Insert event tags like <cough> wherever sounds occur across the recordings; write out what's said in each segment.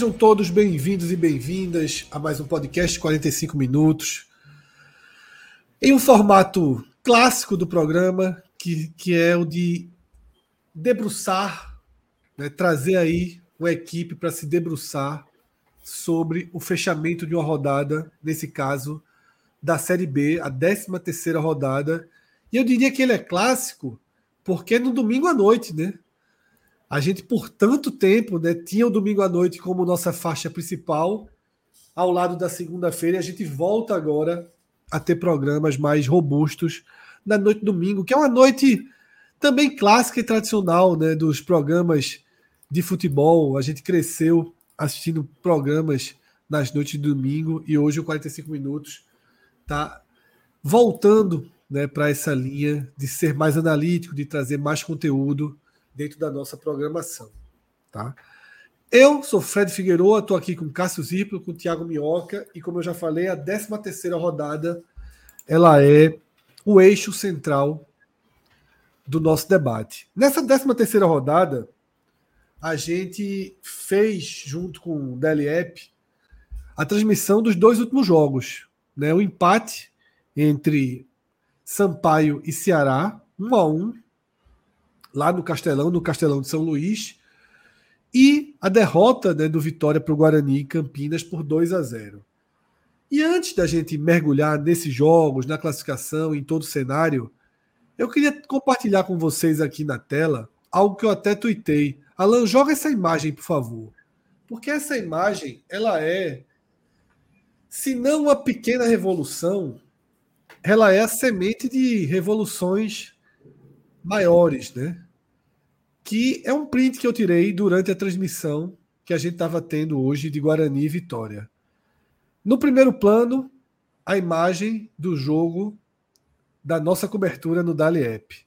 Sejam todos bem-vindos e bem-vindas a mais um podcast 45 minutos. Em um formato clássico do programa, que, que é o de debruçar, né, trazer aí uma equipe para se debruçar sobre o fechamento de uma rodada, nesse caso, da Série B, a 13 terceira rodada. E eu diria que ele é clássico porque é no domingo à noite, né? A gente, por tanto tempo, né, tinha o domingo à noite como nossa faixa principal, ao lado da segunda-feira, e a gente volta agora a ter programas mais robustos na noite domingo, que é uma noite também clássica e tradicional né, dos programas de futebol. A gente cresceu assistindo programas nas noites de domingo e hoje o 45 minutos está voltando né, para essa linha de ser mais analítico, de trazer mais conteúdo dentro da nossa programação. Tá? Eu sou Fred Figueroa, estou aqui com Cássio Zirplo, com Thiago Minhoca, e como eu já falei, a 13 terceira rodada ela é o eixo central do nosso debate. Nessa 13 terceira rodada, a gente fez, junto com o DLEP, a transmissão dos dois últimos jogos. Né? O empate entre Sampaio e Ceará, um a um, lá no Castelão, no Castelão de São Luís, e a derrota né, do Vitória para o Guarani em Campinas por 2 a 0. E antes da gente mergulhar nesses jogos, na classificação, em todo o cenário, eu queria compartilhar com vocês aqui na tela algo que eu até tuitei. Alan, joga essa imagem, por favor. Porque essa imagem, ela é, se não uma pequena revolução, ela é a semente de revoluções maiores, né? Que é um print que eu tirei durante a transmissão que a gente estava tendo hoje de Guarani e Vitória. No primeiro plano, a imagem do jogo da nossa cobertura no Dali App.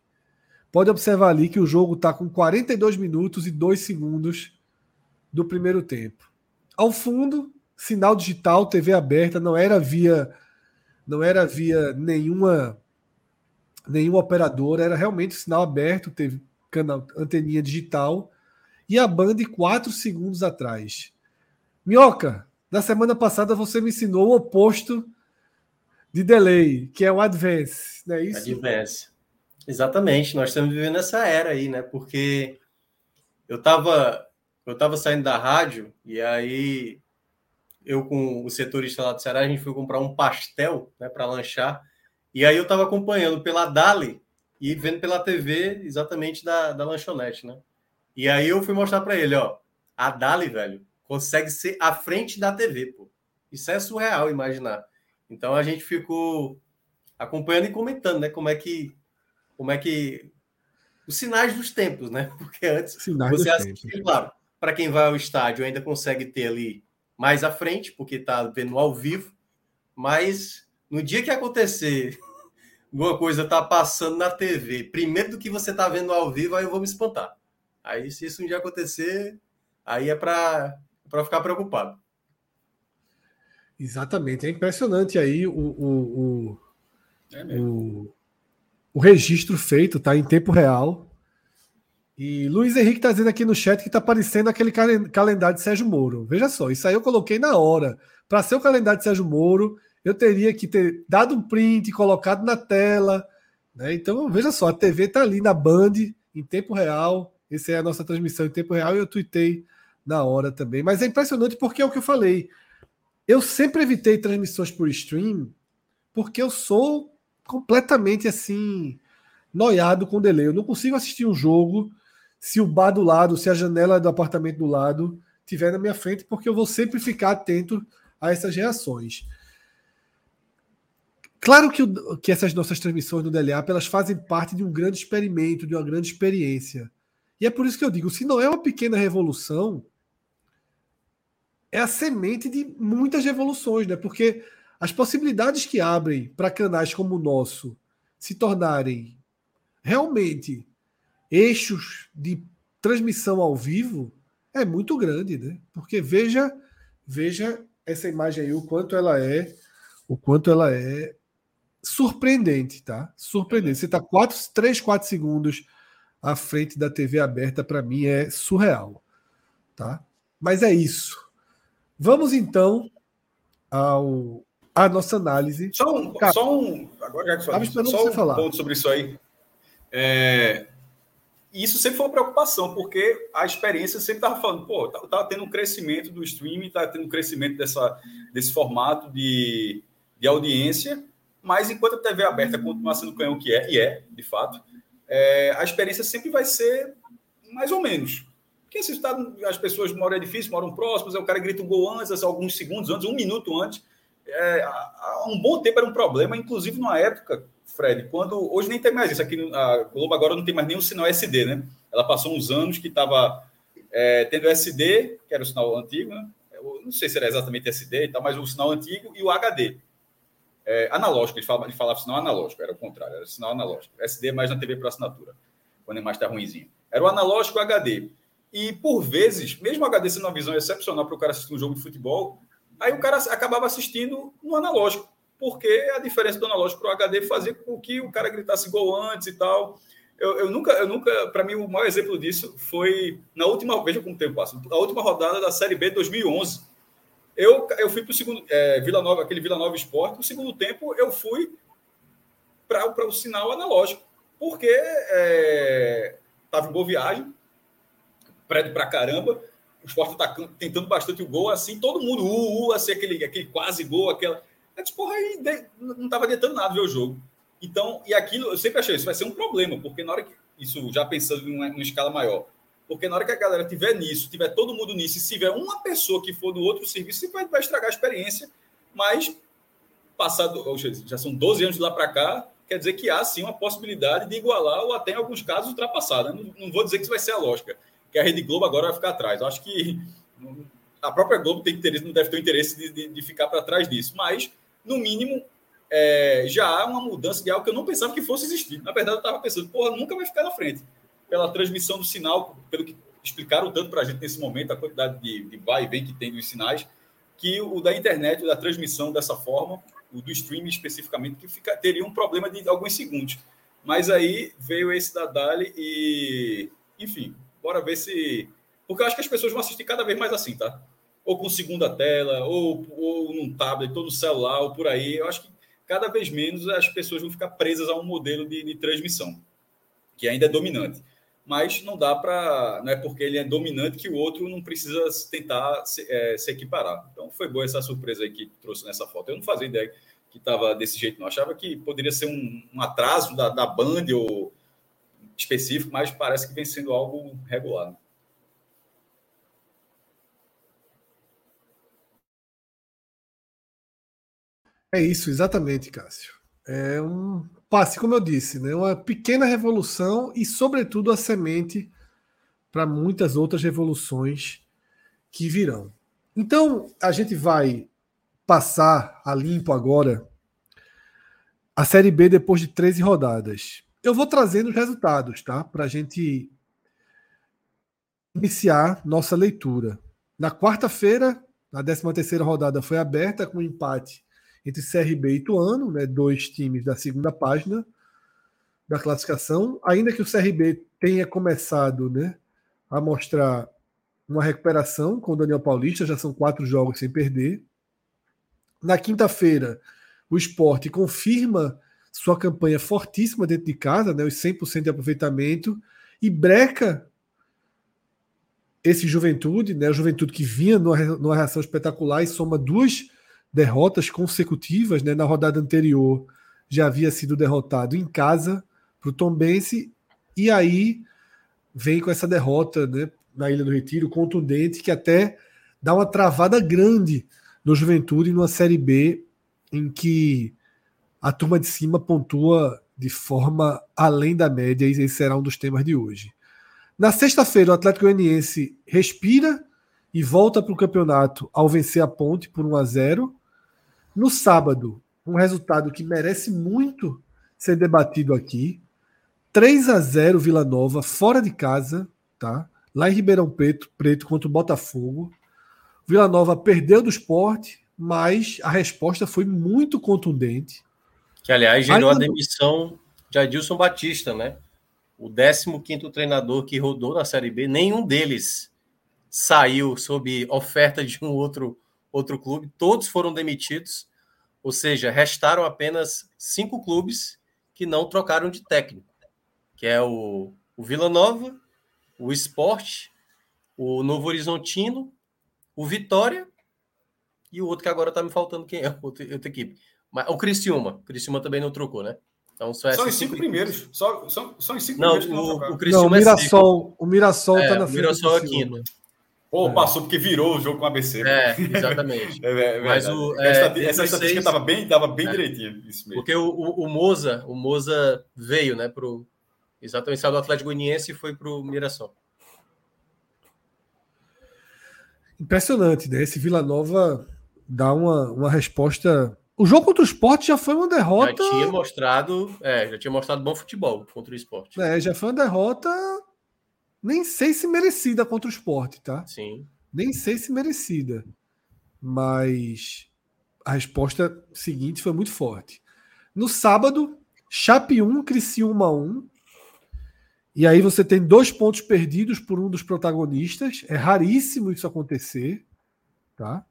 Pode observar ali que o jogo está com 42 minutos e 2 segundos do primeiro tempo. Ao fundo, sinal digital, TV aberta, não era via não era via nenhuma nenhuma operadora, era realmente sinal aberto, teve canal, anteninha digital, e a Band 4 segundos atrás. Minhoca, na semana passada você me ensinou o oposto de delay, que é o advance, não é isso? Advance. Exatamente, nós estamos vivendo essa era aí, né? Porque eu estava eu tava saindo da rádio e aí eu com o setorista lá do Ceará, a gente foi comprar um pastel né, para lanchar. E aí eu estava acompanhando pela Dali e vendo pela TV exatamente da, da lanchonete, né? E aí eu fui mostrar para ele, ó, a Dali, velho, consegue ser à frente da TV, pô. Isso é surreal imaginar. Então a gente ficou acompanhando e comentando, né, como é que como é que os sinais dos tempos, né? <laughs> Porque antes sinais você assiste, claro, para quem vai ao estádio ainda consegue ter ali mais à frente, porque está vendo ao vivo, mas no dia que acontecer alguma coisa tá passando na TV, primeiro do que você tá vendo ao vivo, aí eu vou me espantar. Aí, se isso um dia acontecer, aí é para ficar preocupado. Exatamente. É impressionante aí o, o, o, é o, o registro feito, tá? Em tempo real. E Luiz Henrique está dizendo aqui no chat que está parecendo aquele calendário de Sérgio Moro. Veja só, isso aí eu coloquei na hora. Para ser o calendário de Sérgio Moro, eu teria que ter dado um print, colocado na tela. Né? Então, veja só, a TV está ali na Band, em tempo real. Essa é a nossa transmissão em tempo real e eu tuitei na hora também. Mas é impressionante porque é o que eu falei. Eu sempre evitei transmissões por stream porque eu sou completamente assim noiado com delay. Eu não consigo assistir um jogo se o bar do lado, se a janela do apartamento do lado tiver na minha frente, porque eu vou sempre ficar atento a essas reações. Claro que, o, que essas nossas transmissões no DLA elas fazem parte de um grande experimento, de uma grande experiência. E é por isso que eu digo, se não é uma pequena revolução, é a semente de muitas revoluções, né? Porque as possibilidades que abrem para canais como o nosso se tornarem realmente eixos de transmissão ao vivo é muito grande, né? Porque veja, veja essa imagem aí, o quanto ela é, o quanto ela é surpreendente, tá? Surpreendente. Você está 3, 4 segundos à frente da TV aberta, para mim é surreal, tá? Mas é isso. Vamos então ao a nossa análise. Só um, Cara, só um agora já que só um falar. ponto sobre isso aí. É, isso sempre foi uma preocupação, porque a experiência sempre estava falando, pô, tá, tá, tendo um crescimento do streaming, tá tendo um crescimento dessa, desse formato de, de audiência, mas enquanto a TV aberta continuar sendo canhão que é, e é, de fato, é, a experiência sempre vai ser mais ou menos. Porque se está, as pessoas moram é difícil, moram próximas, o cara grita um gol antes, alguns segundos antes, um minuto antes. É, há um bom tempo era um problema, inclusive numa época, Fred, quando hoje nem tem mais isso aqui, a Globo agora não tem mais nenhum sinal SD, né? Ela passou uns anos que estava é, tendo SD, que era o sinal antigo, né? Eu não sei se era exatamente SD e tal, mas o sinal antigo e o HD. É, analógico, ele falava, ele falava sinal analógico, era o contrário, era sinal analógico. SD é mais na TV por assinatura, quando a imagem está ruimzinha. Era o analógico HD. E, por vezes, mesmo HD sendo uma visão excepcional para o cara assistir um jogo de futebol, aí o cara acabava assistindo no analógico, porque a diferença do analógico para o HD fazia com que o cara gritasse gol antes e tal. Eu, eu nunca, eu nunca para mim, o maior exemplo disso foi na última, veja como o tempo passa, a última rodada da Série B de 2011. Eu, eu fui para o segundo, é, Vila Nova, aquele Vila Nova Esporte, no segundo tempo eu fui para o sinal analógico, porque estava é, em boa viagem, prédio pra caramba. O esporte tá tentando bastante o gol, assim, todo mundo, uh, uh, assim, aquele, aquele quase gol, aquela. Eu disse, porra, aí não estava adiantando nada ver o jogo. Então, e aquilo, eu sempre achei, isso vai ser um problema, porque na hora que. Isso já pensando em uma, uma escala maior. Porque na hora que a galera tiver nisso, tiver todo mundo nisso, e se tiver uma pessoa que for do outro serviço, vai, vai estragar a experiência. Mas, passado, já são 12 anos de lá para cá, quer dizer que há sim uma possibilidade de igualar ou até em alguns casos ultrapassar. Né? Não, não vou dizer que isso vai ser a lógica que a Rede Globo agora vai ficar atrás. Eu acho que a própria Globo tem interesse, não deve ter interesse de, de, de ficar para trás disso, mas, no mínimo, é, já há uma mudança de algo que eu não pensava que fosse existir. Na verdade, eu estava pensando, porra, nunca vai ficar na frente. Pela transmissão do sinal, pelo que explicaram tanto para a gente nesse momento, a quantidade de, de vai e vem que tem dos sinais, que o da internet, o da transmissão dessa forma, o do streaming especificamente, que fica, teria um problema de alguns segundos. Mas aí veio esse da Dali e, enfim, Bora ver se. Porque eu acho que as pessoas vão assistir cada vez mais assim, tá? Ou com segunda tela, ou, ou num tablet, ou no celular, ou por aí. Eu acho que cada vez menos as pessoas vão ficar presas a um modelo de, de transmissão, que ainda é dominante. Mas não dá para. Não é porque ele é dominante que o outro não precisa tentar se, é, se equiparar. Então foi boa essa surpresa aí que trouxe nessa foto. Eu não fazia ideia que estava desse jeito, não. achava que poderia ser um, um atraso da, da Band ou específico, mas parece que vem sendo algo regular. É isso, exatamente, Cássio. É um passe, como eu disse, né? uma pequena revolução e, sobretudo, a semente para muitas outras revoluções que virão. Então, a gente vai passar a limpo agora a Série B depois de 13 rodadas. Eu vou trazendo os resultados, tá? Para a gente iniciar nossa leitura. Na quarta-feira, a 13 rodada foi aberta com um empate entre CRB e Ituano, né, dois times da segunda página da classificação. Ainda que o CRB tenha começado né, a mostrar uma recuperação com o Daniel Paulista, já são quatro jogos sem perder. Na quinta-feira, o esporte confirma sua campanha fortíssima dentro de casa, né, os 100% de aproveitamento, e breca esse Juventude, né, Juventude que vinha numa, numa reação espetacular e soma duas derrotas consecutivas, né, na rodada anterior já havia sido derrotado em casa para o Tom Bense, e aí vem com essa derrota né, na Ilha do Retiro, contundente, que até dá uma travada grande no Juventude numa Série B em que a turma de cima pontua de forma além da média, e esse será um dos temas de hoje. Na sexta-feira, o Atlético Goianiense respira e volta para o campeonato ao vencer a Ponte por 1 a 0. No sábado, um resultado que merece muito ser debatido aqui. 3 a 0 Vila Nova fora de casa, tá? Lá em Ribeirão Preto, Preto contra o Botafogo. Vila Nova perdeu do esporte, mas a resposta foi muito contundente. Que, aliás, gerou a demissão de Adilson Batista, né? O 15 treinador que rodou na Série B, nenhum deles saiu sob oferta de um outro, outro clube, todos foram demitidos, ou seja, restaram apenas cinco clubes que não trocaram de técnico, que é o, o Vila Nova, o Esporte, o Novo Horizontino, o Vitória e o outro que agora está me faltando quem é, <laughs> outra, outra equipe. Mas, o Criciúma. O Criciúma também não trocou, né? Então, são, são os cinco primeiros. Só, são, são os cinco não, primeiros. O, o, Criciúma não, o Mirassol, é o Mirassol está na frente. O Mirassol é quinto. Pô, é. passou porque virou o jogo com o ABC. É, exatamente. <laughs> é, é Mas o, é, essa, essa estatística estava bem, tava bem é. direitinho. Isso mesmo. Porque o, o, o, Moza, o Moza veio, né, pro exatamente saiu do Atlético Goianiense e foi para o Mirassol. Impressionante, né? Esse Vila Nova dá uma, uma resposta. O jogo contra o esporte já foi uma derrota. Já tinha mostrado, é, já tinha mostrado bom futebol contra o esporte. É, já foi uma derrota. Nem sei se merecida contra o esporte, tá? Sim. Nem sei se merecida. Mas a resposta seguinte foi muito forte. No sábado, Chape 1, Criciúma 1. E aí você tem dois pontos perdidos por um dos protagonistas. É raríssimo isso acontecer, tá?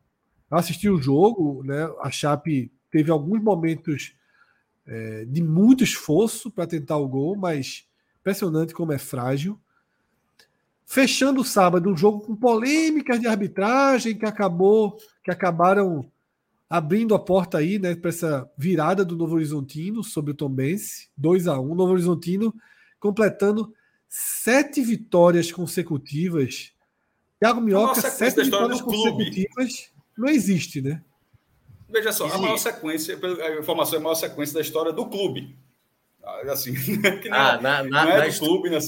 Eu assisti o jogo, né? A Chape teve alguns momentos é, de muito esforço para tentar o gol, mas impressionante como é frágil. Fechando o sábado, um jogo com polêmicas de arbitragem que acabou, que acabaram abrindo a porta aí, né, para essa virada do Novo Horizontino sobre o Tombense, 2 a 1 Novo Horizontino completando sete vitórias consecutivas. Thiago Minhoca, sete vitórias consecutivas não existe, né? Veja só, existe. a maior sequência, a informação é a maior sequência da história do clube. Assim, <laughs> que não, ah, na, na, não é do clube, na,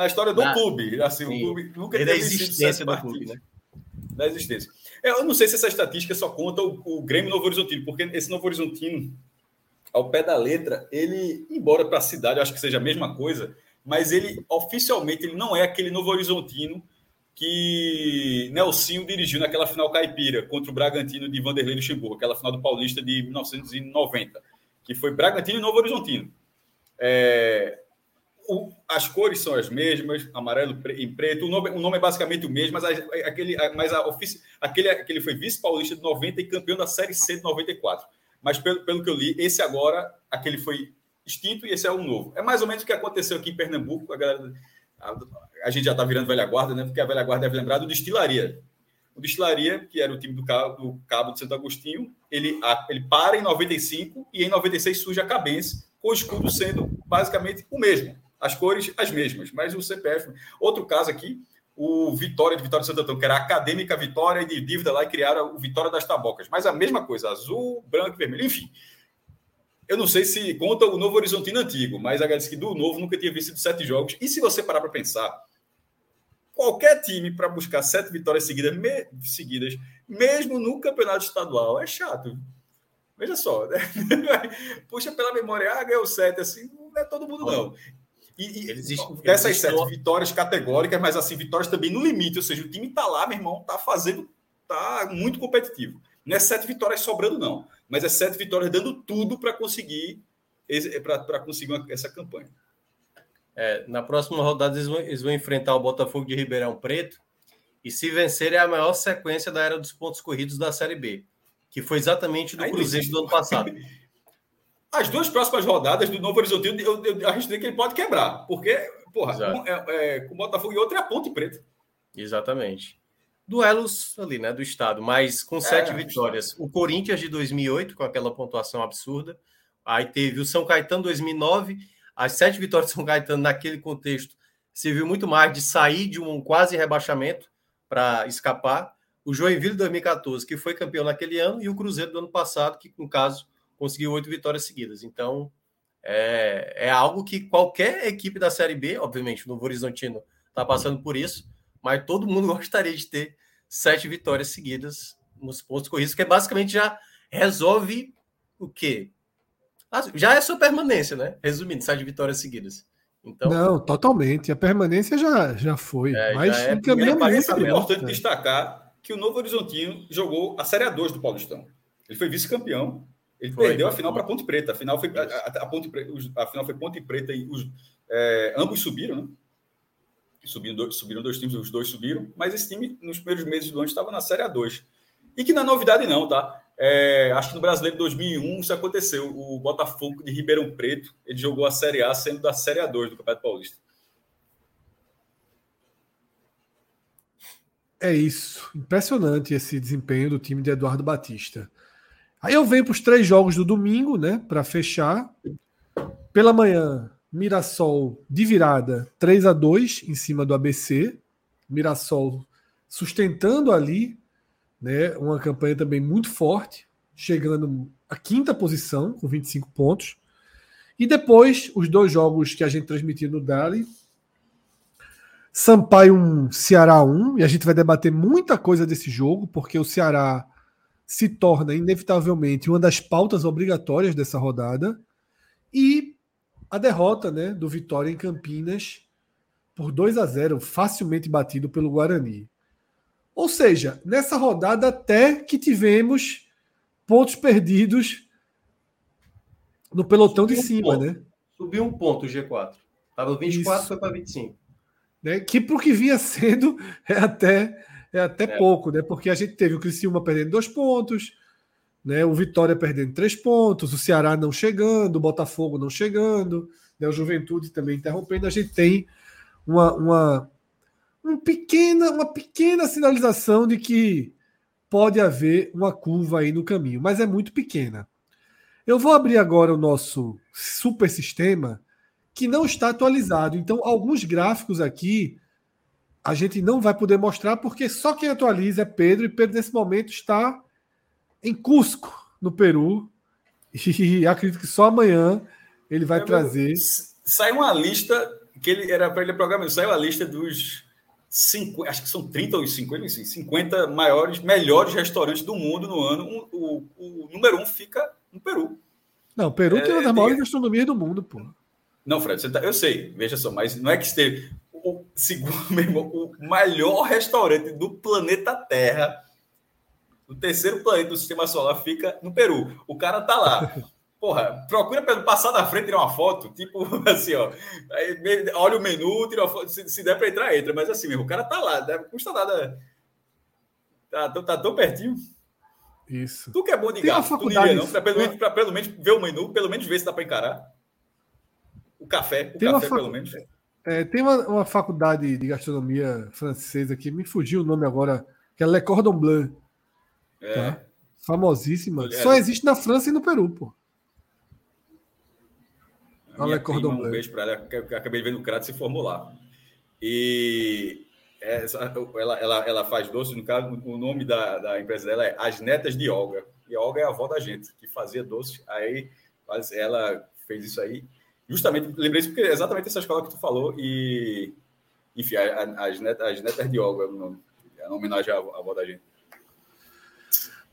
na história do na, clube. Assim, sim. o clube nunca teve da existência do clube, né? Da existência. Eu não sei se essa estatística só conta o, o Grêmio Novo Horizontino, porque esse Novo Horizontino, ao pé da letra, ele, embora para a cidade eu acho que seja a mesma coisa, mas ele oficialmente ele não é aquele Novo Horizontino que Nelsinho dirigiu naquela final caipira contra o Bragantino de Vanderlei Luxemburgo, aquela final do Paulista de 1990, que foi Bragantino e Novo Horizontino. É, o, as cores são as mesmas, amarelo e preto, o nome, o nome é basicamente o mesmo, mas, a, aquele, mas a, aquele, aquele foi vice-paulista de 90 e campeão da Série C de 94. Mas pelo, pelo que eu li, esse agora, aquele foi extinto e esse é um novo. É mais ou menos o que aconteceu aqui em Pernambuco, a galera a, a gente já está virando velha guarda, né? Porque a velha guarda deve lembrar do Destilaria. O Destilaria, que era o time do Cabo, do Cabo de Santo Agostinho, ele, a, ele para em 95 e em 96 surge a Cabense, com o escudo sendo basicamente o mesmo. As cores as mesmas, mas o CPF. Outro caso aqui, o Vitória de Vitória de Santo Antônio, que era a Acadêmica Vitória de dívida lá e criaram o Vitória das Tabocas. Mas a mesma coisa, azul, branco e vermelho. Enfim, eu não sei se conta o Novo Horizontino antigo, mas a galera disse que do novo nunca tinha visto sete jogos. E se você parar para pensar, qualquer time para buscar sete vitórias seguidas, me, seguidas, mesmo no campeonato estadual, é chato. Veja só, né? <laughs> puxa pela memória, ah, ganhou sete, assim, não é todo mundo, não. E, e existe, dessas sete vitórias categóricas, mas assim, vitórias também no limite, ou seja, o time tá lá, meu irmão, tá fazendo, tá muito competitivo. Não é sete vitórias sobrando, não mas é sete vitórias dando tudo para conseguir para conseguir uma, essa campanha. É, na próxima rodada eles vão, eles vão, enfrentar o Botafogo de Ribeirão Preto e se vencer é a maior sequência da era dos pontos corridos da Série B, que foi exatamente do Aí Cruzeiro do ano passado. <laughs> As duas próximas rodadas do Novo Horizontino, eu, eu, eu arrisquei que ele pode quebrar, porque, porra, um, é, é, com o Botafogo e outro é a Ponte Preta. Exatamente duelos ali, né, do estado, mas com sete é, vitórias. O Corinthians de 2008 com aquela pontuação absurda. Aí teve o São Caetano 2009. as sete vitórias de São Caetano naquele contexto serviu muito mais de sair de um quase rebaixamento para escapar. O Joinville 2014, que foi campeão naquele ano, e o Cruzeiro do ano passado, que no caso conseguiu oito vitórias seguidas. Então é, é algo que qualquer equipe da Série B, obviamente, o Novo Horizontino está passando por isso, mas todo mundo <laughs> gostaria de ter sete vitórias seguidas nos pontos corridos, que basicamente já resolve o quê? Ah, já é sua permanência, né? Resumindo, sete vitórias seguidas. Então, não, totalmente. A permanência já, já foi. É, mas já é, muito. É importante destacar que o Novo Horizontino jogou a Série A2 do Paulistão. Ele foi vice-campeão. Ele foi, perdeu a final para Ponte Preta. A final foi, a, a, Ponte, a final foi Ponte Preta e os, é, ambos subiram, né? Subiram dois, subiram dois times, os dois subiram. Mas esse time, nos primeiros meses do ano, estava na Série A2. E que não é novidade, não, tá? É, acho que no Brasileiro de 2001 isso aconteceu. O Botafogo de Ribeirão Preto ele jogou a Série A sendo da Série A2 do Campeonato Paulista. É isso. Impressionante esse desempenho do time de Eduardo Batista. Aí eu venho para os três jogos do domingo, né? Para fechar. Pela manhã, Mirassol de virada 3 a 2 em cima do ABC. Mirassol sustentando ali né? Uma campanha também muito forte, chegando à quinta posição com 25 pontos. E depois, os dois jogos que a gente transmitiu no Dali. Sampaio 1, Ceará 1, e a gente vai debater muita coisa desse jogo, porque o Ceará se torna inevitavelmente uma das pautas obrigatórias dessa rodada. E a derrota né, do Vitória em Campinas por 2 a 0, facilmente batido pelo Guarani. Ou seja, nessa rodada até que tivemos pontos perdidos no pelotão Subiu de cima, um né? Subiu um ponto o G4. Estava 24, Isso. foi para 25. Né? Que para o que vinha sendo <laughs> é até, é até é. pouco, né? Porque a gente teve o Criciúma perdendo dois pontos, né? o Vitória perdendo três pontos, o Ceará não chegando, o Botafogo não chegando, né? o Juventude também interrompendo. A gente tem uma, uma, um pequena, uma pequena sinalização de que pode haver uma curva aí no caminho, mas é muito pequena. Eu vou abrir agora o nosso super sistema que não está atualizado. Então, alguns gráficos aqui a gente não vai poder mostrar porque só quem atualiza é Pedro e Pedro nesse momento está em Cusco, no Peru. <laughs> E acredito que só amanhã ele vai trazer. Sai uma lista que ele era para ele programar, saiu a lista dos cinco, acho que são 30 ou 50, 50 maiores, melhores restaurantes do mundo no ano. Um, o, o, número um fica no Peru. Não, Peru é, tem uma das maiores gastronomias do mundo, pô. Não, Fred, tá, eu sei, veja só, mas não é que esteve. O, segundo, <laughs> mesmo, o maior restaurante do planeta Terra, o terceiro planeta do sistema solar, fica no Peru. O cara tá lá. <laughs> Porra, procura pelo passar da frente tirar uma foto, tipo <laughs> assim, ó. Aí, olha o menu, tira uma foto. Se, se der para entrar, entra. Mas assim mesmo, o cara tá lá, não custa nada. Tá, tá tão pertinho. Isso. Tu que é bom de gato, tu não iria, não? Para pelo, menos, pelo menos ver o menu, pelo menos ver se dá para encarar. O café, o tem café, pelo menos. É, tem uma, uma, faculdade de gastronomia francesa que me fugiu o nome agora, que é Le Cordon Bleu. É. Tá? Famosíssima. Só existe na França e no Peru, pô. Olha, prima, um beijo para ela, que eu acabei vendo o Crato se formou lá. E essa, ela, ela, ela faz doce, no caso, o nome da, da empresa dela é As Netas de Olga. E a Olga é a avó da gente, que fazia doce. Aí ela fez isso aí. Justamente, lembrei isso porque é exatamente essa escola que tu falou. E, enfim, as, netas, as netas de Olga é o nome. É uma homenagem à, à avó da gente.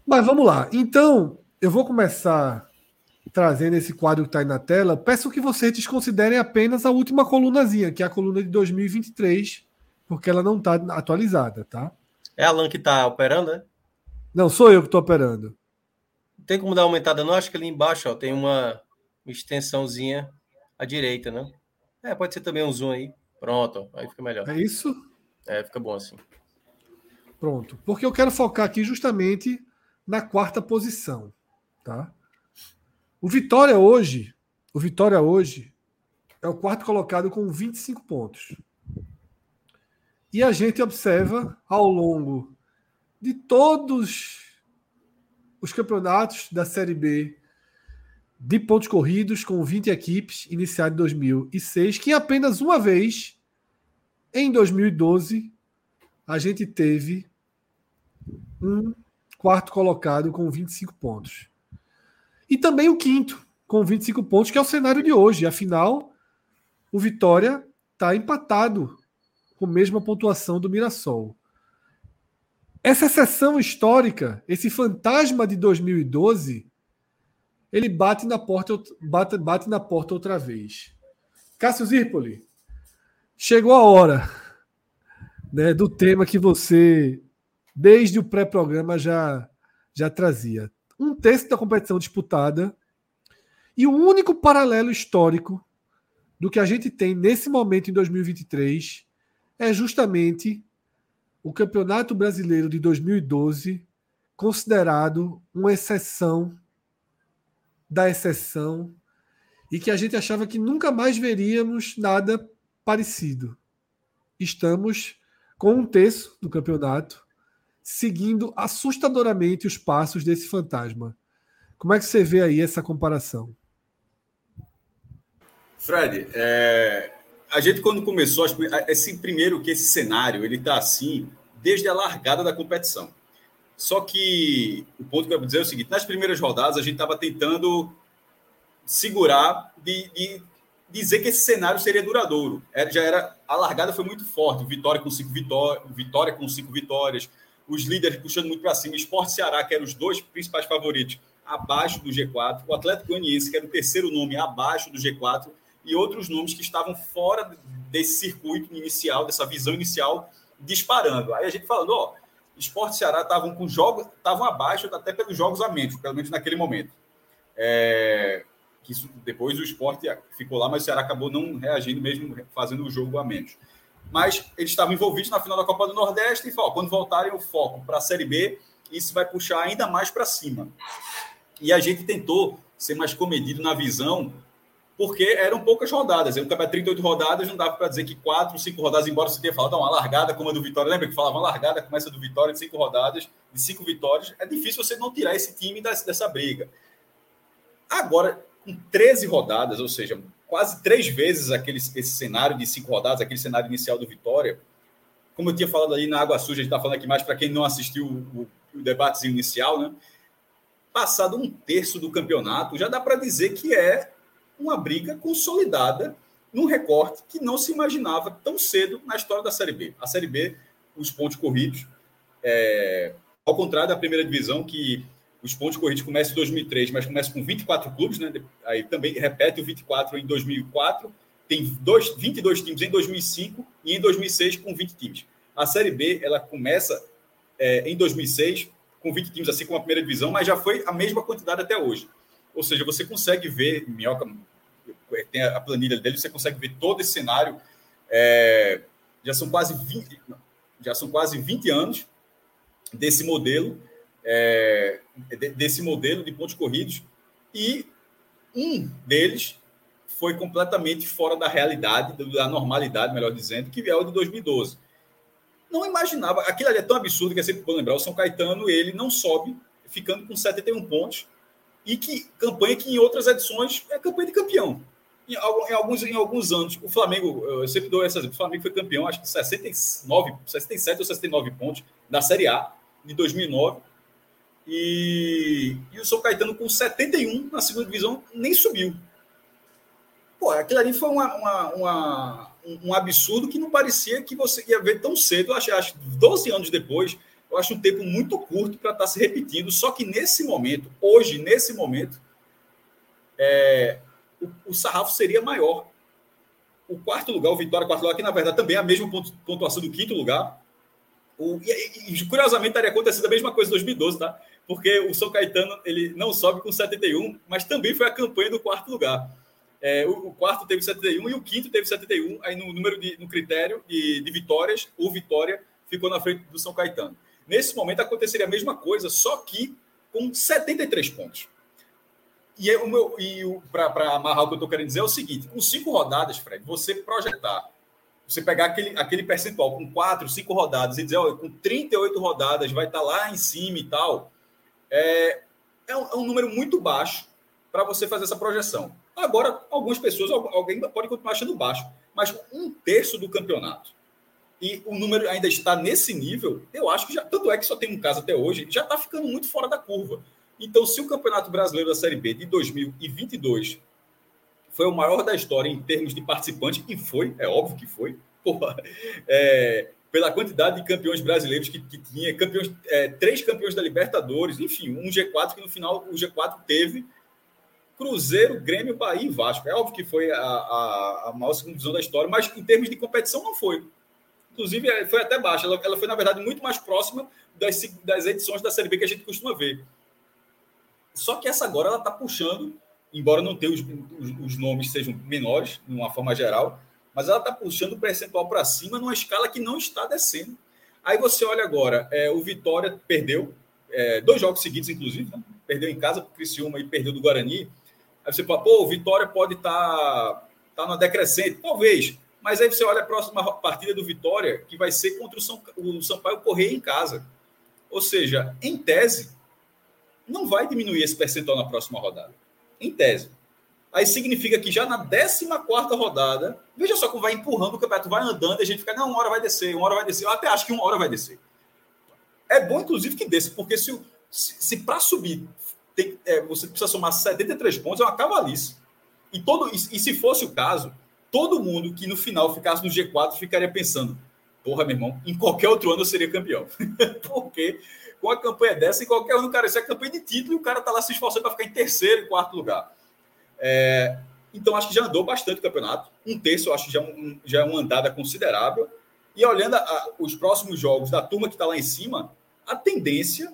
Mas vamos lá. Então, eu vou começar trazendo esse quadro que está aí na tela, peço que vocês desconsiderem apenas a última colunazinha, que é a coluna de 2023, porque ela não está atualizada, tá? É a Alan que está operando, né? Não, sou eu que estou operando. Tem como dar uma aumentada? Não, acho que ali embaixo ó, tem uma extensãozinha à direita, né? É, pode ser também um zoom aí. Pronto, aí fica melhor. É isso? É, fica bom assim. Pronto. Porque eu quero focar aqui justamente na quarta posição, tá? O Vitória hoje, o Vitória hoje é o quarto colocado com 25 pontos. E a gente observa ao longo de todos os campeonatos da Série B de pontos corridos com 20 equipes, iniciado em 2006, que apenas uma vez, em 2012, a gente teve um quarto colocado com 25 pontos. E também o quinto, com 25 pontos, que é o cenário de hoje. Afinal, o Vitória está empatado com a mesma pontuação do Mirassol. Essa exceção histórica, esse fantasma de 2012, ele bate na porta, bate, bate na porta outra vez. Cássio Zirpoli, chegou a hora né, do tema que você, desde o pré-programa, já, já trazia. Um terço da competição disputada e o único paralelo histórico do que a gente tem nesse momento em 2023 é justamente o Campeonato Brasileiro de 2012, considerado uma exceção da exceção e que a gente achava que nunca mais veríamos nada parecido. Estamos com um terço do campeonato seguindo assustadoramente os passos desse fantasma. Como é que você vê aí essa comparação? Fred, é, a gente quando começou, esse primeiro que esse cenário ele está assim desde a largada da competição. Só que o ponto que eu vou dizer é o seguinte: nas primeiras rodadas a gente estava tentando segurar de, de, dizer que esse cenário seria duradouro. Era, já era a largada foi muito forte, Vitória com cinco vitórias, Vitória com cinco vitórias, os líderes puxando muito para cima, Esporte Ceará que eram os dois principais favoritos abaixo do G4, o Atlético Goianiense que era o terceiro nome abaixo do G4 e outros nomes que estavam fora desse circuito inicial, dessa visão inicial, disparando. Aí a gente falando, ó, Esporte e Ceará estavam com jogos, estavam abaixo até pelos jogos a menos, pelo menos naquele momento. É, que isso, depois o esporte ficou lá, mas o Ceará acabou não reagindo, mesmo fazendo o jogo a menos. Mas eles estavam envolvidos na final da Copa do Nordeste e falou, quando voltarem o foco para a Série B, isso vai puxar ainda mais para cima. E a gente tentou ser mais comedido na visão porque eram poucas rodadas. Um campeonato 38 rodadas, não dava para dizer que quatro, cinco rodadas, embora você tenha falado, uma largada como a do Vitória. Lembra que falava uma largada começa do Vitória de cinco rodadas, de cinco vitórias. É difícil você não tirar esse time dessa briga. Agora, com 13 rodadas, ou seja, quase três vezes aquele, esse cenário de cinco rodadas, aquele cenário inicial do Vitória, como eu tinha falado ali na Água Suja, a gente está falando aqui mais para quem não assistiu o, o debatezinho inicial, né? Passado um terço do campeonato, já dá para dizer que é uma briga consolidada num recorte que não se imaginava tão cedo na história da Série B. A Série B, os pontos corridos, é, ao contrário da primeira divisão, que os pontos corridos começam em 2003, mas começa com 24 clubes, né? aí também repete o 24 em 2004, tem dois, 22 times em 2005 e em 2006 com 20 times. A Série B ela começa é, em 2006 com 20 times, assim como a primeira divisão, mas já foi a mesma quantidade até hoje. Ou seja, você consegue ver, Minhoca tem a planilha dele, você consegue ver todo esse cenário. É, já são quase 20, já são quase 20 anos desse modelo, é, desse modelo de pontos corridos, e um deles foi completamente fora da realidade, da normalidade, melhor dizendo, que é o de 2012. Não imaginava, aquilo ali é tão absurdo que é sempre bom lembrar, o São Caetano, ele não sobe, ficando com 71 pontos, e que campanha que em outras edições é campanha de campeão. Em, em alguns, em alguns anos, o Flamengo, eu sempre dou essa, o Flamengo foi campeão, acho que 69, 67 ou 69 pontos da Série A de 2009. E, e o São Caetano com 71 na segunda divisão nem subiu. Pô, aquilo ali foi uma, uma, uma, um absurdo que não parecia que você ia ver tão cedo. Acho, acho 12 anos depois, eu acho um tempo muito curto para estar tá se repetindo. Só que nesse momento, hoje, nesse momento, é, o, o, sarrafo seria maior. O quarto lugar, o Vitória, quarto lugar, que na verdade também é a mesma pontuação do quinto lugar. O, e, e, curiosamente, estaria acontecendo a mesma coisa em 2012, tá? Porque o São Caetano ele não sobe com 71, mas também foi a campanha do quarto lugar. É, o, o, quarto teve 71 e o quinto teve 71. Aí no número de, no critério de, de vitórias, o Vitória ficou na frente do São Caetano. Nesse momento aconteceria a mesma coisa, só que com 73 pontos. E, o meu, e para amarrar o que eu estou querendo dizer é o seguinte: com cinco rodadas, Fred, você projetar, você pegar aquele, aquele percentual com quatro, cinco rodadas e dizer, olha, com 38 rodadas vai estar tá lá em cima e tal, é, é, um, é um número muito baixo para você fazer essa projeção. Agora, algumas pessoas, alguém pode continuar achando baixo, mas um terço do campeonato e o número ainda está nesse nível, eu acho que já, tanto é que só tem um caso até hoje, já está ficando muito fora da curva. Então, se o Campeonato Brasileiro da Série B de 2022 foi o maior da história em termos de participantes, e foi, é óbvio que foi, <laughs> porra, é, pela quantidade de campeões brasileiros que, que tinha, campeões, é, três campeões da Libertadores, enfim, um G4 que no final o G4 teve Cruzeiro, Grêmio, Bahia e Vasco. É óbvio que foi a, a, a maior segunda divisão da história, mas em termos de competição não foi. Inclusive, é, foi até baixa. Ela, ela foi, na verdade, muito mais próxima das, das edições da Série B que a gente costuma ver. Só que essa agora ela está puxando, embora não tenha os, os, os, nomes sejam menores, de uma forma geral, mas ela está puxando o percentual para cima numa escala que não está descendo. Aí você olha agora, é, o Vitória perdeu, é, dois jogos seguidos, inclusive, né? perdeu em casa para o Criciúma e perdeu do Guarani. Aí você fala, pô, o Vitória pode estar tá, tá numa decrescente. Talvez. Mas aí você olha a próxima partida do Vitória, que vai ser contra o, São, o Sampaio Correia em casa. Ou seja, em tese, não vai diminuir esse percentual na próxima rodada. Em tese. Aí significa que já na 14 rodada, veja só como vai empurrando o campeonato, vai andando, e a gente fica, não, uma hora vai descer, uma hora vai descer. Eu até acho que uma hora vai descer. É bom, inclusive, que desça, porque se, se, se para subir tem, é, você precisa somar 73 pontos, é uma cavalice. E, todo, e, e, se fosse o caso, todo mundo que no final ficasse no G4 ficaria pensando: porra, meu irmão, em qualquer outro ano eu seria campeão. <laughs> Porque com a campanha dessa, em qualquer ano, cara, isso é campanha de título e o cara tá lá se esforçando para ficar em terceiro e quarto lugar. É, então, acho que já andou bastante o campeonato. Um terço, eu acho que já, é um, já é uma andada considerável. E olhando a, a, os próximos jogos da turma que está lá em cima, a tendência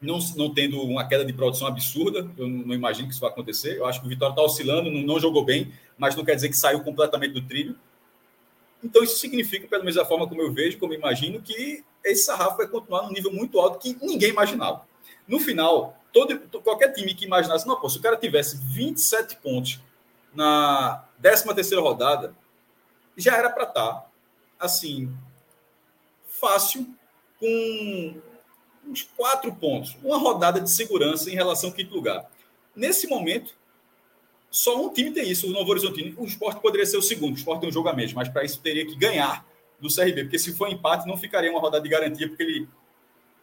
não, não tendo uma queda de produção absurda, eu não, não imagino que isso vai acontecer. Eu acho que o Vitória está oscilando, não, não, jogou bem, mas não quer dizer que saiu completamente do trilho. Então, isso significa, pelo menos da forma como eu vejo, como eu imagino, que esse sarrafo vai continuar num nível muito alto que ninguém imaginava. No final, todo, qualquer time que imaginasse, não, pô, se o cara tivesse 27 pontos na 13 terceira rodada, já era para estar, tá, assim, fácil, com uns quatro pontos, uma rodada de segurança em relação ao quinto lugar. Nesse momento, só um time tem isso, o Novo Horizontino. O esporte poderia ser o segundo, o esporte tem um jogo a menos, mas para isso teria que ganhar do CRB, porque se for empate, não ficaria uma rodada de garantia, porque ele,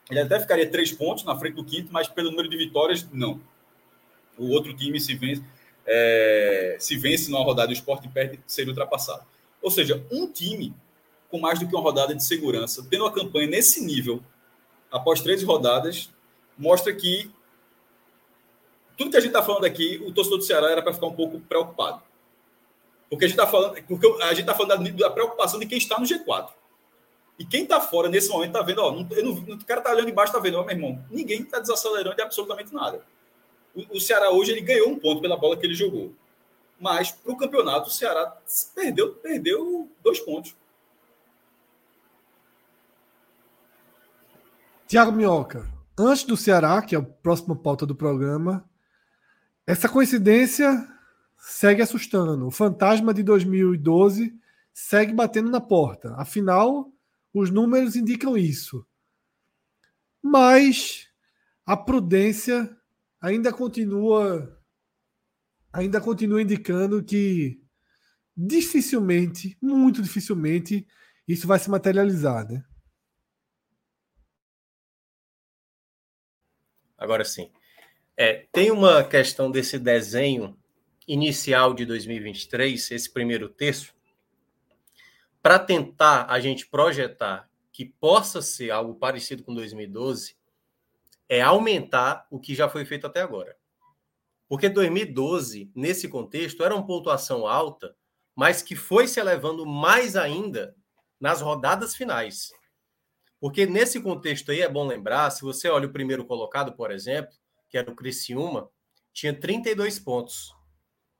ele até ficaria três pontos na frente do quinto, mas pelo número de vitórias, não. O outro time se vence, é, se vence numa rodada o esporte perde, seria ultrapassado. Ou seja, um time com mais do que uma rodada de segurança, tendo uma campanha nesse nível, após três rodadas, mostra que tudo que a gente está falando aqui, o torcedor do Ceará era para ficar um pouco preocupado. Porque a gente está falando, porque a gente está falando da, da, preocupação de quem está no G4. E quem está fora nesse momento está vendo, ó, não, não, o cara está olhando embaixo, está vendo, ó, meu irmão, ninguém está desacelerando de absolutamente nada. O, o, Ceará hoje ele ganhou um ponto pela bola que ele jogou. Mas para o campeonato, o Ceará perdeu, perdeu dois pontos. Tiago Minhoca, antes do Ceará, que é a próxima pauta do programa, essa coincidência segue assustando. O fantasma de 2012 segue batendo na porta. Afinal, os números indicam isso. Mas a prudência ainda continua ainda continua indicando que dificilmente, muito dificilmente, isso vai se materializar, né? Agora sim. É, tem uma questão desse desenho inicial de 2023, esse primeiro terço, para tentar a gente projetar que possa ser algo parecido com 2012, é aumentar o que já foi feito até agora. Porque 2012, nesse contexto, era uma pontuação alta, mas que foi se elevando mais ainda nas rodadas finais. Porque nesse contexto aí é bom lembrar, se você olha o primeiro colocado, por exemplo, que era o Criciúma, tinha 32 pontos.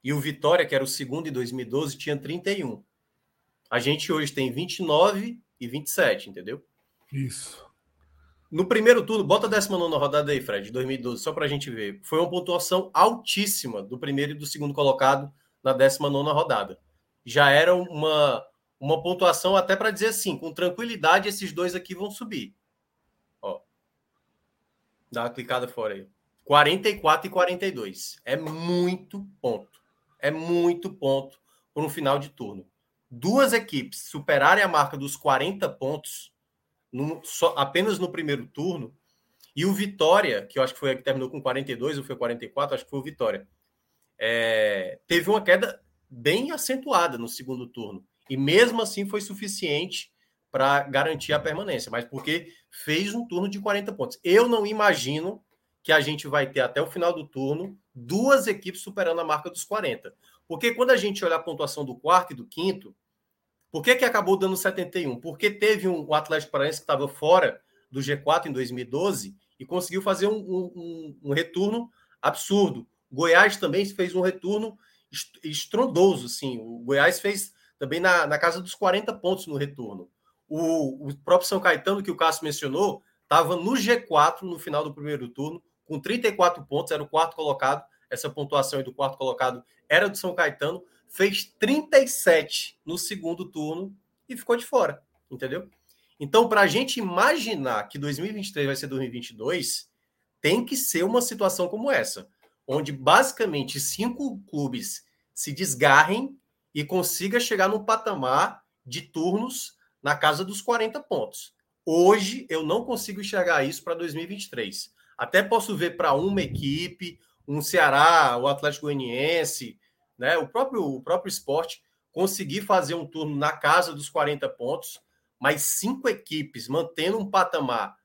E o Vitória, que era o segundo em 2012, tinha 31. A gente hoje tem 29 e 27, entendeu? Isso. No primeiro turno, bota a 19 rodada aí, Fred, 2012, só para a gente ver. Foi uma pontuação altíssima do primeiro e do segundo colocado na 19 rodada. Já era uma, uma pontuação até para dizer assim, com tranquilidade, esses dois aqui vão subir. Ó. Dá uma clicada fora aí. 44 e 42. É muito ponto. É muito ponto para um final de turno. Duas equipes superarem a marca dos 40 pontos no, só, apenas no primeiro turno. E o Vitória, que eu acho que foi a que terminou com 42 ou foi 44, acho que foi o Vitória, é, teve uma queda bem acentuada no segundo turno. E mesmo assim foi suficiente para garantir a permanência, mas porque fez um turno de 40 pontos. Eu não imagino que a gente vai ter até o final do turno duas equipes superando a marca dos 40. Porque quando a gente olha a pontuação do quarto e do quinto, por que, que acabou dando 71? Porque teve um, o Atlético Paranaense que estava fora do G4 em 2012 e conseguiu fazer um, um, um retorno absurdo. Goiás também fez um retorno estrondoso, sim. O Goiás fez também na, na casa dos 40 pontos no retorno. O, o próprio São Caetano, que o Cássio mencionou, estava no G4 no final do primeiro turno, com 34 pontos, era o quarto colocado. Essa pontuação aí do quarto colocado era do São Caetano, fez 37 no segundo turno e ficou de fora, entendeu? Então, para a gente imaginar que 2023 vai ser 2022, tem que ser uma situação como essa, onde basicamente cinco clubes se desgarrem e consiga chegar num patamar de turnos na casa dos 40 pontos. Hoje eu não consigo enxergar isso para 2023. Até posso ver para uma equipe, um Ceará, o Atlético Goianiense, né, o próprio o próprio esporte conseguir fazer um turno na casa dos 40 pontos, mas cinco equipes mantendo um patamar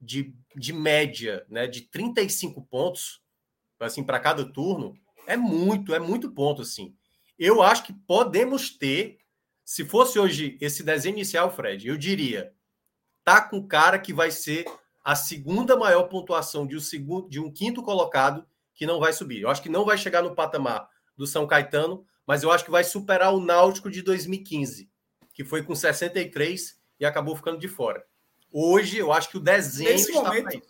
de, de média, né, de 35 pontos, assim, para cada turno, é muito, é muito ponto assim. Eu acho que podemos ter, se fosse hoje esse desenho inicial, Fred, eu diria, tá com cara que vai ser a segunda maior pontuação de um, segundo, de um quinto colocado que não vai subir. Eu acho que não vai chegar no patamar do São Caetano, mas eu acho que vai superar o Náutico de 2015, que foi com 63 e acabou ficando de fora. Hoje, eu acho que o desenho Nesse está momento,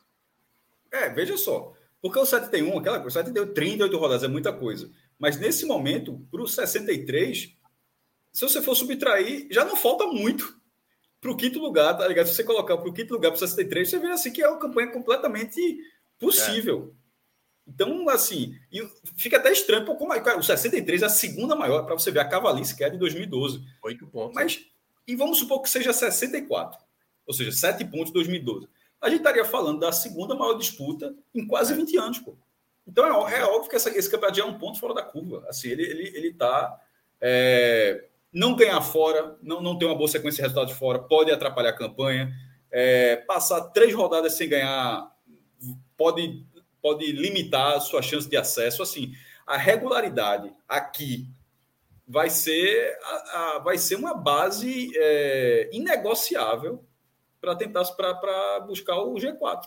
É, veja só. Porque o 71, aquela coisa, o 7 deu 38 rodadas, é muita coisa. Mas nesse momento, para o 63, se você for subtrair, já não falta muito para o quinto lugar, tá ligado? Se você colocar para o quinto lugar para o 63, você vê assim que é uma campanha completamente possível. É. Então, assim, fica até estranho, pô, como é, cara, o 63 é a segunda maior, para você ver a cavalice que é de 2012. Oito pontos. Mas, e vamos supor que seja 64, ou seja, sete pontos de 2012. A gente estaria falando da segunda maior disputa em quase 20 é. anos, pô. Então, é, é óbvio que essa, esse campeonato já é um ponto fora da curva. Assim, ele, ele, ele tá. É, não ganhar fora, não, não ter uma boa sequência de resultados fora, pode atrapalhar a campanha. É, passar três rodadas sem ganhar pode, pode limitar a sua chance de acesso. Assim, a regularidade aqui vai ser, a, a, vai ser uma base é, inegociável para tentar para buscar o G4.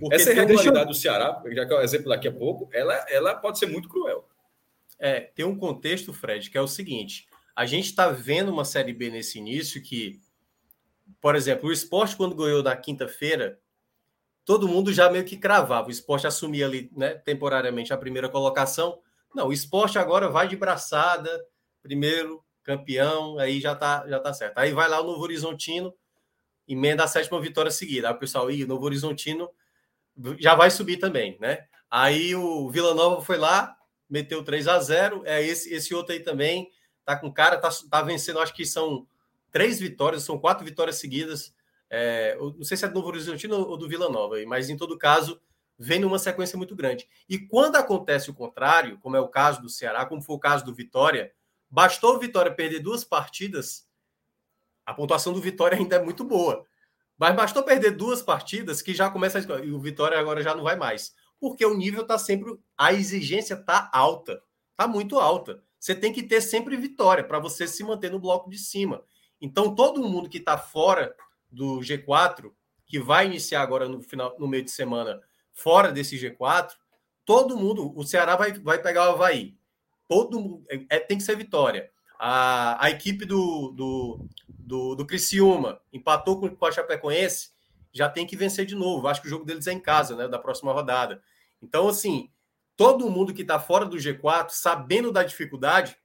Porque Essa irregularidade eu... do Ceará, já que é o exemplo daqui a pouco, ela, ela pode ser muito cruel. É, tem um contexto, Fred, que é o seguinte: a gente está vendo uma Série B nesse início que, por exemplo, o esporte, quando ganhou na quinta-feira, todo mundo já meio que cravava. O esporte assumia ali né, temporariamente a primeira colocação. Não, o esporte agora vai de braçada, primeiro, campeão, aí já tá, já tá certo. Aí vai lá o Novo Horizontino, emenda a sétima vitória seguida. Aí o pessoal, o Novo Horizontino já vai subir também, né? Aí o Vila Nova foi lá, meteu 3 a 0 É esse, esse outro aí também tá com cara, tá, tá vencendo, acho que são três vitórias, são quatro vitórias seguidas. É, não sei se é do Novo Horizontino ou do Vila Nova, mas em todo caso, vem numa sequência muito grande. E quando acontece o contrário, como é o caso do Ceará, como foi o caso do Vitória, bastou o Vitória perder duas partidas, a pontuação do Vitória ainda é muito boa. Mas bastou perder duas partidas que já começa a... E o Vitória agora já não vai mais. Porque o nível está sempre. A exigência está alta. Está muito alta você tem que ter sempre vitória para você se manter no bloco de cima. Então, todo mundo que está fora do G4, que vai iniciar agora no final, no meio de semana, fora desse G4, todo mundo, o Ceará vai, vai pegar o Havaí. Todo é, é tem que ser vitória. A, a equipe do, do, do, do Criciúma empatou com o Chapecoense, já tem que vencer de novo. Acho que o jogo deles é em casa, né? Da próxima rodada. Então, assim, todo mundo que está fora do G4, sabendo da dificuldade,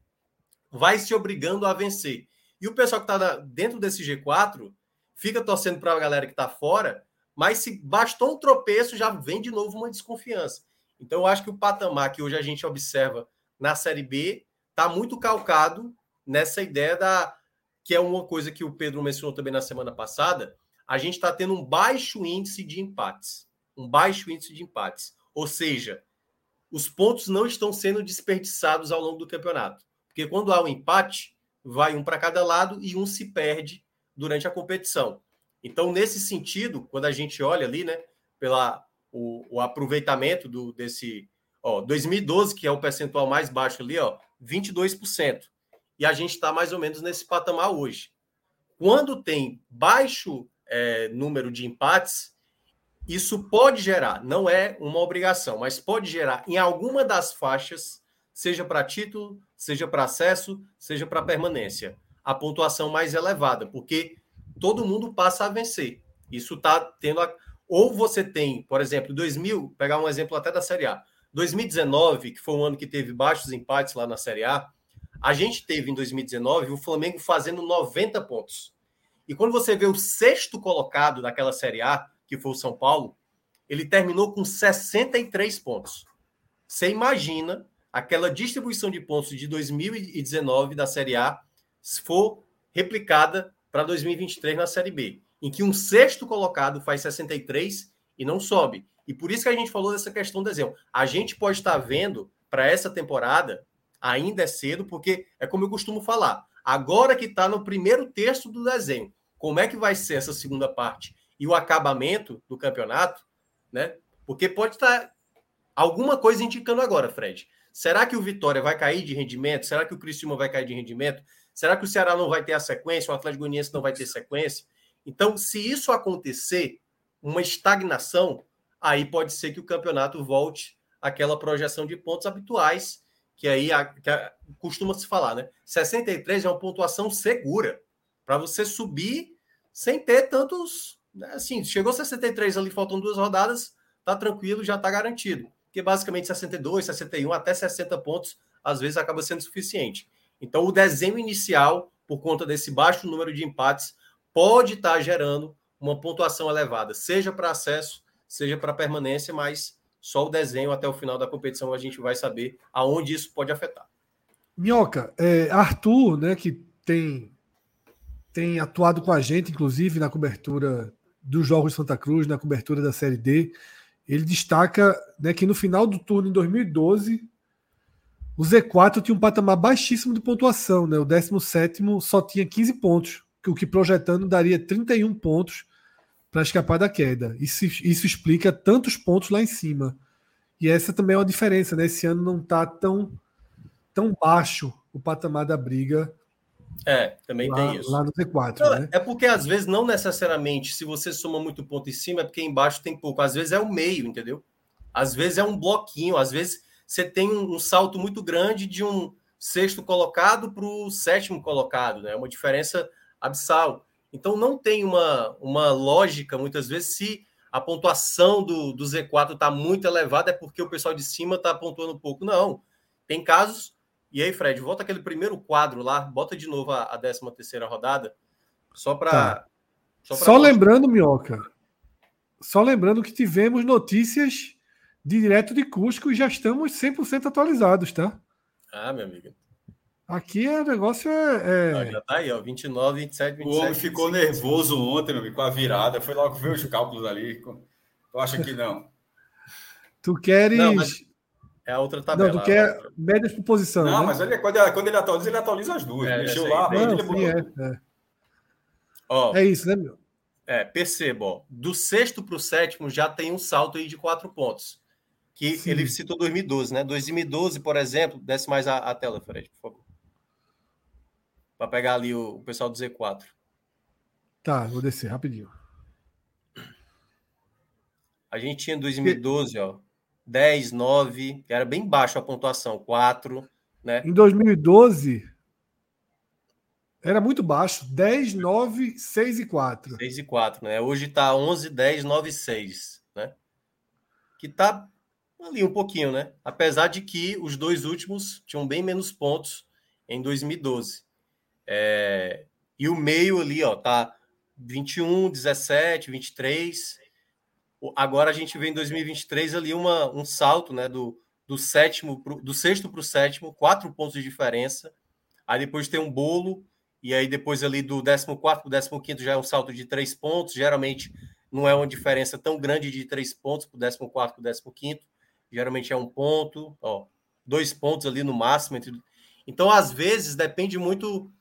vai se obrigando a vencer. E o pessoal que está dentro desse G4 fica torcendo para a galera que está fora, mas se bastou um tropeço, já vem de novo uma desconfiança. Então, eu acho que o patamar que hoje a gente observa na Série B está muito calcado nessa ideia da que é uma coisa que o Pedro mencionou também na semana passada, a gente está tendo um baixo índice de empates. Um baixo índice de empates. Ou seja, os pontos não estão sendo desperdiçados ao longo do campeonato. Porque quando há um empate, vai um para cada lado e um se perde durante a competição. Então, nesse sentido, quando a gente olha ali, né, pela o, o aproveitamento do desse, ó, 2012, que é o percentual mais baixo ali, ó, 22% e a gente está mais ou menos nesse patamar hoje. Quando tem baixo é, número de empates, isso pode gerar, não é uma obrigação, mas pode gerar em alguma das faixas, seja para título, seja para acesso, seja para permanência, a pontuação mais elevada, porque todo mundo passa a vencer. Isso está tendo. A... Ou você tem, por exemplo, 2000, pegar um exemplo até da Série A. 2019, que foi um ano que teve baixos empates lá na Série A, a gente teve em 2019 o Flamengo fazendo 90 pontos. E quando você vê o sexto colocado daquela Série A, que foi o São Paulo, ele terminou com 63 pontos. Você imagina aquela distribuição de pontos de 2019 da Série A se for replicada para 2023 na Série B, em que um sexto colocado faz 63 e não sobe. E por isso que a gente falou dessa questão do desenho. A gente pode estar vendo para essa temporada ainda é cedo, porque é como eu costumo falar, agora que está no primeiro terço do desenho, como é que vai ser essa segunda parte e o acabamento do campeonato, né? Porque pode estar tá alguma coisa indicando agora, Fred. Será que o Vitória vai cair de rendimento? Será que o Criciúma vai cair de rendimento? Será que o Ceará não vai ter a sequência? O Atlético Goianiense não vai ter sequência? Então, se isso acontecer, uma estagnação, aí pode ser que o campeonato volte àquela projeção de pontos habituais que aí costuma se falar, né? 63 é uma pontuação segura para você subir sem ter tantos. Né? Assim, chegou 63 ali, faltam duas rodadas, tá tranquilo, já tá garantido. Porque basicamente 62, 61, até 60 pontos, às vezes acaba sendo suficiente. Então, o desenho inicial, por conta desse baixo número de empates, pode estar tá gerando uma pontuação elevada, seja para acesso, seja para permanência, mas só o desenho até o final da competição a gente vai saber aonde isso pode afetar. Minhoca, é, Arthur, né, que tem, tem atuado com a gente, inclusive, na cobertura dos Jogos de Santa Cruz, na cobertura da Série D, ele destaca né, que no final do turno em 2012, o Z4 tinha um patamar baixíssimo de pontuação, né? O 17 só tinha 15 pontos, o que projetando daria 31 pontos para escapar da queda. Isso, isso explica tantos pontos lá em cima. E essa também é uma diferença, né? Esse ano não está tão, tão baixo o patamar da briga. É, também lá, tem isso. Lá no T4. Não, né? É porque às vezes não necessariamente, se você soma muito ponto em cima, é porque embaixo tem pouco. Às vezes é o meio, entendeu? Às vezes é um bloquinho, às vezes você tem um, um salto muito grande de um sexto colocado para o sétimo colocado, né? É uma diferença abissal. Então não tem uma, uma lógica, muitas vezes, se a pontuação do, do Z4 está muito elevada, é porque o pessoal de cima está pontuando pouco. Não. Tem casos. E aí, Fred, volta aquele primeiro quadro lá, bota de novo a, a 13 terceira rodada, só para. Tá. Só, só lembrando, Minhoca, só lembrando que tivemos notícias de direto de Cusco e já estamos 100% atualizados, tá? Ah, meu amigo. Aqui o negócio é. é... já tá aí, ó. 29, 27, 27. O homem ficou 25, nervoso 25. ontem, meu amigo, com a virada. Foi logo ver os cálculos ali. Tu acha que não? Tu queres. Não, é a outra tabela. Não, tu quer outra... médias por posição. Não, né? mas ele, quando, quando ele atualiza, ele atualiza as duas. É, Mexeu lá, não, ele sim, é, é. Ó, é isso, né, meu? É, perceba, ó, do sexto para o sétimo já tem um salto aí de quatro pontos. Que sim. ele citou 2012, né? 2012, por exemplo, desce mais a, a tela, Fred, por favor para pegar ali o, o, pessoal do Z4. Tá, vou descer rapidinho. A gente tinha em 2012, ó, 10, 9, era bem baixo a pontuação, 4, né? Em 2012 era muito baixo, 10, 9, 6 e 4. 6 e 4, né? Hoje tá 11, 10, 9 e 6, né? Que tá ali um pouquinho, né? Apesar de que os dois últimos tinham bem menos pontos em 2012. É, e o meio ali, ó, tá 21, 17, 23. Agora a gente vê em 2023 ali uma, um salto, né? Do, do sétimo pro, do sexto para o sétimo, quatro pontos de diferença. Aí depois tem um bolo, e aí depois ali do 14 para o 15 já é um salto de três pontos. Geralmente não é uma diferença tão grande de três pontos para o 14 para o 15. Geralmente é um ponto, ó, dois pontos ali no máximo. Entre... Então, às vezes, depende muito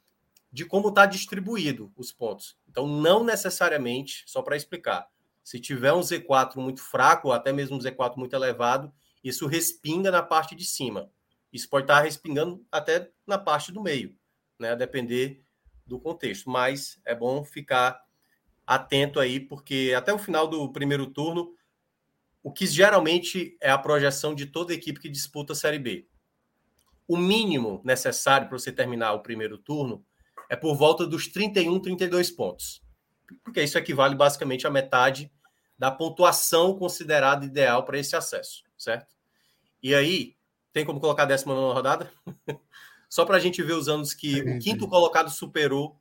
de como está distribuído os pontos. Então, não necessariamente, só para explicar, se tiver um Z4 muito fraco, ou até mesmo um Z4 muito elevado, isso respinga na parte de cima. Isso pode estar respingando até na parte do meio, né? A depender do contexto. Mas é bom ficar atento aí, porque até o final do primeiro turno, o que geralmente é a projeção de toda equipe que disputa a Série B. O mínimo necessário para você terminar o primeiro turno é por volta dos 31, 32 pontos. Porque isso equivale basicamente à metade da pontuação considerada ideal para esse acesso, certo? E aí, tem como colocar a 19 rodada? <laughs> Só para a gente ver os anos que o quinto colocado superou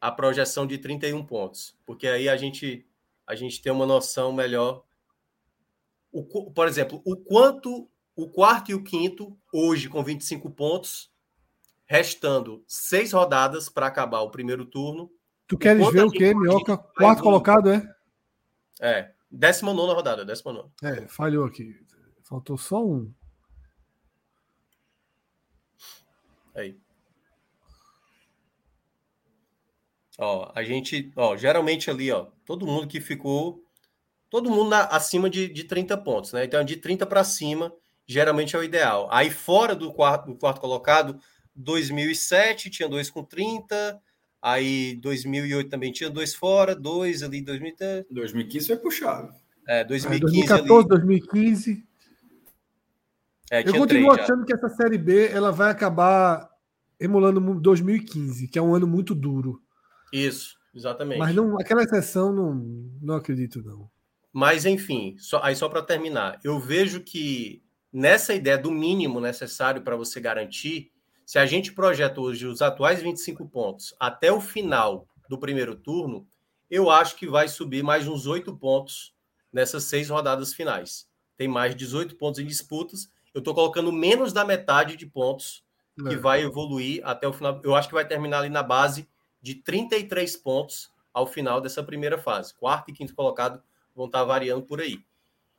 a projeção de 31 pontos. Porque aí a gente, a gente tem uma noção melhor. O, por exemplo, o quanto o quarto e o quinto, hoje com 25 pontos, restando seis rodadas para acabar o primeiro turno. Tu queres ver o quê, Minhoca? Quarto colocado, é? É, 19 rodada, 19. É, falhou aqui. Faltou só um. Aí. Ó, a gente, ó, geralmente ali, ó, todo mundo que ficou, todo mundo na, acima de, de 30 pontos, né? Então, de 30 para cima, geralmente é o ideal. Aí, fora do quarto, do quarto colocado, 2007 tinha dois com 30, aí 2008 também tinha dois fora, dois ali, 2010. 2015 foi puxado. É, 2015 é, 2014, ali... 2015. É, eu continuo achando já. que essa Série B ela vai acabar emulando 2015, que é um ano muito duro. Isso, exatamente. Mas não, aquela exceção não, não acredito não. Mas enfim, só, aí só para terminar, eu vejo que nessa ideia do mínimo necessário para você garantir, se a gente projeta hoje os atuais 25 pontos até o final do primeiro turno, eu acho que vai subir mais uns 8 pontos nessas seis rodadas finais. Tem mais 18 pontos em disputas eu estou colocando menos da metade de pontos que é. vai evoluir até o final. Eu acho que vai terminar ali na base de 33 pontos ao final dessa primeira fase. Quarto e quinto colocado vão estar variando por aí.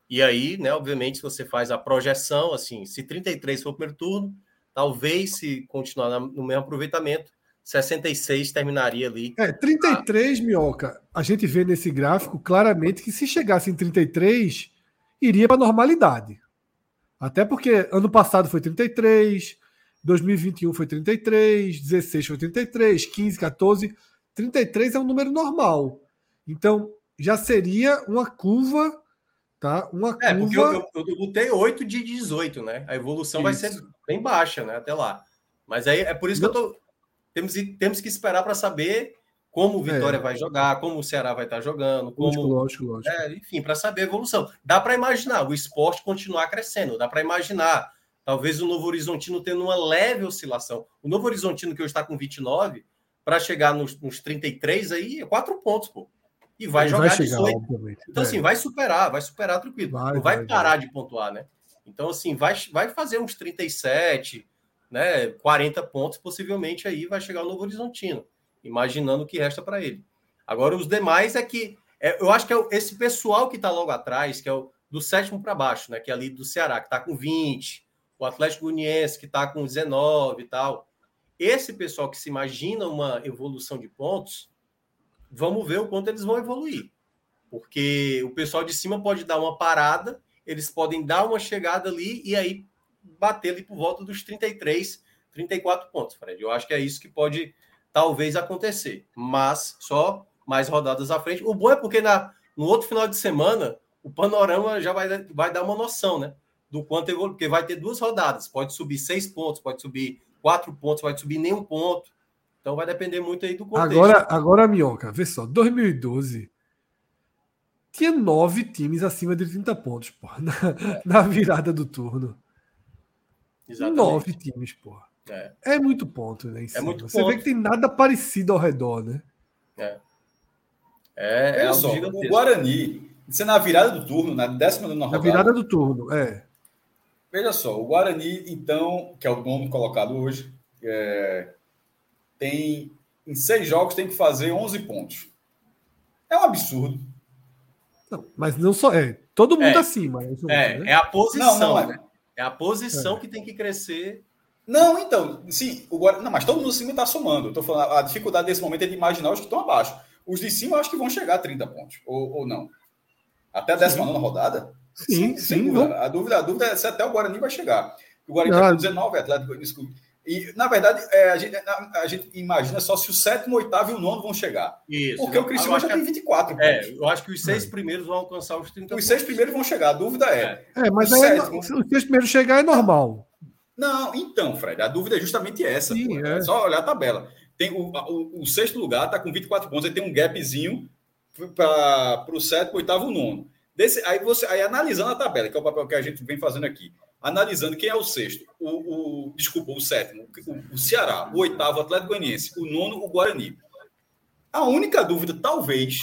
E aí, né, obviamente, se você faz a projeção, assim, se 33 for o primeiro turno, talvez se continuar no mesmo aproveitamento, 66 terminaria ali. É, 33, a... Minhoca, a gente vê nesse gráfico claramente que se chegasse em 33, iria para a normalidade. Até porque ano passado foi 33, 2021 foi 33, 16 foi 33, 15, 14. 33 é um número normal. Então, já seria uma curva, tá? Uma é, curva. Eu, eu, eu, botei 8 de 18, né? A evolução isso. vai ser bem baixa, né? Até lá. Mas aí é por isso Não. que eu tô. Temos, temos que esperar para saber como o Vitória é. vai jogar, como o Ceará vai estar jogando, como, lógico, lógico. É, enfim, para saber a evolução. Dá para imaginar o esporte continuar crescendo, dá para imaginar talvez o Novo Horizontino tendo uma leve oscilação. O Novo Horizontino que hoje está com 29, para chegar nos, nos 33 aí, é quatro pontos, pô. E vai Ele jogar vai chegar, 18. Obviamente. Então, é. assim, vai superar, vai superar tranquilo. Vai, Não vai, vai parar vai. de pontuar, né? Então, assim, vai, vai fazer uns 37, né? 40 pontos, possivelmente aí vai chegar o Novo Horizontino imaginando o que resta para ele. Agora, os demais é que é, eu acho que é esse pessoal que está logo atrás, que é o do sétimo para baixo, né? Que é ali do Ceará, que está com 20, o Atlético Goianiense, que está com 19 e tal. Esse pessoal que se imagina uma evolução de pontos, vamos ver o quanto eles vão evoluir. Porque o pessoal de cima pode dar uma parada, eles podem dar uma chegada ali e aí bater ali por volta dos 33, 34 pontos, Fred. Eu acho que é isso que pode talvez acontecer, mas só mais rodadas à frente. O bom é porque na, no outro final de semana o panorama já vai, vai dar uma noção, né? Do quanto evolui, porque vai ter duas rodadas, pode subir seis pontos, pode subir quatro pontos, pode subir nenhum ponto. Então vai depender muito aí do contexto. Agora, agora Minhoca, vê só, 2012 tinha nove times acima de 30 pontos, porra, <laughs> na, é. na virada do turno. Exatamente. Nove times, porra. É. é muito ponto, né? É muito Você ponto. vê que tem nada parecido ao redor, né? É. É, é só, o Guarani, Isso é na virada do turno, na décima nona rodada. Na virada do turno, é. Veja só, o Guarani, então, que é o nono colocado hoje, é, tem em seis jogos tem que fazer 11 pontos. É um absurdo. Não, mas não só é todo mundo é, acima. É, é, né? é a posição, não, não é. É. a posição é. que tem que crescer. Não, então, sim, o Guarani, não, mas todo mundo acima está somando. Eu tô falando, a dificuldade desse momento é de imaginar os que estão abaixo. Os de cima eu acho que vão chegar a 30 pontos, ou, ou não. Até a 19 rodada? Sim, sim. sim dúvida. A, dúvida, a dúvida é se até o Guarani vai chegar. O Guarani está com 19, Atlético, desculpa. E, na verdade, é, a, gente, a, a, gente, imagina só se o sétimo, oitavo e o nono vão chegar. Isso. Porque o Cristiano já tem 24 é, pontos. É, eu acho que os seis é. primeiros vão alcançar os 30 Os pontos. seis primeiros vão chegar, a dúvida é. É, mas aí, é sétimo... se os seis primeiros chegar é normal. Não, então, Fred, a dúvida é justamente essa. Sim, é. é. só olhar a tabela. Tem o, o, o sexto lugar está com 24 pontos, aí tem um gapzinho para o sétimo, oitavo, nono. Desse, aí você aí analisando a tabela, que é o papel que a gente vem fazendo aqui, analisando quem é o sexto, o, o desculpa, o sétimo, o, o Ceará, o oitavo, o Atlético Goianiense, o nono, o Guarani. A única dúvida, talvez,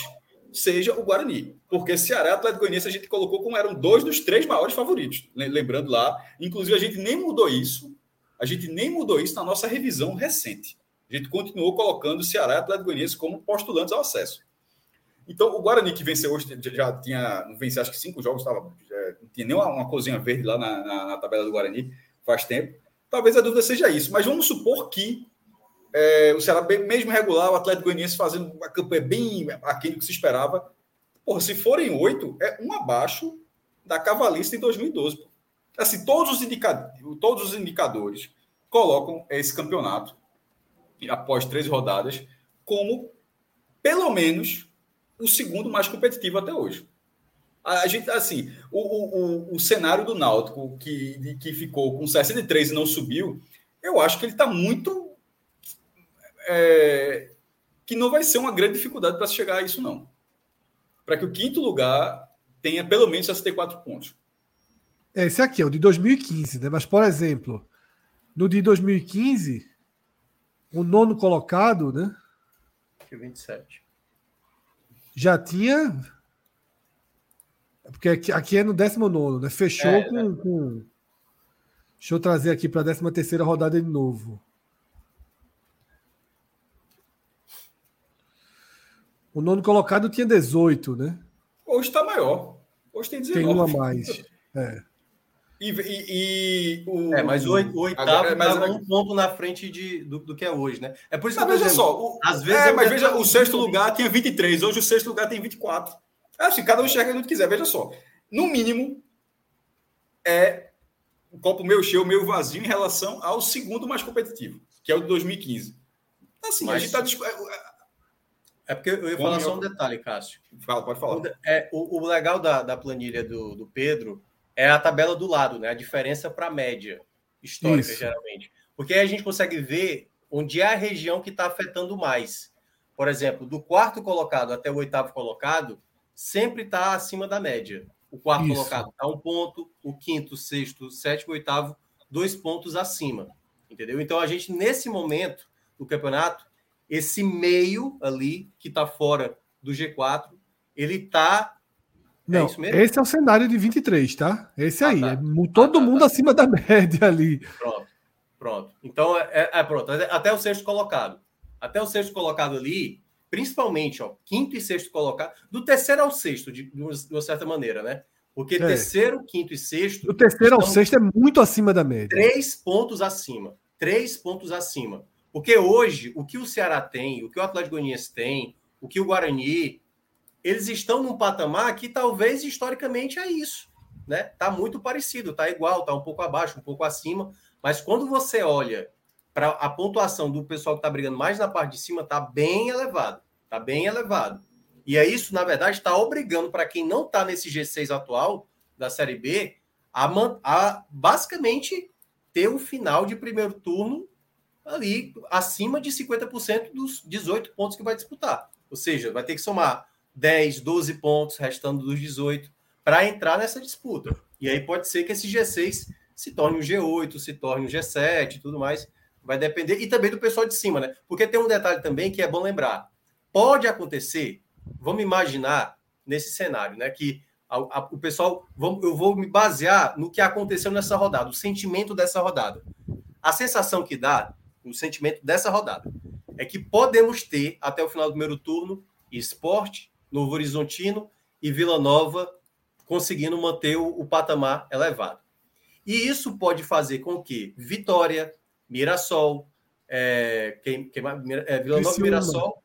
seja o Guarani, porque Ceará e Atlético Goianiense a gente colocou como eram dois dos três maiores favoritos, lembrando lá, inclusive a gente nem mudou isso, a gente nem mudou isso na nossa revisão recente. A gente continuou colocando Ceará e Atlético Goianiense como postulantes ao acesso. Então, o Guarani que venceu hoje já tinha, não venceu acho que cinco jogos, tava, não tinha nem uma, uma cozinha verde lá na, na, na, tabela do Guarani faz tempo. Talvez a dúvida seja isso, mas vamos supor que é, o Ceará, mesmo regular, o Atlético Goianiense fazendo uma campanha bem aquilo que se esperava. Porra, se forem oito, é um abaixo da Cavalista em 2012. Assim, todos os, todos os indicadores colocam esse campeonato, após três rodadas, como pelo menos o segundo mais competitivo até hoje. A gente, assim, o, o, o, cenário do Náutico, que, que ficou com 63 e não subiu, eu acho que ele está muito. É, que não vai ser uma grande dificuldade para chegar a isso, não. Para que o quinto lugar tenha pelo menos 64 pontos. É, esse aqui é o de 2015, né? Mas, por exemplo, no de 2015, o nono colocado, né? 27 já tinha. Porque aqui, aqui é no 19, né? Fechou é, com, com, Deixa eu trazer aqui para a 13 terceira rodada de novo. O nono colocado tinha 18, né? Hoje está maior. Hoje tem 19. Tem uma a mais. <laughs> É. E, e, e o, é, mas o, o oitavo estava um ponto na frente de, do, do, que é hoje, né? É por isso que mas veja dizendo, só, o, às vezes é, mas veja, o sexto lugar tinha 23, hoje o sexto lugar tem 24. É assim, cada um enxerga o que quiser, veja só. No mínimo, é o copo meio cheio, meio vazio em relação ao segundo mais competitivo, que é o de 2015. Assim, mas, a gente está. É, é porque eu ia falar só um detalhe, Cássio. Fala, pode falar. O, é, o, o legal da, da planilha do, do Pedro é a tabela do lado, né? A diferença para a média histórica, Isso. geralmente. Porque aí a gente consegue ver onde é a região que está afetando mais. Por exemplo, do quarto colocado até o oitavo colocado, sempre está acima da média. O quarto Isso. colocado está um ponto, o quinto, sexto, sétimo, oitavo, dois pontos acima. Entendeu? Então a gente, nesse momento do campeonato, esse meio ali que está fora do G4, ele está é Não, é esse é o cenário de 23, tá? Esse ah, aí. Tá. É todo ah, tá, mundo tá. acima da <laughs> média ali. Pronto. Pronto. Então, é, é, é, pronto. Até o sexto colocado. Até o sexto colocado ali, principalmente, ó, quinto e sexto colocado, do terceiro ao sexto, de, de uma certa maneira, né? Porque é. terceiro, quinto e sexto. Do terceiro ao sexto é muito acima da média. Três pontos acima. Três pontos acima. Porque hoje, o que o Ceará tem, o que o Atlético Goianiense tem, o que o Guarani, eles estão num patamar que talvez historicamente é isso, né? Tá muito parecido, tá igual, tá um pouco abaixo, um pouco acima, mas quando você olha para a pontuação do pessoal que está brigando mais na parte de cima, tá bem elevado, tá bem elevado. E é isso, na verdade, está obrigando para quem não está nesse G6 atual da Série B a, a basicamente ter o um final de primeiro turno ali acima de 50% dos 18 pontos que vai disputar. Ou seja, vai ter que somar 10, 12 pontos, restando dos 18, para entrar nessa disputa. E aí pode ser que esse G6 se torne um G8, se torne um G7 e tudo mais. Vai depender. E também do pessoal de cima, né? Porque tem um detalhe também que é bom lembrar. Pode acontecer, vamos imaginar, nesse cenário, né? Que a, a, o pessoal, vamos, eu vou me basear no que aconteceu nessa rodada, o sentimento dessa rodada. A sensação que dá, o sentimento dessa rodada, é que podemos ter até o final do primeiro turno esporte, Novo Horizontino e Vila Nova conseguindo manter o, o patamar elevado. E isso pode fazer com que Vitória, Mirassol, é, quem, quem, é, Vila Nova, Mirassol,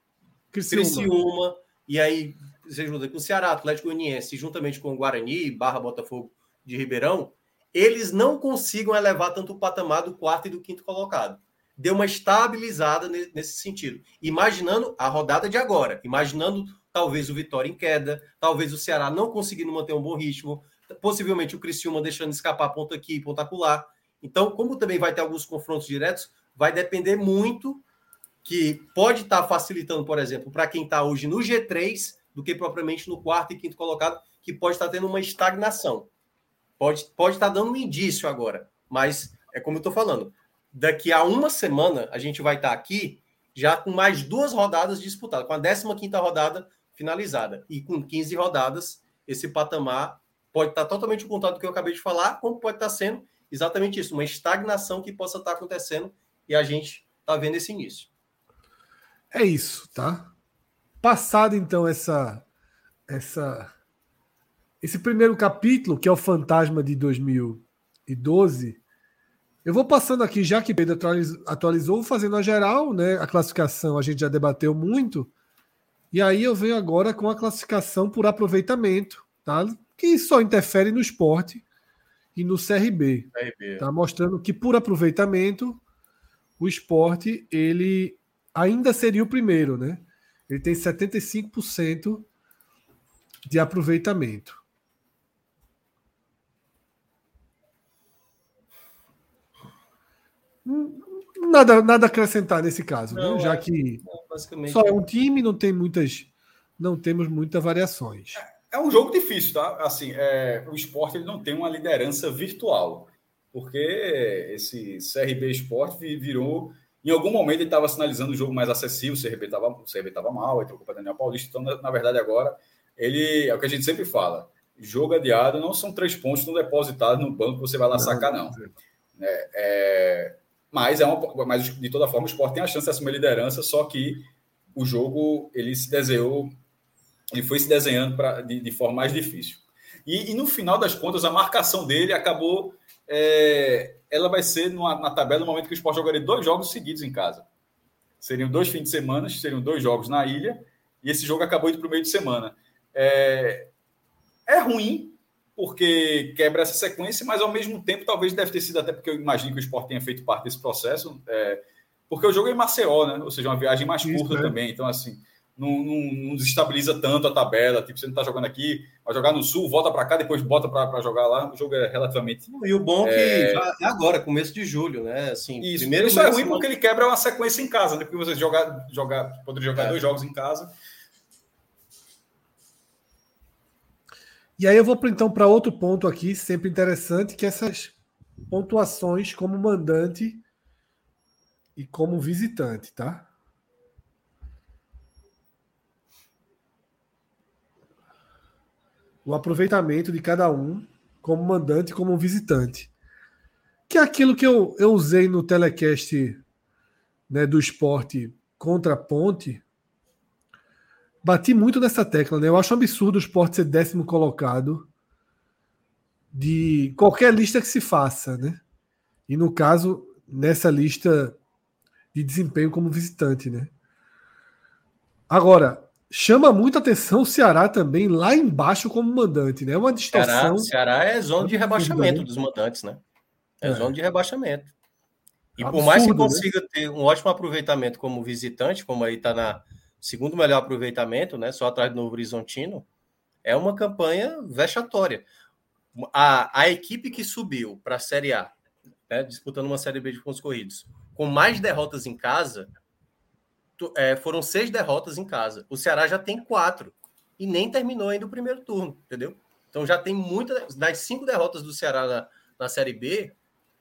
Criciúma. Criciúma, e aí você junta com o Ceará, Atlético Goianiense, juntamente com o Guarani, Barra Botafogo de Ribeirão, eles não consigam elevar tanto o patamar do quarto e do quinto colocado. Deu uma estabilizada nesse sentido. Imaginando a rodada de agora, imaginando talvez o Vitória em queda, talvez o Ceará não conseguindo manter um bom ritmo, possivelmente o Criciúma deixando escapar ponto aqui, ponto acolá. Então, como também vai ter alguns confrontos diretos, vai depender muito que pode estar tá facilitando, por exemplo, para quem está hoje no G3, do que propriamente no quarto e quinto colocado, que pode estar tá tendo uma estagnação. Pode, pode estar tá dando um indício agora, mas é como eu estou falando. Daqui a uma semana a gente vai estar tá aqui já com mais duas rodadas disputadas, com a 15 quinta rodada finalizada. E com 15 rodadas, esse patamar pode estar totalmente o contrário do que eu acabei de falar, como pode estar sendo exatamente isso, uma estagnação que possa estar acontecendo e a gente está vendo esse início. É isso, tá? Passado então essa essa esse primeiro capítulo, que é o fantasma de 2012, eu vou passando aqui, já que Pedro atualizou, fazendo a geral, né? A classificação a gente já debateu muito. E aí eu venho agora com a classificação por aproveitamento, tá? Que só interfere no esporte e no CRB. CRB. Tá mostrando que por aproveitamento o esporte ele ainda seria o primeiro, né? Ele tem 75% de aproveitamento. Nada, nada a acrescentar nesse caso, não, né? já é, que só é um time, não tem muitas, não temos muitas variações. É, é um jogo difícil, tá? Assim, é, o esporte ele não tem uma liderança virtual, porque esse CRB Esporte virou em algum momento ele estava sinalizando o jogo mais acessível, o CRB estava o CRB tava mal, ele trocou para Daniel Paulista. Então, na, na, verdade, agora, ele é o que a gente sempre fala: jogo adiado não são três pontos não depositados no banco que você vai lá sacar, não. É, é, mas, é uma, mas, de toda forma, o Sport tem a chance de assumir a liderança, só que o jogo ele se desenhou, ele foi se desenhando pra, de, de forma mais difícil. E, e, no final das contas, a marcação dele acabou é, ela vai ser numa, na tabela no momento que o Sport jogaria dois jogos seguidos em casa. Seriam dois fins de semana, seriam dois jogos na ilha, e esse jogo acabou indo para o meio de semana. É, é ruim, porque quebra essa sequência, mas ao mesmo tempo talvez deve ter sido até porque eu imagino que o Sport tenha feito parte desse processo, é, porque o jogo é em Maceió, né? Ou seja, uma viagem mais Isso, curta é. também. Então, assim, não, não, não, desestabiliza tanto a tabela. Tipo, você não está jogando aqui, vai jogar no sul, volta para cá, depois bota para jogar lá. O jogo é relativamente. E o bom é que já é agora, começo de julho, né? Assim, isso, primeiro isso é ruim porque ele quebra uma sequência em casa, né? Porque você jogar, jogar, poderia jogar é. dois jogos em casa. E aí eu vou então para outro ponto aqui, sempre interessante, que é essas pontuações como mandante e como visitante, tá? o aproveitamento de cada um, como mandante e como visitante. Que é aquilo que eu, eu usei no telecast né, do esporte contra a ponte. Bati muito nessa tecla, né? Eu acho um absurdo o esporte ser décimo colocado de qualquer lista que se faça, né? E no caso, nessa lista de desempenho como visitante, né? Agora, Chama muita atenção o Ceará também lá embaixo como mandante, né? É uma distorção. Ceará, Ceará é zona de rebaixamento dos mandantes, né? É, é. zona de rebaixamento. E Absurdo, por mais que né? consiga né? ter um ótimo aproveitamento como visitante, como aí está na segundo melhor aproveitamento, né? Só atrás do Novo Horizontino, é uma campanha vexatória. A, a equipe que subiu para a Série A, né, disputando uma Série B de pontos corridos, com mais derrotas em casa, é, foram seis derrotas em casa. O Ceará já tem quatro e nem terminou ainda o primeiro turno, entendeu? Então já tem muitas das cinco derrotas do Ceará na, na Série B,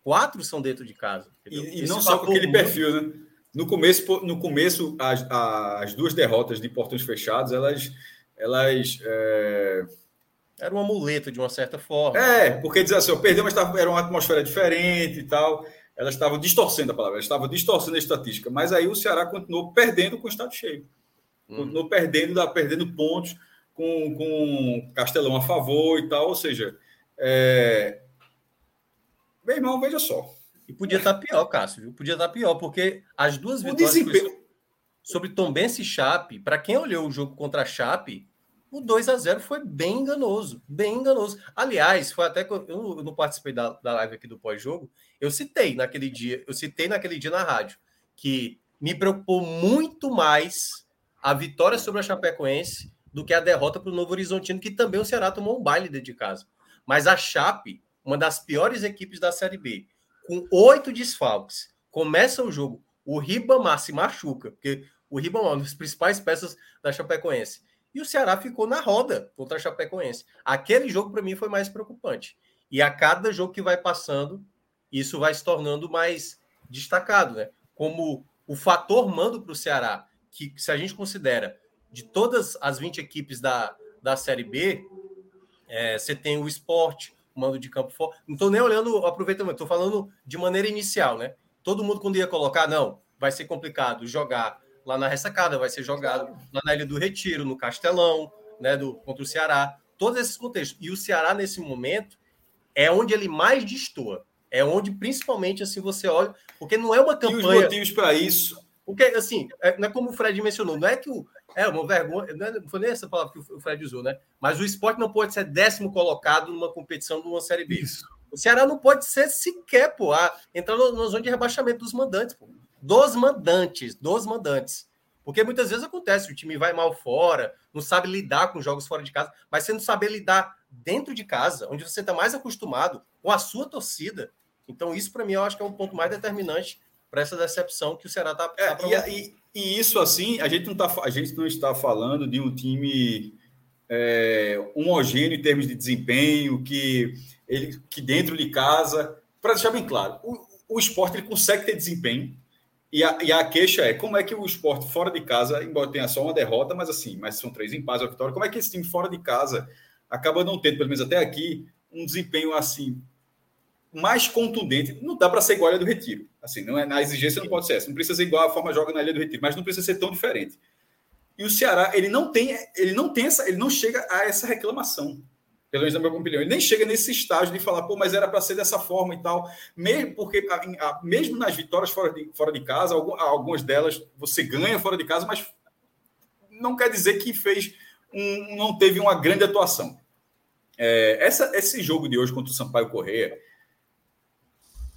quatro são dentro de casa. E, e não só com aquele perfil, né? No começo, no começo as, as duas derrotas de portões fechados, elas elas. É... Era um amuleto de uma certa forma. É, porque dizer assim, eu perdi, mas era uma atmosfera diferente e tal. Elas estavam distorcendo a palavra, elas estavam distorcendo a estatística. Mas aí o Ceará continuou perdendo com o estado cheio. Hum. Continuou perdendo, perdendo pontos com, com Castelão a favor e tal. Ou seja, é... meu irmão, veja só. E podia estar pior, Cássio, viu? Podia estar pior, porque as duas o vitórias desempenho... sobre Tombense e Chape, para quem olhou o jogo contra a Chape, o 2 a 0 foi bem enganoso, bem enganoso. Aliás, foi até que eu, eu não participei da, da live aqui do pós-jogo, eu citei naquele dia, eu citei naquele dia na rádio, que me preocupou muito mais a vitória sobre a Chapecoense do que a derrota para o Novo Horizontino, que também o Ceará tomou um baile dentro de casa. Mas a Chape, uma das piores equipes da Série B, com oito desfalques, começa o jogo, o Ribamar se machuca, porque o Ribamar é uma das principais peças da Chapecoense. E o Ceará ficou na roda contra a Chapecoense. Aquele jogo, para mim, foi mais preocupante. E a cada jogo que vai passando, isso vai se tornando mais destacado, né? Como o fator mando para o Ceará, que se a gente considera de todas as 20 equipes da, da Série B, é, você tem o esporte, mando de campo fora. Não estou nem olhando o aproveitamento, estou falando de maneira inicial, né? Todo mundo, quando ia colocar, não, vai ser complicado jogar lá na ressacada, vai ser jogado lá na Ilha do Retiro, no Castelão, né? Do, contra o Ceará. Todos esses contextos. E o Ceará, nesse momento, é onde ele mais destoa. É onde, principalmente, assim, você olha, porque não é uma campanha. E os motivos para isso porque, assim, é, não é como o Fred mencionou, não é que o. É uma vergonha, não, é, foi nem essa palavra que o Fred usou, né? Mas o esporte não pode ser décimo colocado numa competição de uma Série B. Isso. O Ceará não pode ser sequer, pô, a, entrar na zona de rebaixamento dos mandantes, pô. Dos mandantes, dos mandantes. Porque muitas vezes acontece, o time vai mal fora, não sabe lidar com jogos fora de casa, mas você não saber lidar dentro de casa, onde você está mais acostumado com a sua torcida. Então, isso para mim eu acho que é um ponto mais determinante para essa decepção que o Ceará está. É, tá e, e, e, isso assim, a gente não tá, a gente não está falando de um time é, homogêneo em termos de desempenho, que ele que dentro de casa, para deixar bem claro, o, o esporte ele consegue ter desempenho. E a, e a queixa é como é que o esporte fora de casa, embora tenha só uma derrota, mas assim, mas são três empates, a vitória, como é que esse time fora de casa acaba não tendo, pelo menos até aqui, um desempenho assim mais contundente. Não dá para ser igual a do Retiro. Assim, não é na exigência não pode ser essa. Não precisa ser igual a forma joga na Ilha do Retiro, mas não precisa ser tão diferente. E o Ceará, ele não tem, ele não tem essa, ele não chega a essa reclamação. Pelo menos na minha opinião, ele nem chega nesse estágio de falar, pô, mas era para ser dessa forma e tal. Mesmo porque mesmo nas vitórias fora de, fora de casa, algumas delas você ganha fora de casa, mas não quer dizer que fez um, não teve uma grande atuação. É, essa, esse jogo de hoje contra o Sampaio Correia,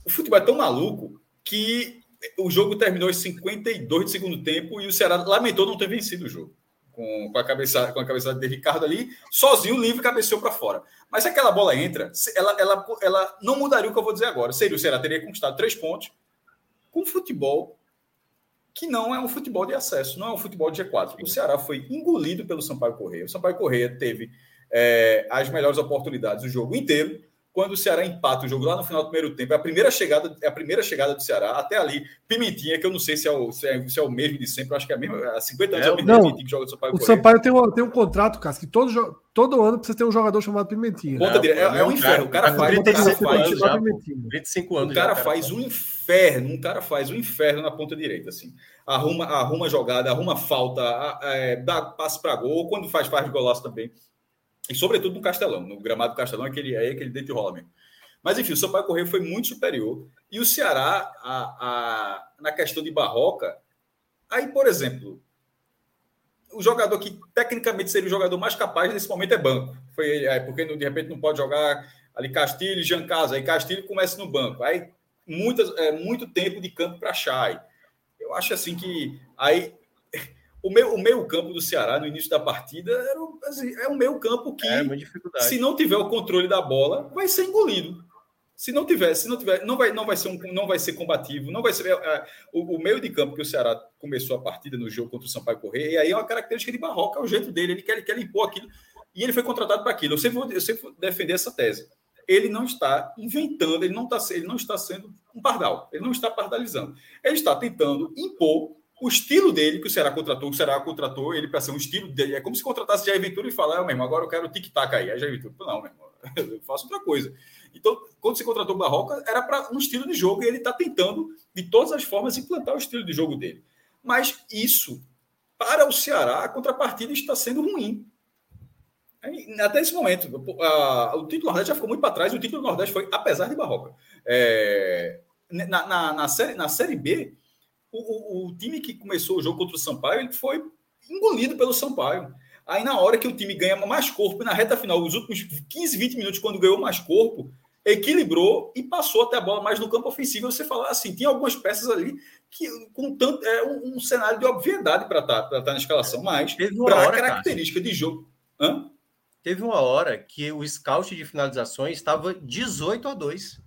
o futebol é tão maluco que o jogo terminou aos 52 do segundo tempo e o Ceará lamentou não ter vencido o jogo. Com, com a cabeça com a cabeça de Ricardo ali, sozinho, livre, cabeceou para fora. Mas se aquela bola entra, ela, ela, ela não mudaria o que eu vou dizer agora. Seria o Ceará teria conquistado três pontos com futebol que não é um futebol de acesso, não é um futebol de G4. O Ceará foi engolido pelo Sampaio Correia. O Sampaio Correia teve é, as melhores oportunidades o jogo inteiro quando o Ceará empata o jogo lá no final do primeiro tempo, é a primeira chegada, é a primeira chegada do Ceará, até ali, Pimentinha, que eu não sei se é o, se é, se é o mesmo de sempre, acho que é a mesma, há 50 anos é, é o mesmo não, Pimentinha que joga do Sampaio O Sampaio tem um, tem um contrato, Cássio, que todo, todo ano precisa ter um jogador chamado Pimentinha. Ponta é, é, é, um inferno, o cara faz... 35 anos já, 25 anos O cara já, faz um inferno, um cara faz um inferno na ponta direita, assim. Arruma, arruma jogada, arruma falta, é, dá passe para gol, quando faz, faz golaço também. E sobretudo no Castelão, no gramado do Castelão, aquele, é aquele dente rola mesmo. Mas, enfim, o Sampaio Correia foi muito superior. E o Ceará, a, a, na questão de barroca, aí, por exemplo, o jogador que tecnicamente seria o jogador mais capaz nesse momento é banco. Foi é, porque de repente não pode jogar ali Castilho e Jean Casa. Aí Castilho começa no banco. Aí muitas, é, muito tempo de campo para Chay. Eu acho assim que aí o meio, o meio campo do Ceará no início da partida era assim, é um meio campo que, é, se não tiver o controle da bola, vai ser engolido. Se não tiver, se não tiver, não vai, não vai ser um, não vai ser combativo, não vai ser é, é, o, o, meio de campo que o Ceará começou a partida no jogo contra o Sampaio Correia, e aí é uma característica de Barroca, é o jeito dele, ele quer, ele quer impor aquilo, e ele foi contratado para aquilo. Eu sempre, vou, eu sempre vou defender essa tese. Ele não está inventando, ele não está, ele não está sendo um pardal, ele não está pardalizando. Ele está tentando impor o estilo dele, que o Ceará contratou, o Ceará contratou ele para ser um estilo dele. É como se contratasse Jair Ventura e falar, ah, meu irmão, agora eu quero tic-tac aí. Aí Jair Ventura, não, meu irmão, <laughs> eu faço outra coisa. Então, quando você contratou o Barroca, era para um estilo de jogo e ele está tentando, de todas as formas, implantar o estilo de jogo dele. Mas isso, para o Ceará, a contrapartida está sendo ruim. Até esse momento, o título Nordeste já ficou muito para trás. O título Nordeste foi apesar de Barroca. É, na, na, na, série, na Série B, o, o, o, time que começou o jogo contra o Sampaio ele foi engolido pelo Sampaio. Aí, na hora que o time ganha mais corpo, na reta final, os últimos 15, 20 minutos, quando ganhou mais corpo, equilibrou e passou até a bola mais no campo ofensivo. Você falar assim, tinha algumas peças ali que com tanto é um, um cenário de obviedade para estar tá, tá na escalação, mas para a característica de jogo. Hã? Teve uma hora que o scout de finalizações estava 18 a 2.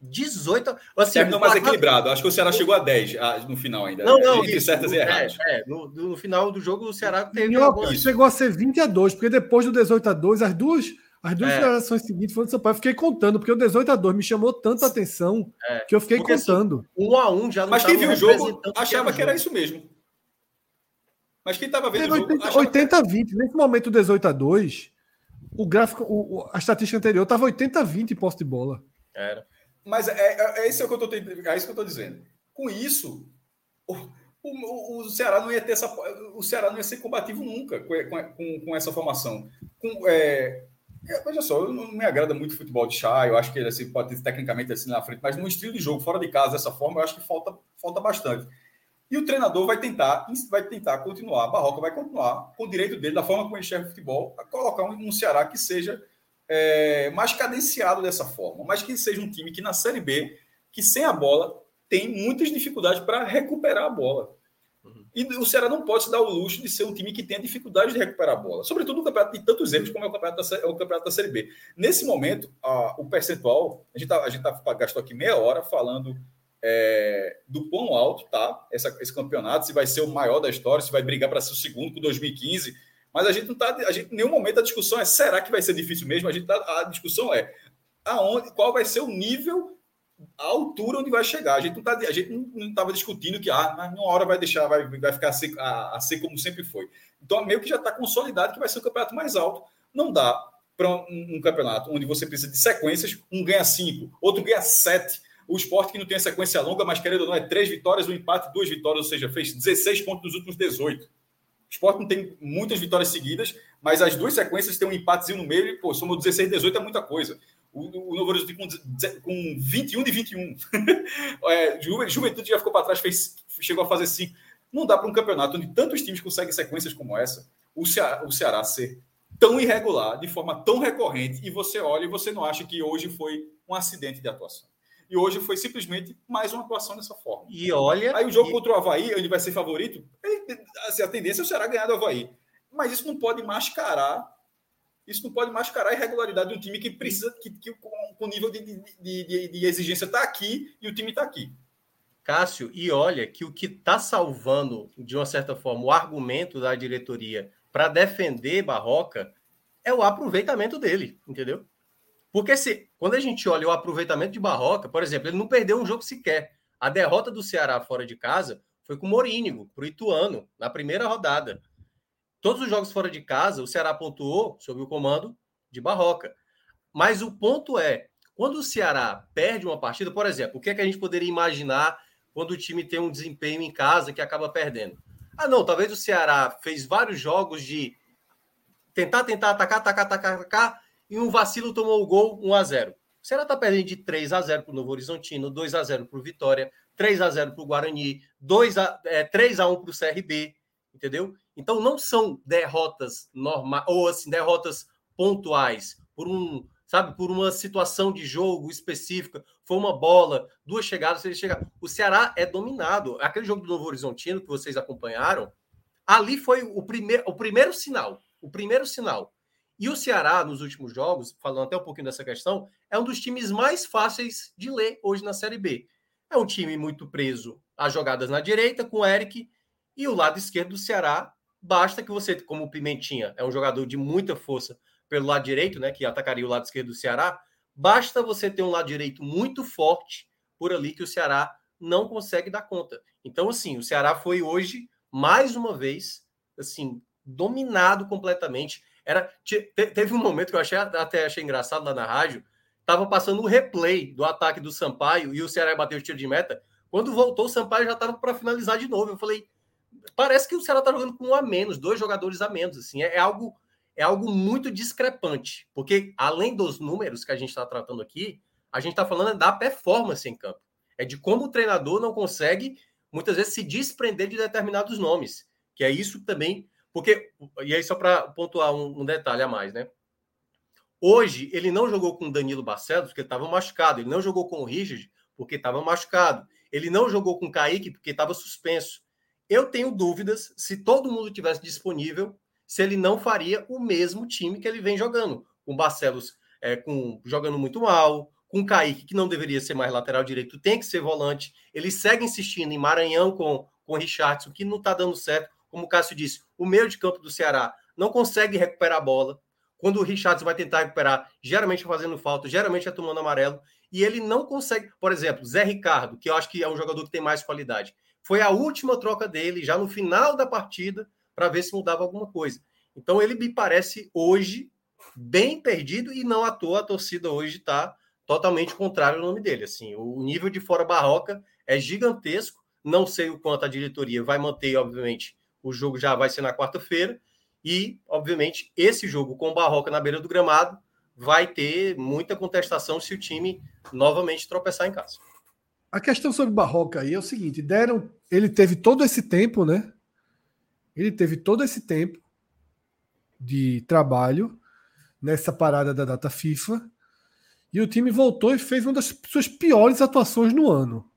18 assim, Terminou mais equilibrado. Acho que o Ceará chegou a 10 no final ainda. Não, não, entre isso, certas e erradas. É, é no, no, final do jogo, o Ceará teve. Uma... Chegou a ser 20 a 2, porque depois do 18 a 2, as duas as duas é. seguintes foram do São Paulo. Eu fiquei contando, porque o 18 a 2 me chamou tanta atenção é. que eu fiquei porque, assim, contando. Assim, um a um já não Mas quem viu o jogo achava que era isso mesmo. Mas quem estava vendo Teve o jogo. 80, 80 a 20. Nesse momento, 18 a 2, o gráfico, o, a estatística anterior estava 80 a 20 em posse de bola. Era. Mas é, é, é isso que eu estou é isso que eu tô dizendo. Com isso, o, o, o, Ceará não ia ter essa. O Ceará não ia ser combativo nunca com, com, com essa formação. Com, é, é, veja só, eu não me agrada muito o futebol de chá, eu acho que ele assim, pode ter tecnicamente assim na frente, mas no estilo de jogo, fora de casa, dessa forma, eu acho que falta, falta bastante. E o treinador vai tentar, vai tentar continuar, a Barroca vai continuar com o direito dele, da forma como ele enxerga o futebol, a colocar um, um Ceará que seja é, mais cadenciado dessa forma, mas que seja um time que na Série B, que sem a bola, tem muitas dificuldades para recuperar a bola. E o Ceará não pode se dar o luxo de ser um time que tenha dificuldade de recuperar a bola, sobretudo no campeonato de tantos erros como é o campeonato da, é o campeonato da Série B. Nesse momento, a, o percentual, a gente, tá, a gente tá, gastou aqui meia hora falando é, do quão alto tá essa, esse campeonato, se vai ser o maior da história, se vai brigar para ser o segundo com 2015. Mas a gente não está. A gente, em nenhum momento a discussão é será que vai ser difícil mesmo? A, gente tá, a discussão é aonde, qual vai ser o nível a altura onde vai chegar. A gente não tá, a gente não estava discutindo que ah, uma hora vai deixar, vai, vai ficar a ser, a, a ser como sempre foi. Então, meio que já está consolidado que vai ser o campeonato mais alto. Não dá para um, um, campeonato onde você precisa de sequências, um ganha cinco, outro ganha sete. O esporte que não tem sequência longa, mas querendo ou não, é três vitórias, um empate, duas vitórias, ou seja, fez 16 pontos nos últimos 18. O esporte não tem muitas vitórias seguidas, mas as duas sequências têm um empatezinho no meio e, pô, somos 16 18 é muita coisa. O, o Novo Horizonte com, com 21 de 21. <laughs> é, Juventude já ficou para trás, fez, chegou a fazer 5. Não dá para um campeonato onde tantos times conseguem sequências como essa, o Ceará, o Ceará ser tão irregular, de forma tão recorrente, e você olha e você não acha que hoje foi um acidente de atuação. E hoje foi simplesmente mais uma atuação dessa forma. E olha. Aí o jogo e... contra o Havaí, ele vai ser favorito, ele, assim, a tendência Ceará ganhar do Havaí. Mas isso não pode mascarar isso não pode mascarar a irregularidade de um time que precisa, que, que com o nível de, de, de, de exigência está aqui e o time está aqui. Cássio, e olha que o que está salvando, de uma certa forma, o argumento da diretoria para defender Barroca é o aproveitamento dele, entendeu? Porque se quando a gente olha o aproveitamento de Barroca, por exemplo, ele não perdeu um jogo sequer. A derrota do Ceará fora de casa foi com o Morínigo, para o Ituano, na primeira rodada. Todos os jogos fora de casa, o Ceará pontuou sob o comando de Barroca. Mas o ponto é, quando o Ceará perde uma partida, por exemplo, o que é que a gente poderia imaginar quando o time tem um desempenho em casa que acaba perdendo? Ah, não, talvez o Ceará fez vários jogos de tentar, tentar, atacar, atacar, atacar, atacar, e um vacilo tomou o gol 1 a 0 O Ceará está perdendo de 3 a 0 para o Novo Horizontino, 2 a 0 para o Vitória, 3 a 0 para o Guarani, 2 a, é, 3 a 1 para o CRB, entendeu? Então não são derrotas normais ou assim derrotas pontuais por um, sabe, por uma situação de jogo específica, foi uma bola, duas chegadas, ele chega. O Ceará é dominado. Aquele jogo do Novo Horizontino que vocês acompanharam, ali foi o primeiro o primeiro sinal, o primeiro sinal. E o Ceará nos últimos jogos, falando até um pouquinho dessa questão, é um dos times mais fáceis de ler hoje na Série B. É um time muito preso às jogadas na direita com o Eric e o lado esquerdo do Ceará Basta que você, como o Pimentinha é um jogador de muita força pelo lado direito, né, que atacaria o lado esquerdo do Ceará, basta você ter um lado direito muito forte por ali que o Ceará não consegue dar conta. Então, assim, o Ceará foi hoje, mais uma vez, assim, dominado completamente. Era, teve um momento que eu achei, até achei engraçado lá na rádio, estava passando o replay do ataque do Sampaio e o Ceará bateu o tiro de meta. Quando voltou, o Sampaio já estava para finalizar de novo. Eu falei, parece que o Ceará está jogando com um a menos, dois jogadores a menos. Assim, é, é algo é algo muito discrepante, porque além dos números que a gente está tratando aqui, a gente está falando da performance em campo. É de como o treinador não consegue, muitas vezes, se desprender de determinados nomes. Que é isso também. Porque, e aí, só para pontuar um, um, detalhe a mais, né? Hoje, ele não jogou com Danilo Barcelos porque estava machucado. Ele não jogou com o Richard porque estava machucado. Ele não jogou com o Kaique porque estava suspenso. Eu tenho dúvidas se todo mundo tivesse disponível, se ele não faria o mesmo time que ele vem jogando. Com Barcelos é, com, jogando muito mal, com o Kaique, que não deveria ser mais lateral direito, tem que ser volante. Ele segue insistindo em Maranhão com, com o Richardson, que não está dando certo. Como o Cássio disse, o meio de campo do Ceará não consegue recuperar a bola. Quando o Richardson vai tentar recuperar, geralmente fazendo falta, geralmente é tomando amarelo. E ele não consegue. Por exemplo, Zé Ricardo, que eu acho que é um jogador que tem mais qualidade. Foi a última troca dele, já no final da partida, para ver se mudava alguma coisa. Então ele me parece hoje bem perdido e não à toa a torcida hoje está totalmente contrário ao nome dele. Assim, o nível de fora barroca é gigantesco. Não sei o quanto a diretoria vai manter, obviamente. O jogo já vai ser na quarta-feira e, obviamente, esse jogo com Barroca na beira do gramado vai ter muita contestação se o time novamente tropeçar em casa. A questão sobre Barroca aí é o seguinte: deram, ele teve todo esse tempo, né? Ele teve todo esse tempo de trabalho nessa parada da data FIFA e o time voltou e fez uma das suas piores atuações no ano.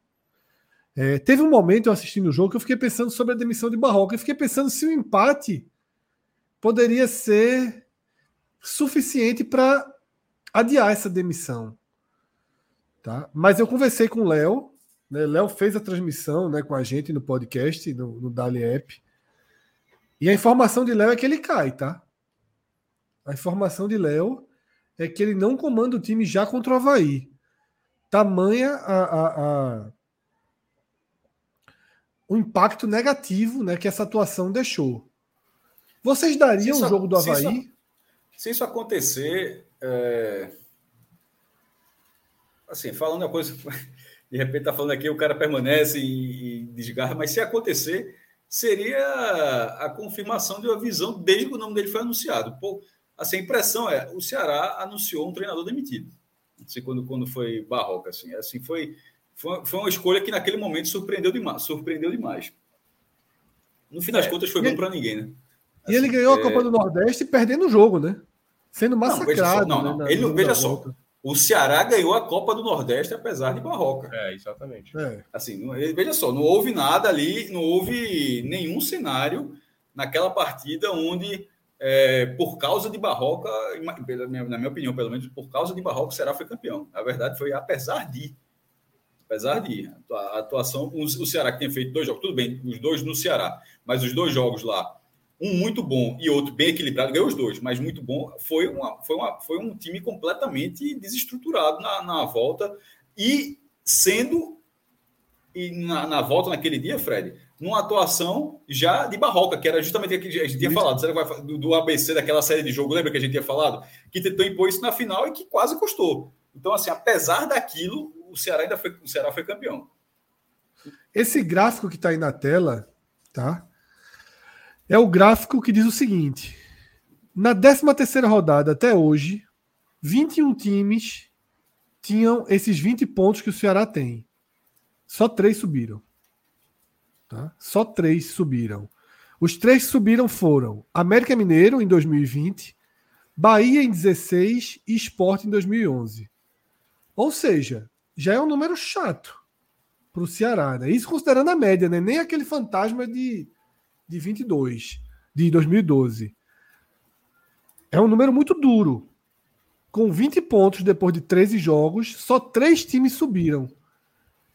É, teve um momento eu assistindo o jogo que eu fiquei pensando sobre a demissão de Barroca. Eu fiquei pensando se o empate poderia ser suficiente para adiar essa demissão. Tá? Mas eu conversei com o Léo. Né? Léo fez a transmissão né, com a gente no podcast, no, no Dali App. E a informação de Léo é que ele cai, tá? A informação de Léo é que ele não comanda o time já contra o Havaí. Tamanha a, a, a, o impacto negativo né, que essa atuação deixou. Vocês dariam o jogo do Havaí? Se isso, se isso acontecer. É... Assim, falando uma coisa. <laughs> De repente tá falando aqui, o cara permanece e, e desgarra, mas se acontecer, seria a confirmação de uma visão desde que o nome dele foi anunciado. Pô, assim, a impressão é, o Ceará anunciou um treinador demitido. Assim, quando, quando foi Barroca, assim, assim foi, foi, foi uma escolha que naquele momento surpreendeu demais. Surpreendeu demais. No fim das é, contas, foi bom para ninguém, né? Assim, e ele ganhou é... a Copa do Nordeste perdendo o jogo, né? Sendo massacrado. Não, não, não. Né, ele, veja só, volta. o Ceará ganhou a Copa do Nordeste apesar de Barroca. É, exatamente. É. Assim, não, veja só, não houve nada ali, não houve nenhum cenário naquela partida onde é, por causa de Barroca, na minha opinião, pelo menos, por causa de Barroca, o Ceará foi campeão. Na verdade, foi apesar de. Apesar de. A atuação. O Ceará que tinha feito dois jogos, tudo bem, os dois no Ceará, mas os dois jogos lá, um muito bom e outro bem equilibrado, ganhou os dois, mas muito bom, foi, uma, foi, uma, foi um time completamente desestruturado na, na volta e sendo. E na, na volta naquele dia, Fred, numa atuação já de barroca, que era justamente o que a gente tinha falado, do, do ABC daquela série de jogo, lembra que a gente tinha falado? Que tentou impor isso na final e que quase custou. Então, assim, apesar daquilo, o Ceará ainda foi, o Ceará foi campeão. Esse gráfico que está aí na tela, tá? É o gráfico que diz o seguinte: na 13 terceira rodada até hoje, 21 times tinham esses 20 pontos que o Ceará tem. Só três subiram. Tá? Só três subiram. Os três que subiram foram América Mineiro em 2020, Bahia em 16 e Sport em 2011. Ou seja, já é um número chato para o Ceará. Né? Isso considerando a média, né? nem aquele fantasma de, de 22, de 2012. É um número muito duro. Com 20 pontos depois de 13 jogos, só três times subiram.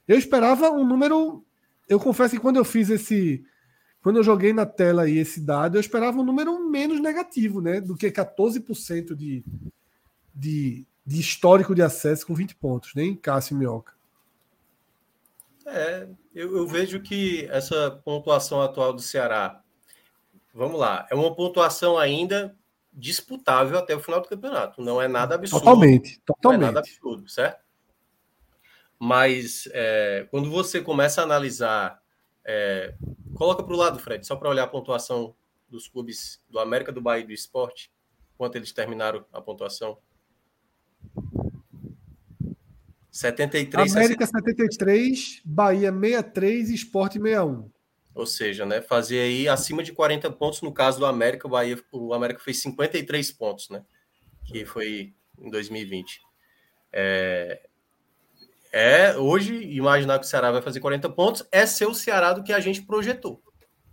Eu esperava um número eu confesso que quando eu fiz esse. Quando eu joguei na tela aí esse dado, eu esperava um número menos negativo, né? Do que 14% de, de, de histórico de acesso com 20 pontos, nem Cássio Minhoca. É, eu, eu, vejo que essa pontuação atual do Ceará, vamos lá, é uma pontuação ainda disputável até o final do campeonato. Não é nada absurdo. Totalmente, totalmente. Não é nada absurdo, certo? Mas é, quando você começa a analisar, é, coloca para o lado, Fred, só para olhar a pontuação dos clubes do América, do Bahia e do Esporte, quanto eles terminaram a pontuação. 73. América 73, Bahia 63 e Esporte 61. Ou seja, né, fazer aí acima de 40 pontos no caso do América, o Bahia, o América fez 53 pontos, né? Que foi em 2020. É, é hoje imaginar que o Ceará vai fazer 40 pontos é ser o Ceará do que a gente projetou.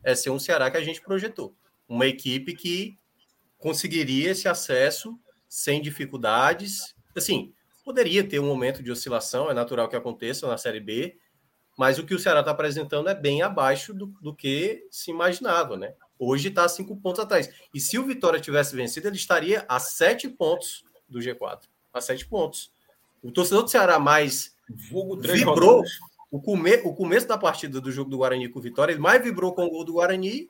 É ser um Ceará que a gente projetou. Uma equipe que conseguiria esse acesso sem dificuldades. Assim, poderia ter um momento de oscilação, é natural que aconteça na Série B, mas o que o Ceará está apresentando é bem abaixo do, do que se imaginava, né? Hoje está cinco pontos atrás. E se o Vitória tivesse vencido, ele estaria a sete pontos do G4. A sete pontos. O torcedor do Ceará mais vibrou o, come, o começo da partida do jogo do Guarani com o Vitória, ele mais vibrou com o gol do Guarani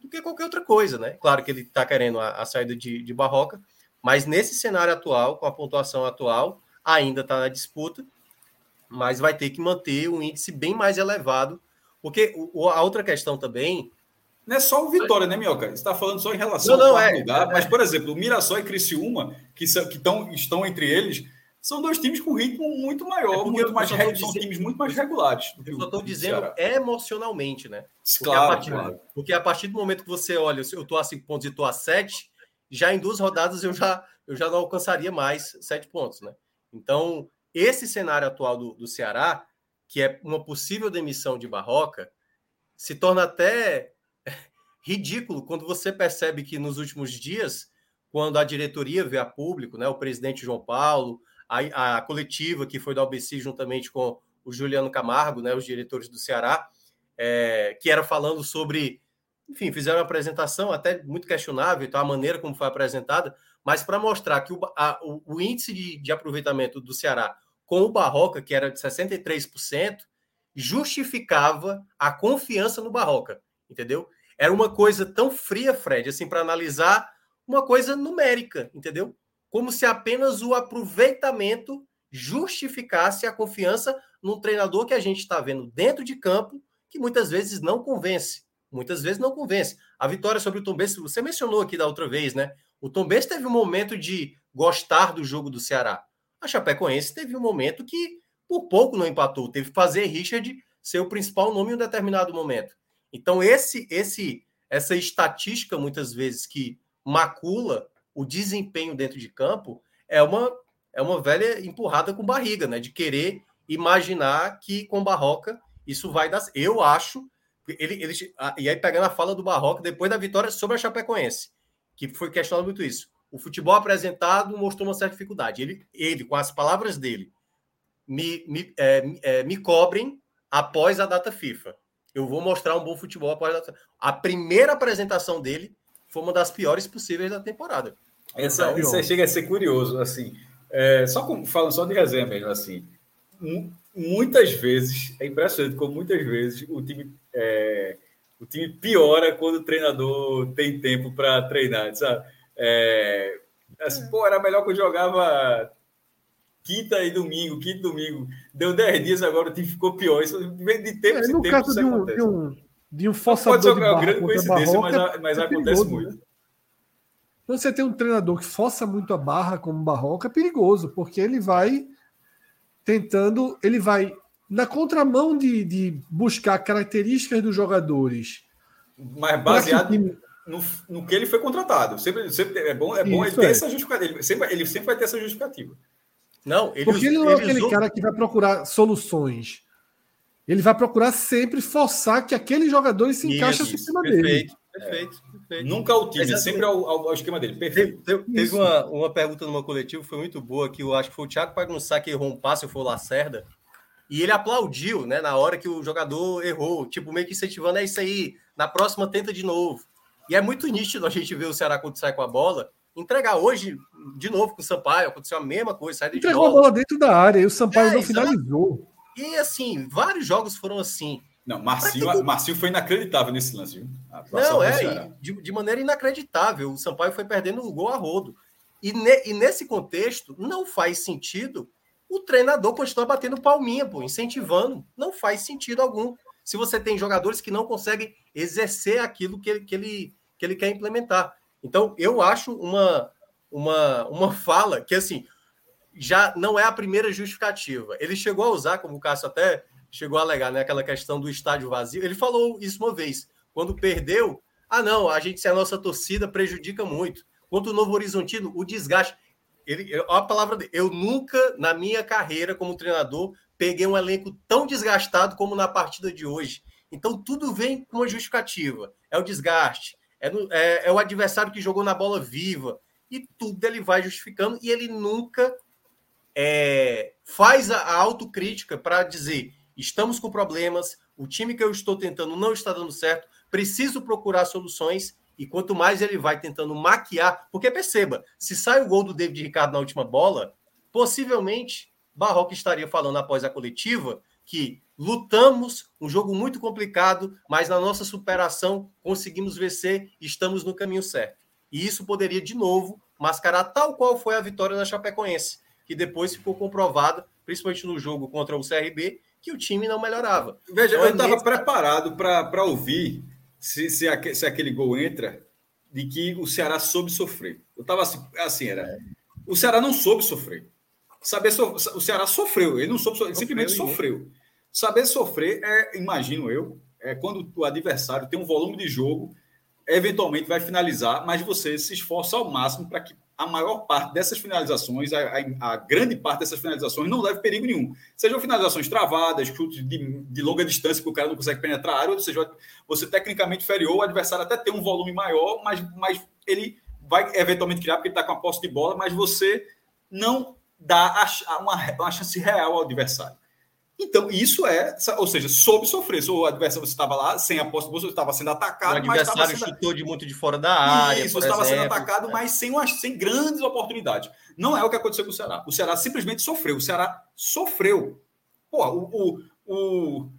do que qualquer outra coisa, né? Claro que ele está querendo a, a saída de, de, Barroca, mas nesse cenário atual, com a pontuação atual, ainda está na disputa, mas vai ter que manter um índice bem mais elevado, porque a outra questão também. Não é só o Vitória, né, Mioca? Você está falando só em relação não, não, ao é, lugar, é, mas, por exemplo, o Mirassol e Criciúma, que, são, que tão, estão entre eles, são dois times com ritmo muito maior, é muito mais são dizendo, times muito mais regulares. Eu só estou dizendo emocionalmente, né? Porque claro, a partir, claro. Porque a partir do momento que você olha, eu estou a 5 pontos e estou a 7, já em duas rodadas eu já, eu já não alcançaria mais 7 pontos, né? Então, esse cenário atual do, do Ceará, que é uma possível demissão de Barroca, se torna até <laughs> ridículo quando você percebe que nos últimos dias, quando a diretoria veio a público, né, o presidente João Paulo, a, a coletiva que foi da OBC juntamente com o Juliano Camargo, né, os diretores do Ceará, é, que era falando sobre, enfim, fizeram uma apresentação até muito questionável, então, a maneira como foi apresentada, mas para mostrar que o, a, o, o, índice de, de aproveitamento do Ceará com o Barroca, que era de 63%, justificava a confiança no Barroca, entendeu? Era uma coisa tão fria, Fred, assim, para analisar uma coisa numérica, entendeu? como se apenas o aproveitamento justificasse a confiança num treinador que a gente está vendo dentro de campo, que muitas vezes não convence. Muitas vezes não convence. A vitória sobre o Tom Benz, você mencionou aqui da outra vez, né? O Tom Benz teve um momento de gostar do jogo do Ceará. A Chapecoense teve um momento que por pouco não empatou, teve que fazer Richard ser o principal nome em um determinado momento. Então esse esse essa estatística muitas vezes que macula o desempenho dentro de campo é uma, é uma velha empurrada com barriga, né? De querer imaginar que com Barroca isso vai dar. Eu acho. Ele, ele, e aí, pegando a fala do Barroca, depois da vitória sobre a Chapecoense, que foi questionado muito isso. O futebol apresentado mostrou uma certa dificuldade. Ele, ele com as palavras dele, me, me, é, é, me cobrem após a data FIFA. Eu vou mostrar um bom futebol após a data. A primeira apresentação dele foi uma das piores possíveis da temporada. Essa, então, isso chega a ser curioso, assim. É, só com, falando só de resenha mesmo, assim. Muitas vezes, é impressionante como muitas vezes o time, é, o time piora quando o treinador tem tempo para treinar, sabe? É, assim, pô, era melhor que eu jogava quinta e domingo, quinta e domingo. Deu 10 dias agora, o time ficou pior. Isso vem de tempo é, em tempo. Caso de um, de um, de um forçador Pode ser uma grande coincidência, mas, mas é acontece muito. Né? Quando você tem um treinador que força muito a barra como o Barroca, é perigoso, porque ele vai tentando, ele vai na contramão de, de buscar características dos jogadores. Mas baseado time... no, no, que ele foi contratado. Sempre, sempre é bom, é bom ele ter é. essa justificativa. Ele sempre, ele sempre vai ter essa justificativa. Não, ele, porque ele não é aquele usou... cara que vai procurar soluções. Ele vai procurar sempre forçar que aqueles jogadores se encaixem no sistema perfeito, dele. Perfeito, perfeito. Nunca ao time, sempre ao, ao, ao, esquema dele. Perfeito. Teve, teve uma, uma pergunta no meu coletivo, foi muito boa, que eu acho que foi o Thiago Pagunçá que errou um passe, foi o Lacerda, e ele aplaudiu, né, na hora que o jogador errou, tipo, meio que incentivando, é isso aí, na próxima tenta de novo. E é muito nítido a gente ver o Ceará quando sai com a bola, entregar hoje, de novo com o Sampaio, aconteceu a mesma coisa, sai de Entregou a bola dentro da área e o Sampaio é, não finalizou. E assim, vários jogos foram assim. Não, Marcinho, que... Marcinho foi inacreditável nesse lance. Não, é, de, de, maneira inacreditável. O Sampaio foi perdendo o gol a rodo. E, ne, e, nesse contexto, não faz sentido o treinador continuar batendo palminha, pô, incentivando. Não faz sentido algum. Se você tem jogadores que não conseguem exercer aquilo que ele, que ele, que ele quer implementar. Então, eu acho uma, uma, uma fala que, assim, já não é a primeira justificativa. Ele chegou a usar, como o Cássio até chegou a alegar, né, aquela questão do estádio vazio. Ele falou isso uma vez. Quando perdeu, ah, não, a gente, se a nossa torcida prejudica muito. Quanto o Novo Horizontino, o desgaste. Ele, a palavra dele, eu nunca, na minha carreira como treinador, peguei um elenco tão desgastado como na partida de hoje. Então, tudo vem com uma justificativa. É o desgaste, é, no, é, é o adversário que jogou na bola viva, e tudo ele vai justificando, e ele nunca é, faz a autocrítica para dizer: estamos com problemas, o time que eu estou tentando não está dando certo, preciso procurar soluções. E quanto mais ele vai tentando maquiar, porque perceba, se sai o gol do David Ricardo na última bola, possivelmente Barroca estaria falando após a coletiva que lutamos, um jogo muito complicado, mas na nossa superação conseguimos vencer, estamos no caminho certo. E isso poderia de novo mascarar tal qual foi a vitória da Chapecoense que depois ficou comprovada, principalmente no jogo contra o CRB, que o time não melhorava. Veja, então, eu estava nesse... preparado para ouvir se, se, aquele, se, aquele gol entra, de que o Ceará soube sofrer. Eu estava assim, assim, era. O Ceará não soube sofrer. Saber so, o Ceará sofreu, ele não soube, ele simplesmente sofreu. Saber sofrer é, imagino eu, é quando o adversário tem um volume de jogo, eventualmente vai finalizar, mas você se esforça ao máximo para que a maior parte dessas finalizações, a, a, a, grande parte dessas finalizações, não leva perigo nenhum. Sejam finalizações travadas, chutes de, de, longa distância que o cara não consegue penetrar a área, ou seja, você tecnicamente inferior, o adversário até tem um volume maior, mas, mas ele vai eventualmente criar, porque ele está com a posse de bola, mas você não dá a, uma, uma chance real ao adversário. Então, isso é, ou seja, soube sofrer. O adversário você estava lá sem a posse de você estava sendo atacado. O adversário sendo... chutou de muito de fora da área. Isso, você estava sendo atacado, mas sem, uma, sem grandes oportunidades. Não é o que aconteceu com o Ceará. O Ceará simplesmente sofreu. O Ceará sofreu. Pô, o, o, o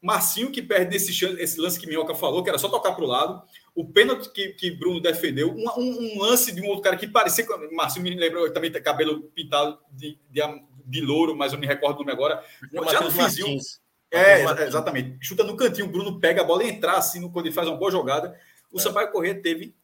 Marcinho que perde esse, esse lance que Minhoca falou, que era só tocar para o lado. O pênalti que, que Bruno defendeu. Um, um, um, lance de um outro cara que parecia. Marcinho me lembrou também cabelo pintado de, de de louro, mas eu me recordo do nome agora. Já no fizinho. É, exatamente. Chuta no cantinho, o Bruno pega a bola e entrar assim quando ele faz uma boa jogada. O é. Sampaio Corrêa teve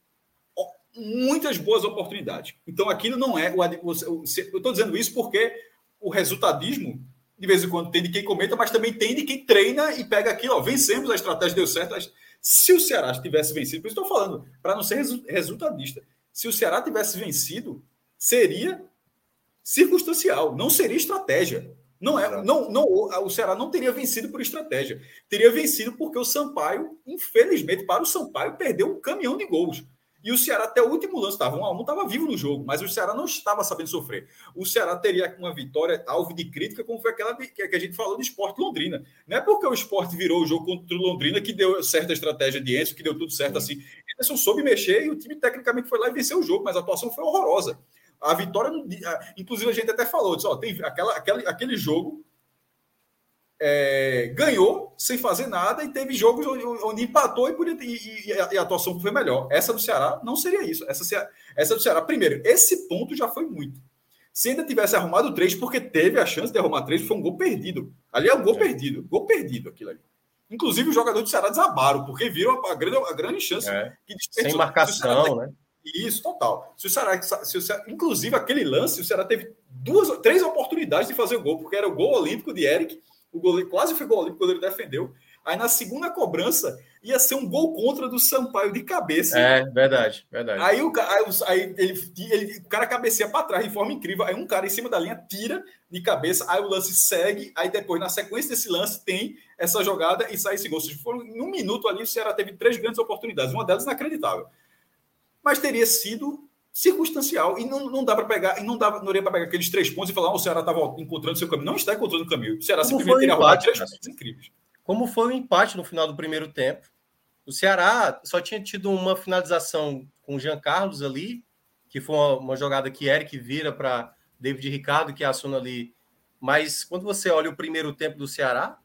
muitas boas oportunidades. Então aquilo não é. Eu estou dizendo isso porque o resultadismo, de vez em quando, tem de quem comenta, mas também tem de quem treina e pega aquilo. Ó, vencemos, a estratégia deu certo. Se o Ceará tivesse vencido, por isso estou falando, para não ser resultadista, se o Ceará tivesse vencido, seria circunstancial, não seria estratégia. Não é, não, não, o Ceará não teria vencido por estratégia. Teria vencido porque o Sampaio, infelizmente, para o Sampaio, perdeu um caminhão de gols. E o Ceará, até o último lance, estava um a um, estava vivo no jogo, mas o Ceará não estava sabendo sofrer. O Ceará teria uma vitória alvo de crítica, como foi aquela que a gente falou do esporte Londrina. Não é porque o esporte virou o jogo contra o Londrina que deu certa estratégia de Enzo, que deu tudo certo assim. Anderson soube mexer e o time tecnicamente foi lá e venceu o jogo, mas a atuação foi horrorosa. A vitória, inclusive a gente até falou, disse, ó, tem aquela, aquele, aquele jogo é, ganhou sem fazer nada e teve jogos onde, onde empatou e, podia, e, e, a, e, a, atuação foi melhor. Essa do Ceará não seria isso. Essa, essa do Ceará, primeiro, esse ponto já foi muito. Se ainda tivesse arrumado três, porque teve a chance de arrumar três, foi um gol perdido. Ali é um gol é. perdido, gol perdido aquilo ali. Inclusive, os jogadores do Ceará desabaram, porque viram a, a grande, a grande chance é. que Sem marcação, né? Isso, total. Se o Ceará, se o Ceará, inclusive aquele lance, o Ceará teve duas, três oportunidades de fazer o gol, porque era o gol olímpico de Eric, o goleiro quase foi gol olímpico quando ele defendeu. Aí na segunda cobrança ia ser um gol contra do Sampaio de cabeça. É, verdade, verdade. Aí o, aí, aí ele, ele, o cara cabeceia para trás de forma incrível. Aí um cara em cima da linha tira de cabeça, aí o lance segue. Aí depois, na sequência desse lance, tem essa jogada e sai esse gol. Se for em um minuto ali, o Ceará teve três grandes oportunidades, uma delas inacreditável mas teria sido circunstancial e não, não dá para pegar, e não dá não para pegar aqueles três pontos e falar, oh, o Ceará estava encontrando seu caminho. Não está encontrando o caminho. O Ceará Como simplesmente teria arrumado três pontos incríveis. Como foi o empate no final do primeiro tempo? O Ceará só tinha tido uma finalização com o Jean Carlos ali, que foi uma, uma jogada que Eric vira para David Ricardo, que aciona ali Mas quando você olha o primeiro tempo do Ceará,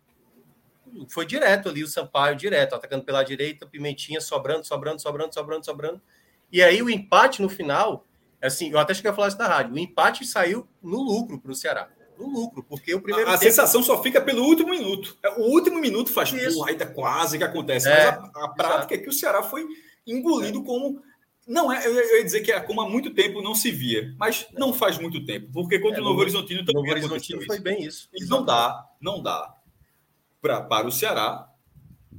foi direto ali o Sampaio, direto, atacando pela direita, Pimentinha sobrando, sobrando, sobrando, sobrando, sobrando. E aí o empate no final, assim, eu até cheguei a falar isso na rádio, o empate saiu no lucro para o Ceará. No lucro, porque o primeiro. A, a tempo... sensação só fica pelo último minuto. É, o último minuto faz, isso. ainda quase que acontece. É, Mas a, a prática é que o Ceará foi engolido é. como. Não é, eu ia dizer que é como há muito tempo não se via, mas não faz muito tempo, porque contra é, o Novo Horizontino também Novo Horizontino foi bem isso. E não dá, não dá pra, para o Ceará,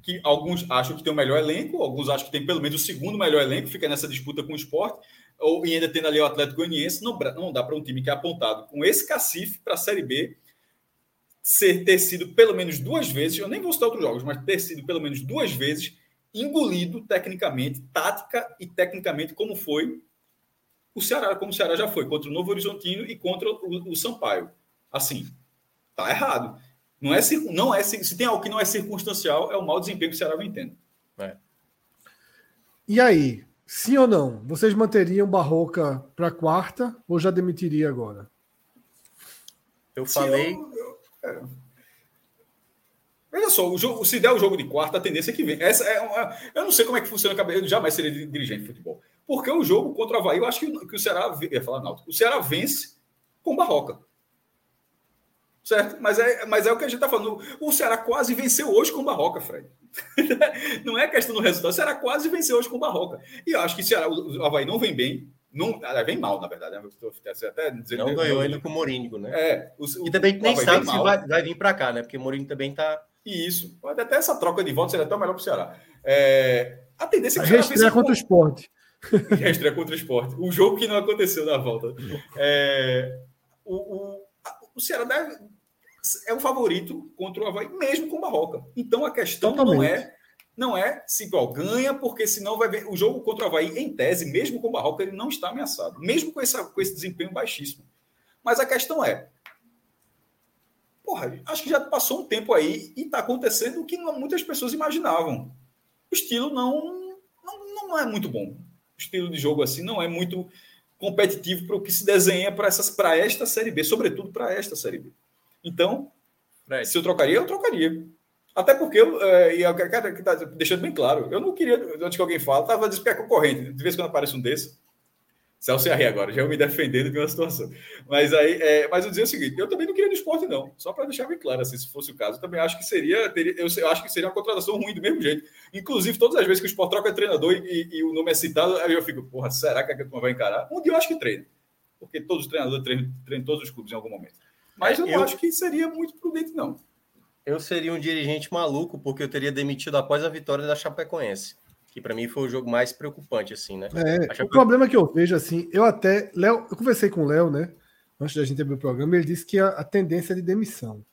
que alguns acham que tem o melhor elenco, alguns acham que tem pelo menos o segundo melhor elenco, fica nessa disputa com o esporte, ou e ainda tendo ali o Atlético Goianiense, não, não dá para um time que é apontado com esse cacife para a Série B ser, ter sido pelo menos duas vezes, eu nem vou citar outros jogos, mas ter sido pelo menos duas vezes engolido tecnicamente, tática e tecnicamente, como foi o Ceará, como o Ceará já foi, contra o Novo Horizontino e contra o, o Sampaio. Assim, tá errado. Não é, não é, se tem algo que não é circunstancial, é o mau desempenho que o Ceará vem tendo. É. E aí, sim ou não? Vocês manteriam Barroca para quarta ou já demitiria agora? Eu falei. Eu, eu, é. Veja só, o jogo, se der o jogo de quarta, a tendência é que vem. Essa é uma, eu não sei como é que funciona a cabeça, eu jamais seria dirigente de futebol. Porque o jogo contra o Havaí, eu acho que, que o Ceará. ia falar, não, o Ceará vence com Barroca. Certo? Mas é, mas é o que a gente está falando. O Ceará quase venceu hoje com o Barroca, Fred. <laughs> não é questão do resultado. O Ceará quase venceu hoje com o Barroca. E eu acho que o, Ceará, o Havaí não vem bem. Não, vem mal, na verdade. Né? Até dizendo não ganhou ainda com o Mourinho, né? É, o, e também nem sabe se vai, vai, vir para cá, né? Porque o Mourinho também está. Isso. Pode até essa troca de votos seria até melhor para o Ceará. É, a tendência é que o Ceará contra o esporte. <laughs> Reestreia contra o esporte. O jogo que não aconteceu na volta. É, o, o, o Ceará deve, é o favorito contra o Havaí, mesmo com o Barroca. Então a questão Totalmente. não é não é se igual ganha, porque senão vai ver. O jogo contra o Havaí, em tese, mesmo com o Barroca, ele não está ameaçado, mesmo com, essa, com esse desempenho baixíssimo. Mas a questão é. Porra, acho que já passou um tempo aí e está acontecendo o que muitas pessoas imaginavam. O estilo não, não, não é muito bom. O estilo de jogo assim não é muito competitivo para o que se desenha para esta Série B, sobretudo para esta Série B. Então, Fred. se eu trocaria, eu trocaria. Até porque, eu, é, e eu quero que tá deixando bem claro, eu não queria, antes que alguém fale, estava dizendo que é concorrente. De vez em quando aparece um desse, Celso ri agora, já eu me defendendo de uma situação. Mas aí, é, mas eu dizer o seguinte, eu também não queria do esporte, não. Só para deixar bem claro, assim, se fosse o caso, eu também acho que seria, teria, eu, eu, acho que seria uma contratação ruim do mesmo jeito. Inclusive, todas as vezes que o esporte troca treinador e, e, e o nome é citado, aí eu fico, porra, será que a turma vai encarar? Um dia eu acho que treina. Porque todos os treinadores treinam, treinam todos os clubes em algum momento. Mas eu, eu acho que seria muito prudente, não. Eu seria um dirigente maluco, porque eu teria demitido após a vitória da Chapecoense. Que para mim foi o jogo mais preocupante, assim, né? É, Chape... O problema que eu vejo, assim, eu até. Léo, eu conversei com o Léo, né? Antes da gente abrir o programa, ele disse que a, a tendência é de demissão.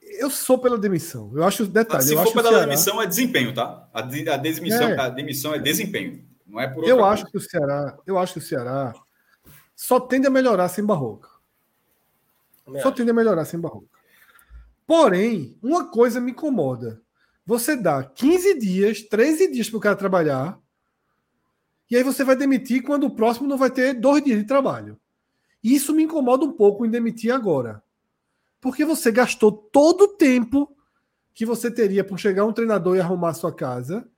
Eu sou pela demissão. Eu acho detalhe. Se eu for pela Ceará... demissão, é desempenho, tá? A, de, a, demissão, é. a demissão é desempenho. Não é por Eu acho coisa. que o Ceará, eu acho que o Ceará só tende a melhorar sem Barroca. Só tende a melhorar sem Barroca. Porém, uma coisa me incomoda. Você dá 15 dias, 13 dias para o cara trabalhar, e aí você vai demitir quando o próximo não vai ter dois dias de trabalho. Isso me incomoda um pouco em demitir agora. Porque você gastou todo o tempo que você teria por chegar um treinador e arrumar sua casa.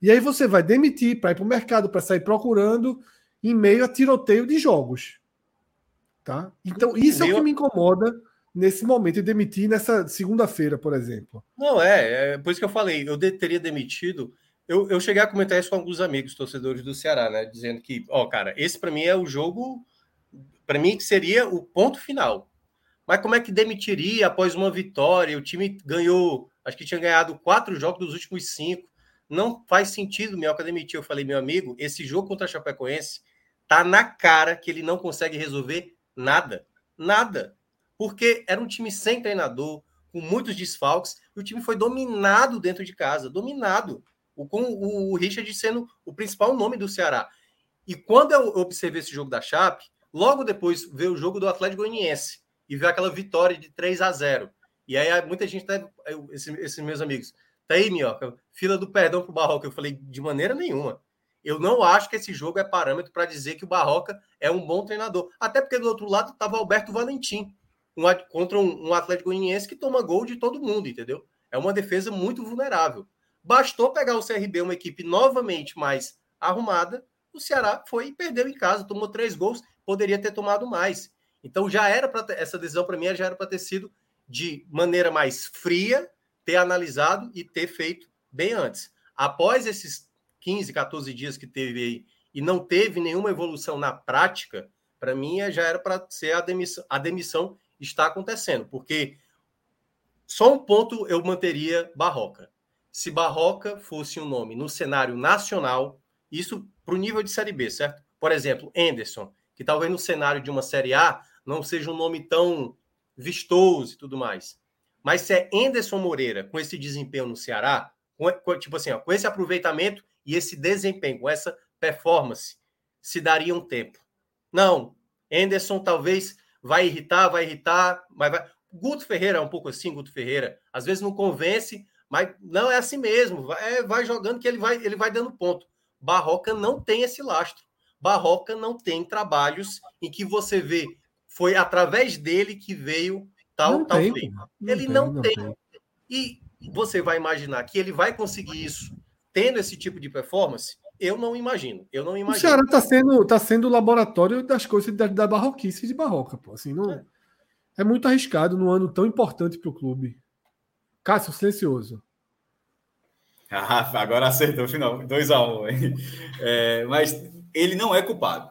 E aí você vai demitir para ir para o mercado, para sair procurando, em meio a tiroteio de jogos. Tá? Então, isso Meu... é o que me incomoda nesse momento e demitir nessa segunda-feira, por exemplo. Não, é, é por isso que eu falei, eu de, teria demitido. Eu, eu cheguei a comentar isso com alguns amigos torcedores do Ceará, né? Dizendo que, ó, cara, esse para mim é o jogo, para mim que seria o ponto final. Mas como é que demitiria após uma vitória? O time ganhou, acho que tinha ganhado quatro jogos dos últimos cinco. Não faz sentido Minhoca demitir. Eu falei, meu amigo, esse jogo contra a Chapecoense tá na cara que ele não consegue resolver Nada. Nada. Porque era um time sem treinador, com muitos desfalques, e o time foi dominado dentro de casa, dominado. Com o Richard sendo o principal nome do Ceará. E quando eu observei esse jogo da Chape, logo depois veio o jogo do Atlético Goianiense e veio aquela vitória de 3 a 0 E aí muita gente, tá, esses, esses meus amigos, tá aí, minhoca, fila do perdão pro Barroca. Eu falei, de maneira nenhuma. Eu não acho que esse jogo é parâmetro para dizer que o Barroca é um bom treinador. Até porque do outro lado estava Alberto Valentim, um, contra um, um Atlético Goianiense que toma gol de todo mundo, entendeu? É uma defesa muito vulnerável. Bastou pegar o CRB, uma equipe novamente mais arrumada, o Ceará foi e perdeu em casa, tomou três gols, poderia ter tomado mais. Então já era para essa decisão para mim já era para ter sido de maneira mais fria, ter analisado e ter feito bem antes. Após esses 15, 14 dias que teve aí e não teve nenhuma evolução na prática, para mim já era para ser a demissão. A demissão está acontecendo, porque só um ponto eu manteria Barroca. Se Barroca fosse um nome no cenário nacional, isso para o nível de Série B, certo? Por exemplo, Anderson, que talvez no cenário de uma Série A não seja um nome tão vistoso e tudo mais. Mas se é Anderson Moreira com esse desempenho no Ceará, com, tipo assim, ó, com esse aproveitamento e esse desempenho, essa performance, se daria um tempo. Não, Anderson talvez vai irritar, vai irritar, mas vai... Guto Ferreira é um pouco assim, Guto Ferreira. Às vezes não convence, mas não é assim mesmo. Vai, é, vai jogando que ele vai, ele vai dando ponto. Barroca não tem esse lastro. Barroca não tem trabalhos em que você vê foi através dele que veio tal não tal tem, Ele não, não tem. tem. E você vai imaginar que ele vai conseguir isso tendo esse tipo de performance? Eu não imagino. Eu não imagino. O Ceará está sendo, tá sendo o laboratório das coisas da, da barroquice de barroca, pô. Assim, não, é. é muito arriscado num ano tão importante para o clube. Cássio, silencioso. Ah, agora acertou o final. 2x1. Um, é, mas ele não é culpado.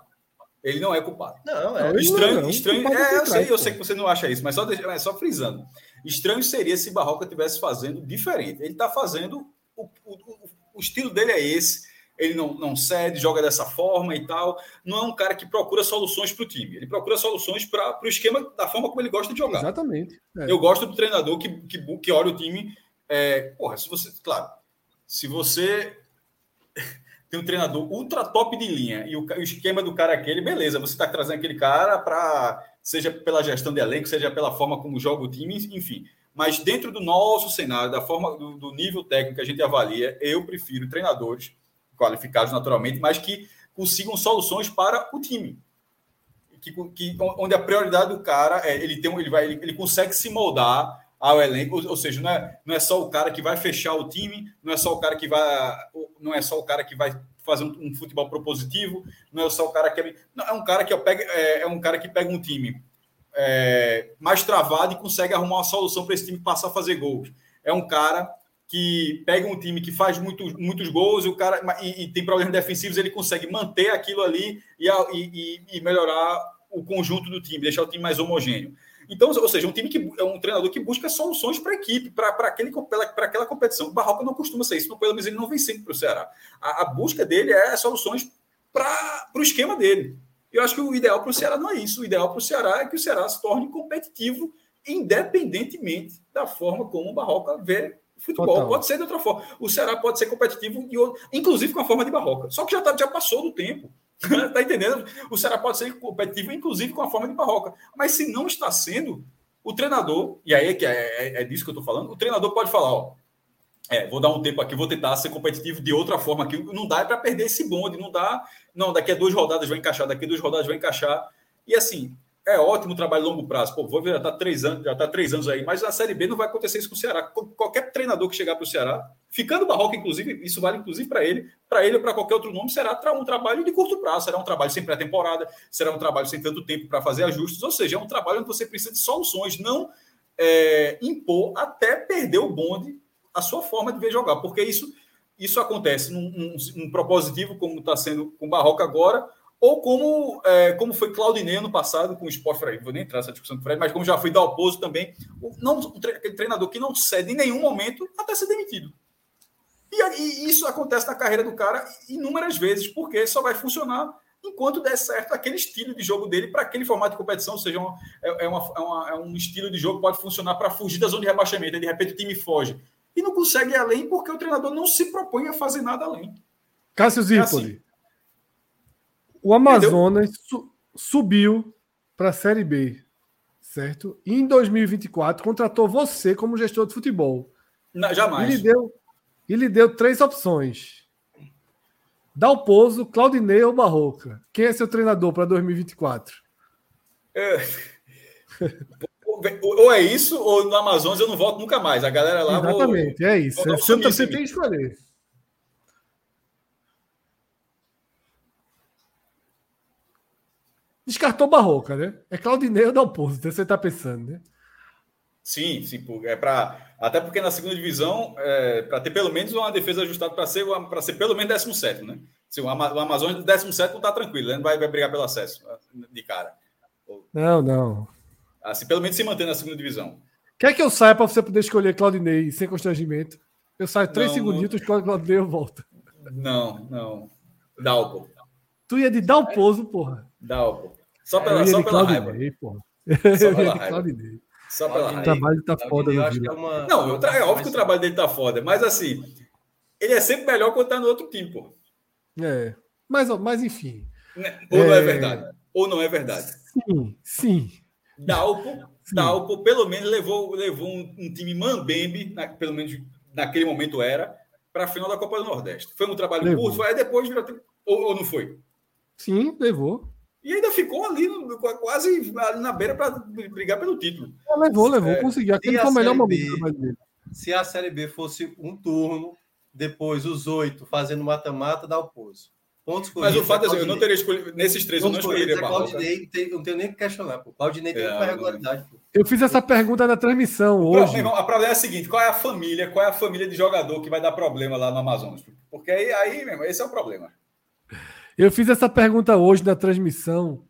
Ele não é culpado. Não, é. Estranho, não, estranho. É, eu sei, eu sei que você não acha isso, mas só, mas só frisando. Estranho seria se Barroca estivesse fazendo diferente. Ele está fazendo. O, o, o, estilo dele é esse. Ele não, não cede, joga dessa forma e tal. Não é um cara que procura soluções para o time. Ele procura soluções para o esquema da forma como ele gosta de jogar. Exatamente. É. Eu gosto do treinador que, que, que olha o time. É, porra, se você. Claro, se você <laughs> tem um treinador ultra top de linha e o, o esquema do cara é aquele, beleza, você está trazendo aquele cara para, seja pela gestão de elenco, seja pela forma como joga o time, enfim. Mas dentro do nosso cenário, da forma do, do nível técnico que a gente avalia, eu prefiro treinadores qualificados naturalmente, mas que consigam soluções para o time. Que, que, onde a prioridade do cara é ele tem ele vai ele, ele consegue se moldar ao elenco, ou, ou, seja, não é, não é só o cara que vai fechar o time, não é só o cara que vai, não é só o cara que vai fazer um, um futebol propositivo, não é só o cara que é, não, é um cara que pega, é, é, um cara que pega um time é, mais travado e consegue arrumar uma solução para esse time passar a fazer gols. É um cara que pega um time que faz muitos, muitos gols e o cara e, e tem problemas defensivos, ele consegue manter aquilo ali e, e, e melhorar o conjunto do time, deixar o time mais homogêneo. Então, ou seja, um time que é um treinador que busca soluções para a equipe, para aquela competição. O Barroca não costuma ser isso, pelo menos ele não vem sempre para o Ceará. A, a, busca dele é soluções para o esquema dele. Eu acho que o ideal para o Ceará não é isso. O ideal para o Ceará é que o Ceará se torne competitivo, independentemente da forma como o Barroca vê o futebol. Total. Pode ser de outra forma. O Ceará pode ser competitivo, inclusive com a forma de Barroca. Só que já, tá, já passou do tempo. <laughs> tá entendendo? O Ceará pode ser competitivo, inclusive com a forma de barroca. Mas se não está sendo, o treinador, e aí é, que é, é, é disso que eu estou falando, o treinador pode falar, ó, é, vou dar um tempo aqui, vou tentar ser competitivo de outra forma aqui. Não dá para perder esse bonde, não dá. Não, daqui a duas rodadas vai encaixar, daqui a duas rodadas vai encaixar. E assim, é ótimo trabalho longo prazo. Pô, vou ver, já está três anos, já tá três anos aí, mas na Série B não vai acontecer isso com o Ceará. Qualquer treinador que chegar para o Ceará, ficando Barroca, inclusive, isso vale inclusive para ele, para ele ou para qualquer outro nome, será um trabalho de curto prazo, será um trabalho sem pré-temporada, será um trabalho sem tanto tempo para fazer ajustes, ou seja, é um trabalho onde você precisa de soluções, não é, impor até perder o bonde a sua forma de ver jogar, porque isso, isso acontece num, num, num propositivo, como está sendo com o Barroca agora, ou como, é, como foi Claudinei no passado com o Sport Fred, vou nem entrar nessa discussão com o Fred, mas como já foi Dalpozo também, o, não, o tre aquele treinador que não cede em nenhum momento até ser demitido. E, e, isso acontece na carreira do cara inúmeras vezes, porque só vai funcionar enquanto der certo aquele estilo de jogo dele para aquele formato de competição, ou seja, uma, é, é, uma, é, uma, é, um estilo de jogo que pode funcionar para fugir da zona de rebaixamento, e de repente o time foge. E não consegue ir além porque o treinador não se propõe a fazer nada além. Cássio Zirpoli. É assim. O Amazonas su subiu para a Série B, certo? E em 2024 contratou você como gestor de futebol. Não, jamais. E lhe deu, e lhe deu três opções. Dalpozo, Claudinei ou Barroca. Quem é seu treinador para 2024? É... <laughs> ou, é isso, ou no Amazonas eu não volto nunca mais. A galera lá. Exatamente, vou, é isso. Vou você, você tem que escolher. Descartou Barroca, né? É Claudinei ou Dalpozo, você está pensando, né? Sim, sim, é para até porque na segunda divisão é, para ter pelo menos uma defesa ajustada para ser para ser pelo menos 17, né? Se o, Amazonas 17 não está tranquilo, né? não vai, vai brigar pelo acesso de cara. Não, não. Assim, pelo menos se manter na segunda divisão. Quer que eu saia para você poder escolher Claudinei sem constrangimento? Eu saio três segunditos, não... Claudinei eu volto. Não, não. Dalpo. Tu ia de Dalpozo, porra. Dalpo. Só pela, só pela raiva. Porra. Só <laughs> pela raiva. Só pela raiva. O trabalho tá foda é uma... Não, é óbvio que o trabalho dele tá foda, mas assim, ele é sempre melhor quando tá no outro time, pô. É. Mas, mas enfim. Né? Ou é... não é verdade. Ou não é verdade. Sim, sim. Dalpo. Dalpo pelo menos levou, levou um, um time Mambembe, na, pelo menos naquele momento era, para a final da Copa do Nordeste. Foi um trabalho levou. curto, aí depois virou. Ou, ou não foi? Sim, levou. E ainda ficou ali, quase ali na beira para brigar pelo título. levou, levou, é, conseguiu. Aquele foi o melhor momento. Se a Série B fosse um turno, depois os oito fazendo mata-mata, dá o pouso. Pontos Mas o fato é, é eu não teria escolhido. Nesses três, eu não escolheria é Claudinei, tem, não tenho nem que questionar. Pô. Claudinei tem é, uma regularidade. Pô. Eu fiz essa pergunta na transmissão hoje. Irmão, a problema é a seguinte: qual é a família, qual é a família de jogador que vai dar problema lá no Amazonas? Porque aí, aí mesmo, esse é o problema. Eu fiz essa pergunta hoje na transmissão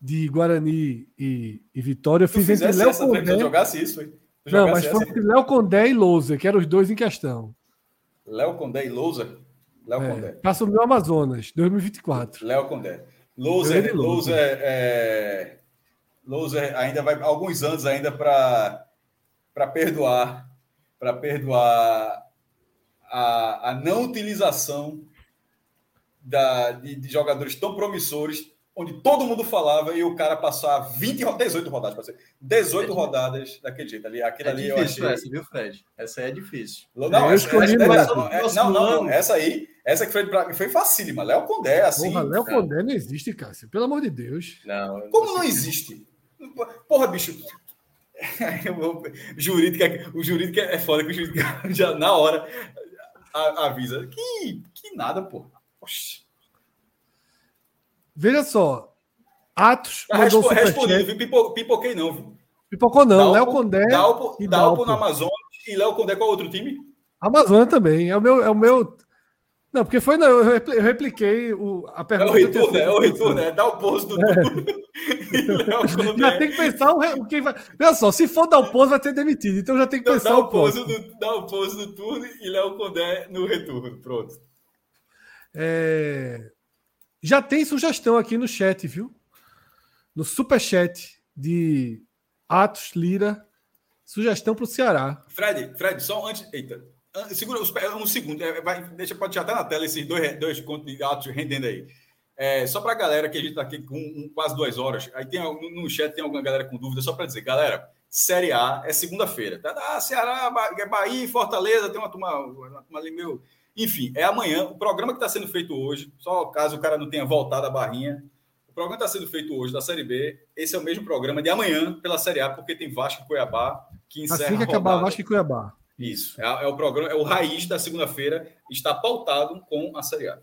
de Guarani e, e Vitória. Eu fiz entre Léo Condé. Eu jogasse isso, hein? Não, mas foi entre Léo Condé e Lousa, que eram os dois em questão. Léo Condé e Lousa? Léo é, Condé. Passa o meu Amazonas, 2024. Léo Condé. Lousa, Lousa, é, Lousa ainda vai alguns anos ainda para para perdoar, para perdoar a, a não utilização da, de, de, jogadores tão promissores, onde todo mundo falava e o cara passar 20, 18 rodadas, para ser 18 é rodadas daquele jeito ali. Aquilo é ali difícil eu achei... essa, viu, Fred? Essa aí é difícil. Não, essa, essa, essa, não, não, não, essa aí, essa que foi, pra, foi facílima. Léo Condé, assim. Porra, Léo Condé não existe, Cássio. Pelo amor de Deus. Não, Como não existe? Porra, bicho. <laughs> jurídica, o jurídico é foda que o jurídico <laughs> já na hora avisa. Que, que nada, porra. Oxi. Veja só. Atos. Ah, mandou respondi, viu? Pipoquei não, viu? Pipocou não. Léo Condé. Dalpo, e Dalpo, Dalpo no Amazonas. E Léo Condé qual outro time? Amazonas também. É o meu. É o meu... Não, porque foi. Não, eu repliquei o, a pergunta. É o retorno, é o retorno, né? Dá o posto do <laughs> é. <laughs> já tem que pensar o, que vai. Olha só, se for dar o pouso, vai ser demitido. Então já tem que pensar dá o pouso. Do, dá o pouso do turno e Léo Condé no retorno. Pronto. É... Já tem sugestão aqui no chat, viu? No super chat de Atos Lira, sugestão para o Ceará. Fred, Fred, só antes, eita, segura um segundo, é, vai, deixa pode já estar na tela esses dois, dois contos de Atos rendendo aí. É, só para a galera que a gente está aqui com um, quase duas horas, aí tem no chat tem alguma galera com dúvida, só para dizer, galera, Série A é segunda-feira, tá? Ah, Ceará, Bahia, Fortaleza, tem uma turma, uma turma ali meio enfim, é amanhã. O programa que está sendo feito hoje, só caso o cara não tenha voltado a barrinha, o programa está sendo feito hoje da Série B. Esse é o mesmo programa de amanhã pela Série A, porque tem Vasco e Cuiabá que encerra assim que acabar Vasco e Cuiabá. Isso. É, é, o programa, é o raiz da segunda-feira, está pautado com a Série A.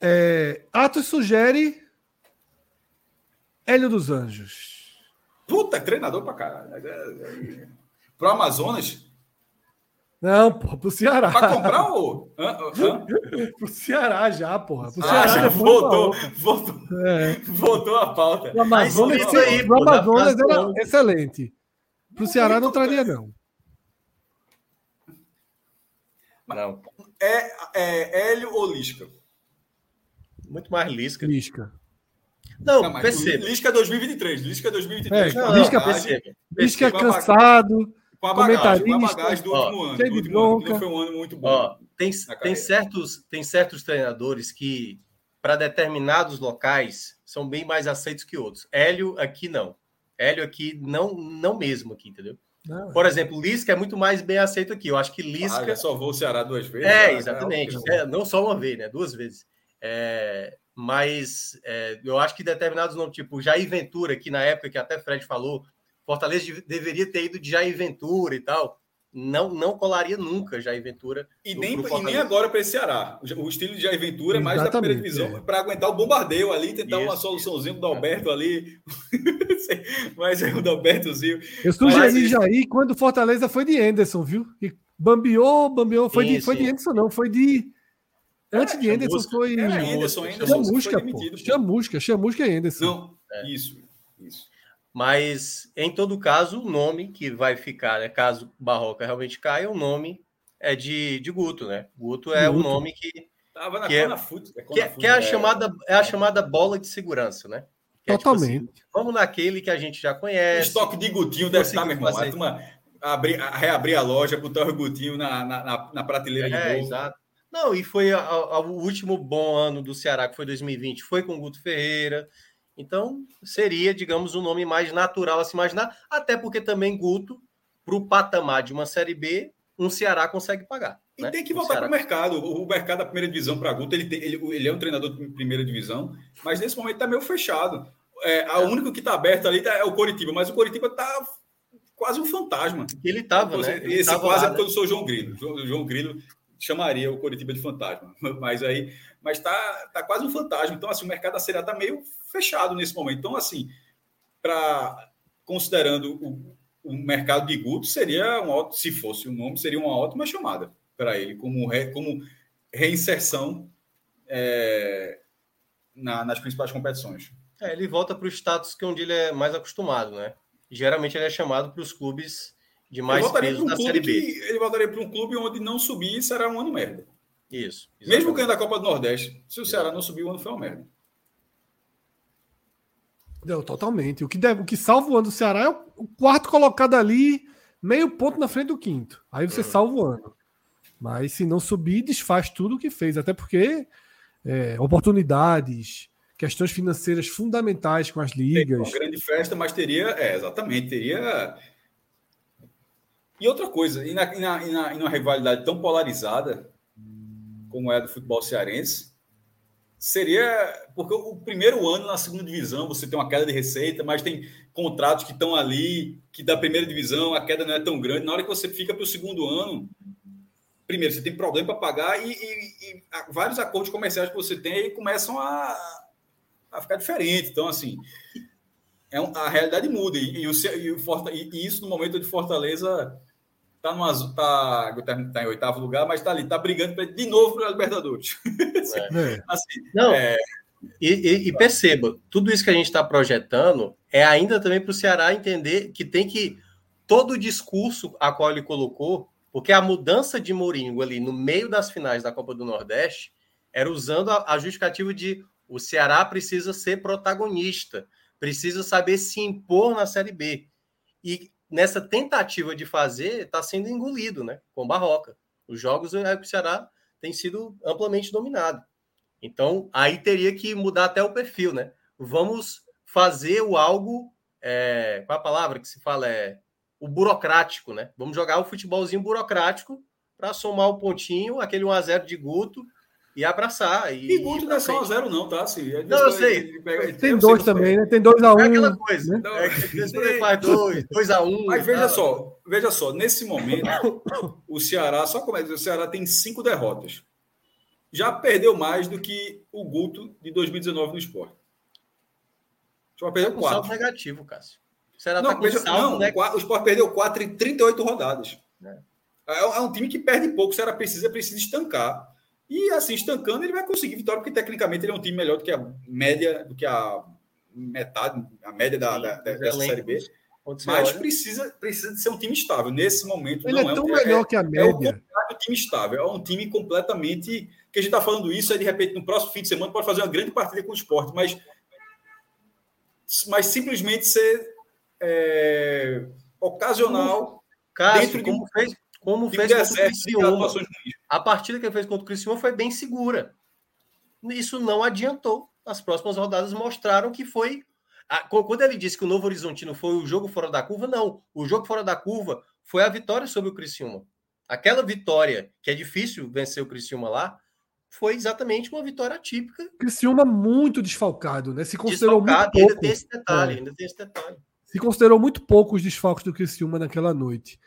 É, Atos sugere Hélio dos Anjos. Puta, treinador pra caralho. É, é, Pro Amazonas, não, porra, pro Ceará. Pra comprar o. Hã? Hã? <laughs> pro Ceará já, porra. Pro ah, Ceará já voltou. Voltou, é. voltou a pauta. O Amazonas, aí, o Amazonas era excelente. Pro Ceará não traria, não. Não. É, é Hélio ou Lisca? Muito mais Lisca. Lisca. Não, não perceba. Lisca 2023. Lisca 2023. É, não, Lisca, Lisca, Lisca cansado com a bagagem, com a bagagem do último ano. Do último ano não foi um ano muito bom. Ó, tem, tem, certos, tem certos treinadores que, para determinados locais, são bem mais aceitos que outros. Hélio aqui não. Hélio aqui não, não mesmo aqui, entendeu? Não, Por é. exemplo, Lisca é muito mais bem aceito aqui. Eu acho que Lisca. Ah, só vou o Ceará duas vezes. É, né? exatamente. É, não só uma vez, né? Duas vezes. É, mas é, eu acho que determinados não, tipo Jair Ventura, que na época que até Fred falou, Fortaleza deveria ter ido de Jair Ventura e tal não, não colaria nunca Jair Ventura. E nem, e nem agora para esse Ceará. O estilo de Jair Ventura é mais da primeira divisão, é. para aguentar o bombardeio ali, tentar isso, uma soluçãozinha do Alberto ali. <laughs> Mas é o Dalbertozinho. Eu sugeri Mas... Jair quando o Fortaleza foi de Anderson, viu? E bambiou, bambiou. Foi, sim, de, foi de Anderson, não, foi de. Antes é, de Anderson foi. Era Anderson, Anderson. Chamusca, pô. Chamusca, Chamusca e Anderson. Não, é. isso, isso. Mas, em todo caso, o nome que vai ficar, né, caso Barroca realmente caia, o nome é de, de Guto, né? Guto é o nome que. Tava na que é, fute, é, que, é, que é a, é. chamada, é a chamada bola de segurança, né? Que Totalmente. É, tipo assim, vamos naquele que a gente já conhece. O estoque de Gutinho deve estar, meu irmão. Fazer... Turma, abrir, reabrir a loja, botar o Gutinho na, na, na prateleira é, de novo. Exato. Não, e foi a, a, o último bom ano do Ceará, que foi 2020, foi com o Guto Ferreira. Então, seria, digamos, um nome mais natural a se imaginar, até porque também Guto, para o patamar de uma Série B, um Ceará consegue pagar. E né? tem que voltar para o mercado. O mercado da primeira divisão para Guto, ele, tem, ele, ele, é um treinador de primeira divisão, mas nesse momento está meio fechado. É, a é. único que está aberto ali é o Coritiba, mas o Coritiba está quase um fantasma. Ele estava, né? Ele Esse quase lá, é porque né? eu sou João Grilo. O João Grilo chamaria o Coritiba de fantasma, <laughs> mas aí, mas tá, tá quase um fantasma. Então assim, o mercado da Série A tá meio fechado nesse momento. Então assim, para considerando o, o mercado de Guto seria um se fosse o nome seria uma ótima chamada para ele como re, como reinserção é, na, nas principais competições. É, ele volta para o status que é onde ele é mais acostumado, né? Geralmente ele é chamado para os clubes de mais peso da Série B. Que, ele voltaria para um clube onde não subir será um ano merda. Isso. Exatamente. Mesmo ganhando a Copa do Nordeste, se o Ceará não subir, o ano foi uma merda. Não, totalmente. O que, deve, o que salva o ano do Ceará é o quarto colocado ali, meio ponto na frente do quinto. Aí você uhum. salva o ano. Mas se não subir, desfaz tudo o que fez. Até porque é, oportunidades, questões financeiras fundamentais com as ligas. Uma grande festa, mas teria, é, exatamente, teria e outra coisa, e na, e na, e na, e numa rivalidade tão polarizada como é a do futebol cearense, seria. Porque o primeiro ano na segunda divisão você tem uma queda de receita, mas tem contratos que estão ali, que da primeira divisão a queda não é tão grande. Na hora que você fica para o segundo ano, primeiro, você tem problema para pagar e, e, e, vários acordos comerciais que você tem começam a, a ficar diferente. Então, assim, é um, a realidade muda. E, o, e, o, e, isso no momento de Fortaleza tá, no, tá, tá em oitavo lugar, mas tá ali, tá brigando pra, de novo para a Libertadores. <laughs> É. assim, Não, é... e, e, e, perceba, tudo isso que a gente está projetando é ainda também para o Ceará entender que tem que todo o discurso a qual ele colocou, porque a mudança de Mourinho ali no meio das finais da Copa do Nordeste era usando a, a justificativa de o Ceará precisa ser protagonista, precisa saber se impor na Série B. E nessa tentativa de fazer, está sendo engolido, né? Com Barroca. Os jogos o Ceará tem sido amplamente dominado. Então, aí teria que mudar até o perfil, né? Vamos fazer o algo. É, qual a palavra que se fala? É o burocrático, né? Vamos jogar o futebolzinho burocrático para somar o pontinho, aquele 1x0 de Guto, e abraçar. E, e Guto não é só 1x0, não, tá? Assim, não, eu sei. Pega, tem dois também, né? Tem 2x1. Um, é aquela coisa. Né? É que faz 2x1. Mas veja só, veja só, nesse momento, o Ceará, só como é o Ceará tem cinco derrotas. Já perdeu mais do que o Guto de 2019 no esporte. Só perdeu tá quatro. saldo negativo, Cássio. O Ceará não, tá com saldo, não né? o Sport perdeu 4 em 38 rodadas. É. É, é um time que perde pouco. O Ceará precisa, precisa estancar. E assim, estancando, ele vai conseguir vitória, porque tecnicamente ele é um time melhor do que a média, do que a metade, a média da, da dessa Série B. Mas precisa, precisa de ser um time estável. Nesse momento, ele não é, é tão é, melhor que a média. É o time estável. É um time completamente. Que a gente está falando isso, aí de repente, no próximo fim de semana, pode fazer uma grande partida com o esporte, mas, mas simplesmente ser é, ocasional. Cássio, dentro como de, fez, como fez contra o Criciúma. A partida que ele fez contra o Criciúma foi bem segura. Isso não adiantou. As próximas rodadas mostraram que foi. Quando ele disse que o Novo Horizontino foi o jogo fora da curva, não. O jogo fora da curva foi a vitória sobre o Criciúma. Aquela vitória, que é difícil vencer o Criciúma lá, foi exatamente uma vitória típica. Criciúma muito desfalcado, né? Se considerou desfalcado, muito pouco. Ainda tem esse detalhe, é. ainda tem esse detalhe. se considerou muito pouco os desfalques do Criciúma naquela noite.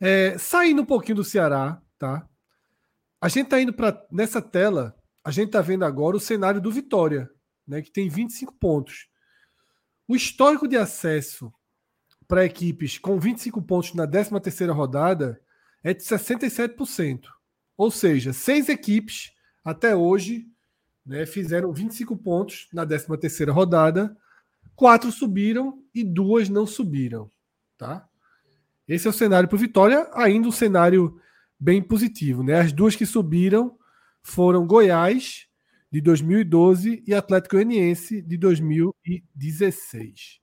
É, saindo um pouquinho do Ceará, tá? A gente tá indo para nessa tela, a gente tá vendo agora o cenário do Vitória, né, que tem 25 pontos. O histórico de acesso para equipes com 25 pontos na 13ª rodada é de 67%. Ou seja, seis equipes até hoje né, fizeram 25 pontos na 13ª rodada, quatro subiram e duas não subiram, tá? Esse é o cenário para o Vitória, ainda um cenário bem positivo, né? As duas que subiram foram Goiás de 2012 e Atlético Goianiense de 2016,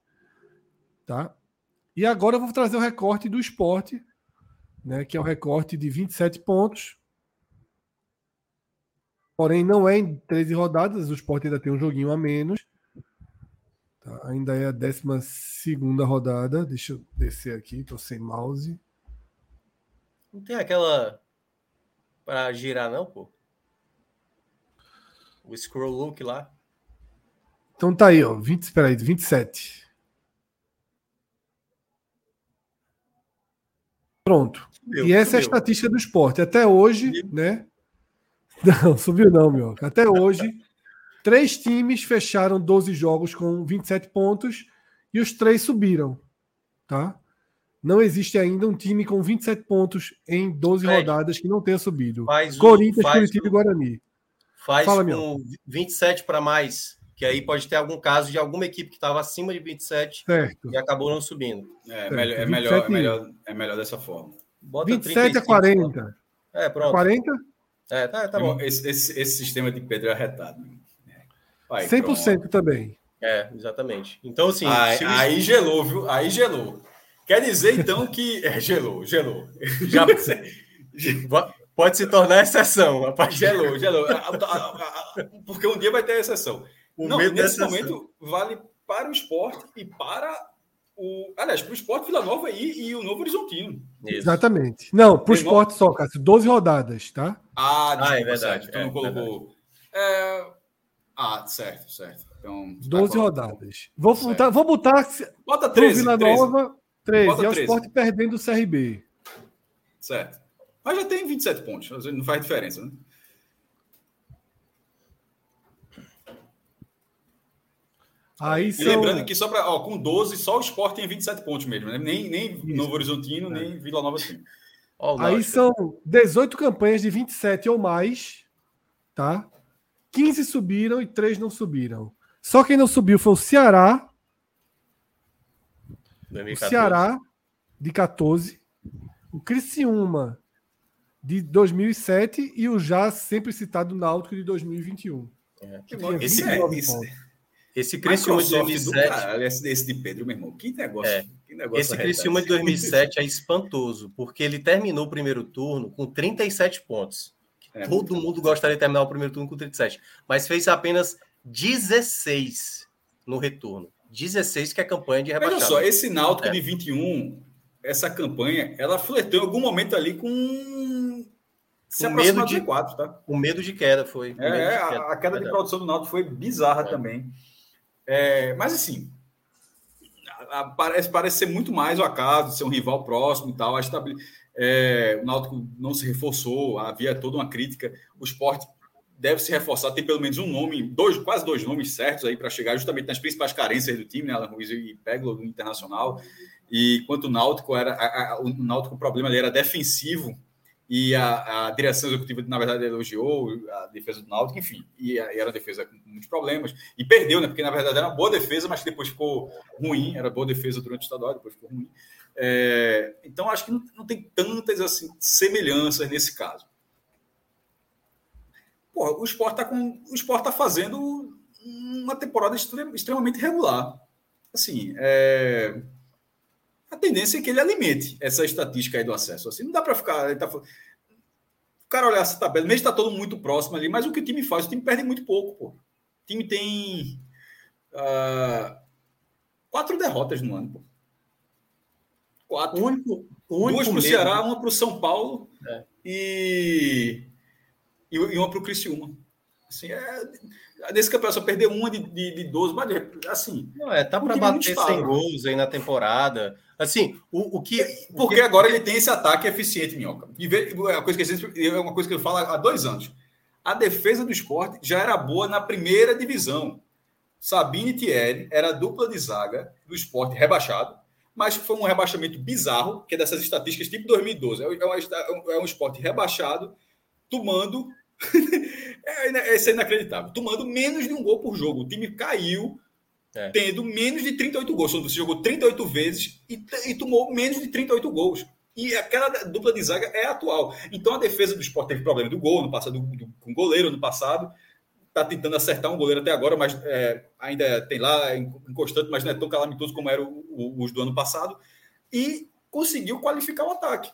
tá? E agora eu vou trazer o recorte do esporte, né, que é o recorte de 27 pontos, Porém, não é em 13 rodadas, o Sport ainda tem um joguinho a menos. Tá, ainda é a 12 rodada. Deixa eu descer aqui, estou sem mouse. Não tem aquela para girar, não, pô? O scroll look lá. Então tá aí, ó. 20, espera aí, 27. Pronto. Subiu, e essa subiu. é a estatística do esporte. Até hoje, né? <laughs> Não, subiu não, meu. Até hoje, três times fecharam 12 jogos com 27 pontos e os três subiram, tá? Não existe ainda um time com 27 pontos em 12 Fred, rodadas que não tenha subido. Faz Corinthians, faz Curitiba e Guarani. Faz Fala, com meu. 27 para mais, que aí pode ter algum caso de alguma equipe que estava acima de 27 certo. e acabou não subindo. É, melhor, é, melhor, é, melhor, é melhor dessa forma. Bota 27 35, a 40. É, pronto. 40? É, tá, tá bom. Esse, esse, esse, sistema de Pedro é arretado. Vai, 100% pronto. também. É, exatamente. Então, assim. Aí, aí gelou, viu? Aí gelou. Quer dizer, então, que. É, gelou, gelou. Já <laughs> pode se tornar exceção, rapaz. Gelou, gelou. Porque um dia vai ter exceção. O Não, nesse momento, vale para o esporte e para o. Aliás, para o esporte Vila Nova e, e o Novo Horizontino. Isso. Exatamente. Não, para o esporte só, Cássio. 12 rodadas, tá? Ah, desculpa, ah é verdade. Então é, colocou. É... Ah, certo, certo. Então, 12 tá rodadas. Vou botar, vou botar. Bota 13. Vila 13. Nova, 13. Bota e é o esporte perdendo o CRB. Certo. Mas já tem 27 pontos, não faz diferença, né? Aí são... lembrando que só para com 12, só o Sport tem 27 pontos mesmo, né? Nem, nem Novo Horizontino, é. nem Vila Nova tem. Oh, Aí são 18 campanhas de 27 ou mais, tá? 15 subiram e 3 não subiram. Só quem não subiu foi o Ceará. 2014. O Ceará, de 14. O Criciúma, de 2007. E o já sempre citado Náutico, de 2021. É. Esse, esse, esse Criciúma de 2007. Cara, esse de Pedro, meu irmão. Que negócio. É. Que negócio esse Criciúma de 2007 é espantoso, porque ele terminou o primeiro turno com 37 pontos. É, Todo mundo gostaria de terminar o primeiro turno com 37, mas fez apenas 16 no retorno. 16 que é a campanha de rebaixamento. Olha só, esse Náutico é. de 21, essa campanha, ela fletou em algum momento ali com se o medo de quatro, tá? O medo de queda foi. É, queda, a, queda de produção do Náutico foi bizarra é. também. É, mas assim, a, a, parece, parece ser muito mais o acaso de ser um rival próximo e tal. A é, o Náutico não se reforçou, havia toda uma crítica. O esporte deve se reforçar, tem pelo menos um nome, dois, quase dois nomes certos aí para chegar justamente nas principais carências do time, né? Alan Ruiz e Peglo do Internacional. E quanto o Náutico era, a, a, o Náutico o problema ali era defensivo e a, a, direção executiva, na verdade, elogiou a defesa do Náutico, enfim, e, a, e, era uma defesa com muitos problemas, e perdeu, né, porque na verdade era uma boa defesa, mas depois ficou ruim, era boa defesa durante o estadual, depois ficou ruim. É, então, acho que não, não, tem tantas assim, semelhanças nesse caso. Porra, o Sport está tá fazendo uma temporada extremamente regular. Assim, é, a tendência é que ele alimente essa estatística aí do acesso. Assim, não dá para ficar. Tá, o cara olhar essa tabela, mesmo está todo muito próximo ali, mas o que o time faz, o time perde muito pouco. Pô. O time tem uh, quatro derrotas no ano. Pô. Quatro. O único, o único Duas para o Ceará, uma para o São Paulo é. e, e uma para o Criciúma. Assim, é, nesse campeonato só perdeu uma de, de, de 12, mas assim. Não, é, tá para bater 100 gols aí na temporada. Assim, o, o que. Porque agora ele tem esse ataque eficiente, Minhoca. E é, uma coisa que, é uma coisa que eu falo há dois anos. A defesa do esporte já era boa na primeira divisão. Sabine e Thierry era a dupla de zaga do esporte rebaixado, mas foi um rebaixamento bizarro, que é dessas estatísticas tipo 2012. É, é, um, é um esporte rebaixado, tomando <laughs> é, isso é inacreditável. Tomando menos de um gol por jogo. O time caiu é. tendo menos de 38 gols. Você jogou 38 vezes e, e, tomou menos de 38 gols. E aquela dupla de zaga é atual. Então a defesa do esporte teve problema do gol no passado, do, com o goleiro no passado. Está tentando acertar um goleiro até agora, mas é, ainda tem lá inconstante, mas não é tão calamitoso como era o, o, os do ano passado. E conseguiu qualificar o ataque.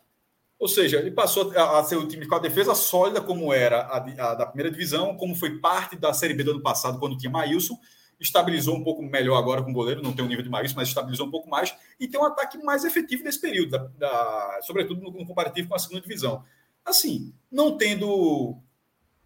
Ou seja, ele passou a, ser um time com a defesa sólida, como era a, a, da primeira divisão, como foi parte da Série B do ano passado, quando tinha Maílson. Estabilizou um pouco melhor agora com o goleiro, não tem o nível de Maílson, mas estabilizou um pouco mais. E tem um ataque mais efetivo nesse período, da, da, sobretudo no, no, comparativo com a segunda divisão. Assim, não tendo.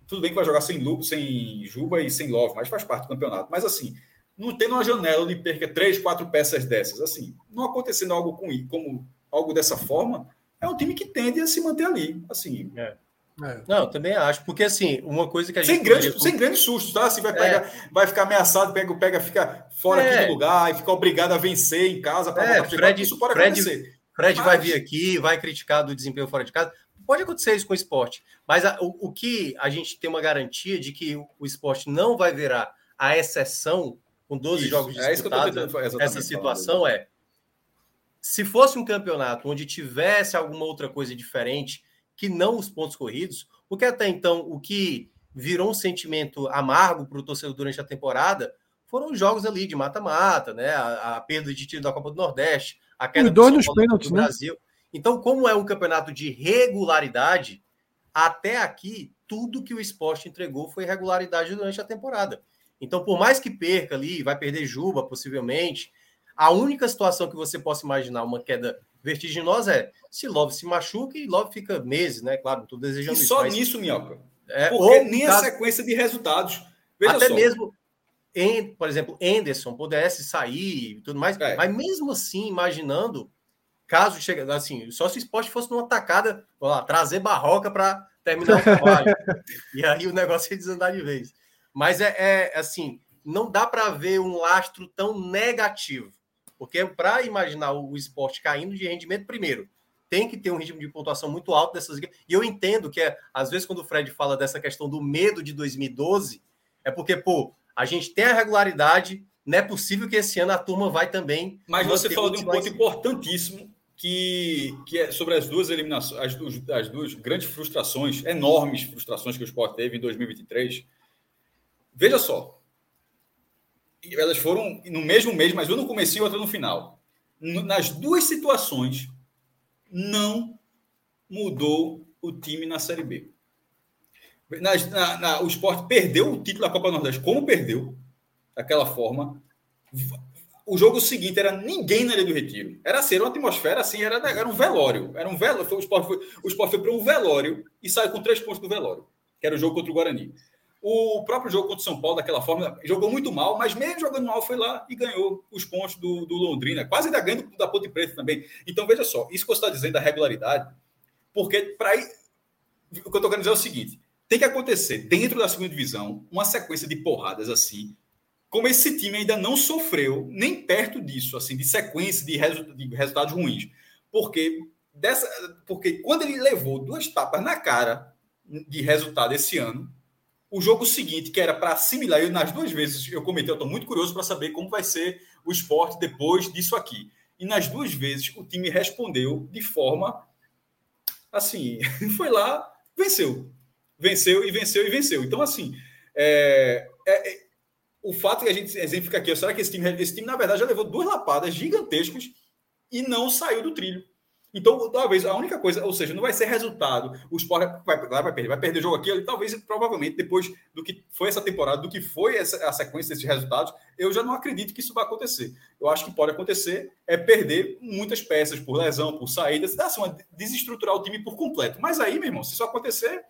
Tudo bem que vai jogar sem, sem Juba e sem Love, mas faz parte do campeonato. Mas assim, não tendo uma janela onde perca três, quatro peças dessas, assim, não acontecendo algo com como algo dessa forma é um time que tende a se manter ali. Assim. É. É. Não, também acho, porque assim, uma coisa que a gente. Sem grandes, poderia... sem grandes sustos, tá? Assim, vai, pegar, é. vai ficar ameaçado, pega, pega, fica fora é. aqui do lugar e fica obrigado a vencer em casa para é, Fred, Isso pode Fred, acontecer. Fred mas... vai vir aqui, vai criticar do desempenho fora de casa. Pode acontecer isso com o esporte, mas a, o, o, que a gente tem uma garantia de que o, o esporte não vai virar a exceção com 12 isso. jogos é disputados. É essa situação é se fosse um campeonato onde tivesse alguma outra coisa diferente que não os pontos corridos, porque até então o que virou um sentimento amargo para o torcedor durante a temporada foram os jogos ali de mata-mata, né? A, a, perda de tiro da Copa do Nordeste, a queda do, nos pênaltis, do né? Então, como é um campeonato de regularidade, até aqui tudo que o esporte entregou foi regularidade durante a temporada. Então, por mais que perca ali, vai perder Juba possivelmente, a única situação que você possa imaginar uma queda vertiginosa é se Love se machuca e Love fica meses, né? Claro, estou desejando e isso. Só mas... nisso, Minhoca. É, Porque nem caso... a sequência de resultados. Veja até só. mesmo, em, por exemplo, Anderson pudesse sair e tudo mais, é. mas mesmo assim, imaginando, caso chegue, assim, só se o esporte fosse numa tacada, lá, trazer barroca para terminar o trabalho. e aí o negócio ia desandar de vez. Mas é, é assim, não dá para ver um lastro tão negativo. Porque para imaginar o esporte caindo de rendimento, primeiro, tem que ter um ritmo de pontuação muito alto dessas E eu entendo que, é, às vezes, quando o Fred fala dessa questão do medo de 2012, é porque, pô, a gente tem a regularidade, não é possível que esse ano a turma vai também. Mas você falou de um ponto importantíssimo, que, que é sobre as duas eliminações, as duas, as duas grandes frustrações, enormes frustrações que o esporte teve em 2023. Veja só, elas foram no mesmo mês, mas uma no começo e outra no final. Nas duas situações, não mudou o time na Série B. Na, na, o esporte perdeu o título da Copa do Nordeste, como perdeu, daquela forma. O jogo seguinte era ninguém na Ilha do Retiro. Era ser uma atmosfera assim, era, era um velório. Era um velório. Foi, o esporte foi, foi para um velório e saiu com três pontos do velório, que era o jogo contra o Guarani. O próprio jogo contra o São Paulo, daquela forma, jogou muito mal, mas mesmo jogando mal, foi lá e ganhou os pontos do, do Londrina, quase ainda ganhando da Ponte Preta também. Então, veja só, isso que você está dizendo da regularidade, porque para. O que eu estou querendo dizer é o seguinte: tem que acontecer dentro da segunda divisão uma sequência de porradas assim, como esse time ainda não sofreu nem perto disso, assim, de sequência de, resu de resultados ruins. Porque, dessa, porque quando ele levou duas tapas na cara de resultado esse ano, o jogo seguinte, que era para assimilar, eu nas duas vezes eu comentei, eu estou muito curioso para saber como vai ser o esporte depois disso aqui. E nas duas vezes o time respondeu de forma assim, <laughs> foi lá, venceu. Venceu e venceu e venceu. Então, assim, é, é, o fato que a gente exemplifica aqui, será que esse time, esse time, na verdade, já levou duas lapadas gigantescas e não saiu do trilho. Então, talvez a única coisa, ou seja, não vai ser resultado. O Sport vai, vai, perder, vai perder jogo aqui, talvez, provavelmente, depois do que foi essa temporada, do que foi essa, a sequência desses resultados, eu já não acredito que isso vai acontecer. Eu acho que pode acontecer é perder muitas peças por lesão, por saída, se dá assim, desestruturar o time por completo. Mas aí, meu irmão, se isso acontecer,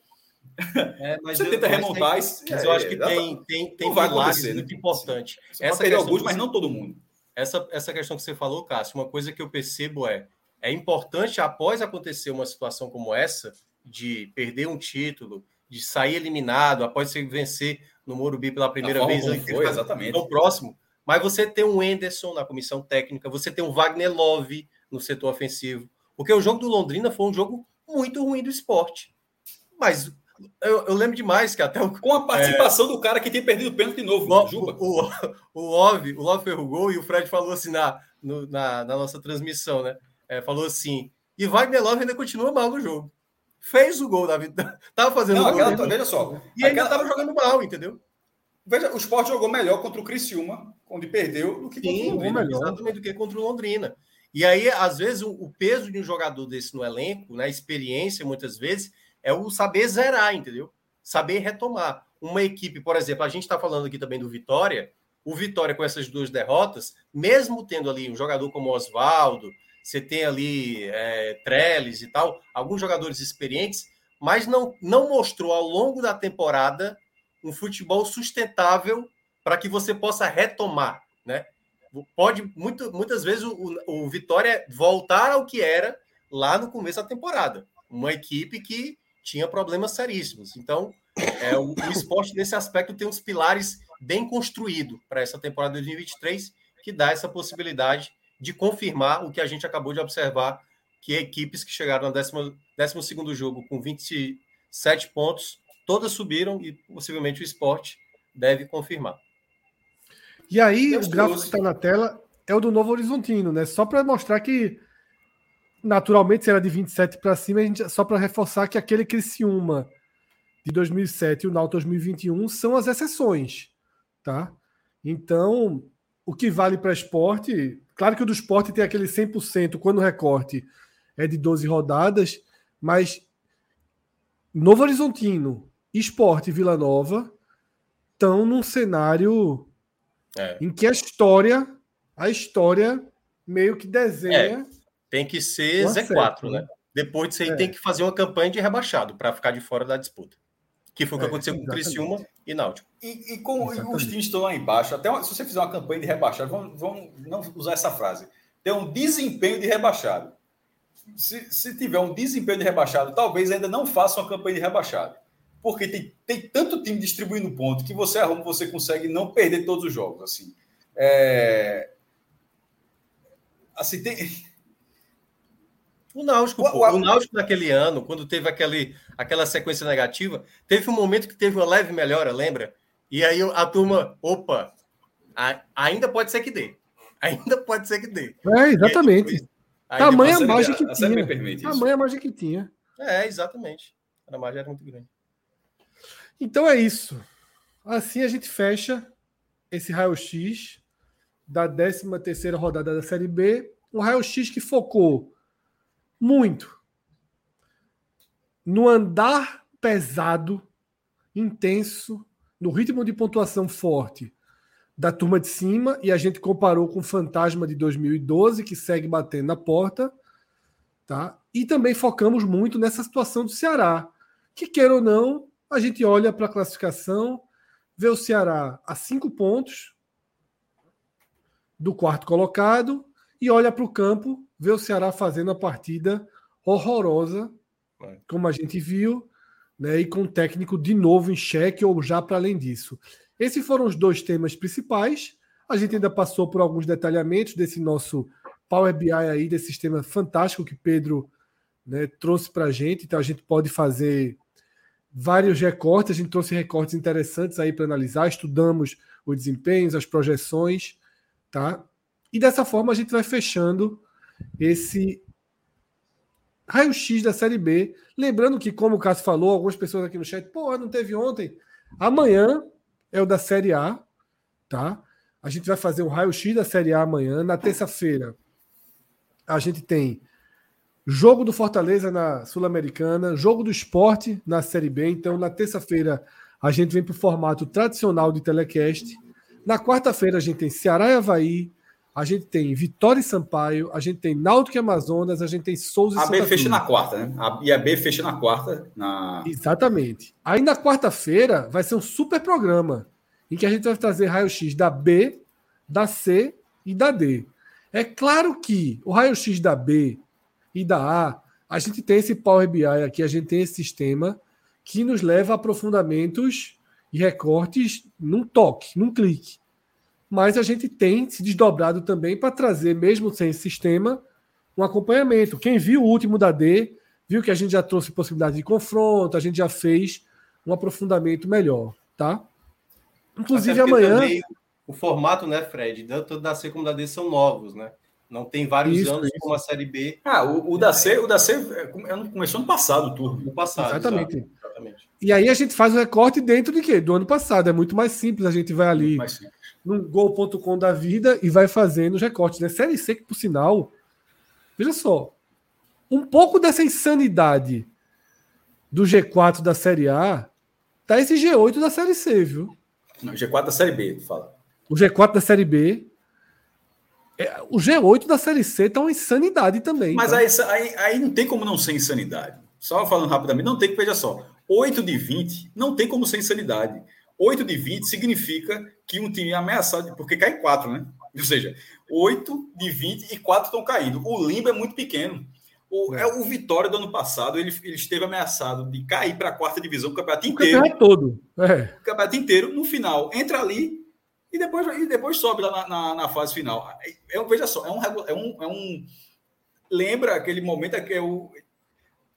É, <laughs> mas você eu, tenta remontar. Mas, tem, mas eu acho que é, tem, tem, tem vai acontecer, muito né? importante. Você essa perder alguns, mas não todo mundo. Essa, essa questão que você falou, Cássio, uma coisa que eu percebo é é importante, após acontecer uma situação como essa, de perder um título, de sair eliminado, após você vencer no Morumbi pela primeira vez, foi, exatamente. no próximo, mas você tem um Enderson na comissão técnica, você tem um Wagner Love no setor ofensivo, porque o jogo do Londrina foi um jogo muito ruim do esporte. Mas eu, eu lembro demais que até o, Com a participação é, do cara que tem perdido o pênalti de novo, o, Juba. O, o, o Love, o Love o e o Fred falou assim na, no, na, na, nossa transmissão, né? É, falou assim, e Wagner Love ainda continua mal no jogo. Fez o gol, Davi. <laughs> Tava fazendo Não, gol. Aquela, veja só. E aquela... ainda tava jogando mal, entendeu? Veja, o Sport jogou melhor contra o Criciúma, onde perdeu, do que Sim, contra o Londrina. Melhor. Exatamente do que contra o Londrina. E aí, às vezes, o, o, peso de um jogador desse no elenco, né, experiência, muitas vezes, é o saber zerar, entendeu? Saber retomar. Uma equipe, por exemplo, a gente está falando aqui também do Vitória. O Vitória, com essas duas derrotas, mesmo tendo ali um jogador como Oswaldo, você tem ali é, Trellis e tal, alguns jogadores experientes, mas não, não mostrou ao longo da temporada um futebol sustentável para que você possa retomar, né? Pode muito, muitas vezes o, o Vitória voltar ao que era lá no começo da temporada, uma equipe que tinha problemas seríssimos. Então, é, o, o esporte nesse aspecto tem uns pilares bem construídos para essa temporada 2023 que dá essa possibilidade de confirmar o que a gente acabou de observar, que equipes que chegaram no 12 jogo com 27 pontos todas subiram e possivelmente o esporte deve confirmar. E aí, o gráfico que está na tela é o do Novo Horizontino, né? Só para mostrar que, naturalmente, se era de 27 para cima, a gente, só para reforçar que aquele Criciúma de 2007 e o Náutico 2021 são as exceções, tá? Então, o que vale para esporte, claro que o do esporte tem aquele 100% quando o recorte é de 12 rodadas, mas Novo Horizontino Esporte e Vila Nova estão num cenário é. em que a história, a história meio que desenha. É. Tem que ser Z4, né? né? Depois disso aí é. tem que fazer uma campanha de rebaixado para ficar de fora da disputa. Que foi o que é, aconteceu exatamente. com o Criciúma e Náutico. E, e com exatamente. os times estão lá embaixo, até uma, se você fizer uma campanha de rebaixado, vamos, vamos não usar essa frase. Tem um desempenho de rebaixado. Se, se tiver um desempenho de rebaixado, talvez ainda não faça uma campanha de rebaixado porque tem, tem tanto time distribuindo ponto que você arruma, você consegue não perder todos os jogos. Assim, é... assim tem. O Náutico, o, o, o Náutico naquele ano, quando teve aquele, aquela sequência negativa, teve um momento que teve uma leve melhora, lembra? E aí a turma, opa, a, ainda pode ser que dê. Ainda pode ser que dê. É, exatamente. Depois, Tamanha a margem que tinha. Tamanha a margem que tinha. É, exatamente. A margem era muito grande. Então é isso. Assim a gente fecha esse raio-x da 13 terceira rodada da Série B. Um raio-x que focou muito no andar pesado, intenso, no ritmo de pontuação forte da turma de cima e a gente comparou com o Fantasma de 2012 que segue batendo na porta, tá? E também focamos muito nessa situação do Ceará, que queira ou não, a gente olha para a classificação, vê o Ceará a cinco pontos do quarto colocado e olha para o campo, vê o Ceará fazendo a partida horrorosa, como a gente viu, né, e com o técnico de novo em xeque ou já para além disso. Esses foram os dois temas principais. A gente ainda passou por alguns detalhamentos desse nosso Power BI aí, desse sistema fantástico que Pedro né, trouxe para a gente. Então a gente pode fazer vários recortes, a gente trouxe recortes interessantes aí para analisar, estudamos os desempenhos, as projeções, tá? E dessa forma a gente vai fechando esse raio-x da Série B. Lembrando que, como o Cássio falou, algumas pessoas aqui no chat, pô, não teve ontem. Amanhã é o da Série A, tá? A gente vai fazer um raio-x da Série A amanhã. Na terça-feira, a gente tem Jogo do Fortaleza na Sul-Americana, jogo do esporte na Série B. Então, na terça-feira, a gente vem para o formato tradicional de telecast. Na quarta-feira, a gente tem Ceará e Havaí, a gente tem Vitória e Sampaio, a gente tem Náutico e Amazonas, a gente tem Souza e A B fecha Cruz. na quarta, né? A, e a B fecha na quarta. Na... Exatamente. Aí na quarta-feira vai ser um super programa em que a gente vai trazer raio-x da B, da C e da D. É claro que o raio-x da B e da A, a gente tem esse Power BI aqui, a gente tem esse sistema que nos leva a aprofundamentos e recortes num toque, num clique mas a gente tem se desdobrado também para trazer, mesmo sem esse sistema, um acompanhamento. Quem viu o último da D, viu que a gente já trouxe possibilidade de confronto, a gente já fez um aprofundamento melhor, tá? Inclusive amanhã. o formato, né, Fred, tanto da C como da D são novos, né? Não tem vários isso, anos isso. como a Série B. Ah, o, o da C, o da C é, começou no passado, o turno. No passado. Exatamente. Exatamente. E aí a gente faz o recorte dentro de quê? Do ano passado. É muito mais simples. A gente vai ali no gol.com da vida e vai fazendo os recortes. Né? Série C, que por sinal, veja só, um pouco dessa insanidade do G4 da Série A tá esse G8 da Série C, viu? Não, G4 da Série B, tu fala. O G4 da Série B. É, o G8 da Série C tá uma insanidade também. Mas tá? aí, aí, aí não tem como não ser insanidade. Só falando rapidamente, não tem que, veja só, 8 de 20 não tem como ser insanidade. 8 de 20 significa que um time é ameaçado, porque cai 4, né? Ou seja, 8 de 20 e 4 estão caindo. O limbo é muito pequeno. O, é. é. o Vitória do ano passado, ele, ele esteve ameaçado de cair para a quarta divisão o campeonato inteiro. O campeonato todo. É. O campeonato inteiro, no final, entra ali e depois, e depois sobe lá na, na, na fase final. É, veja só, é um, é, um, é um. Lembra aquele momento que é o,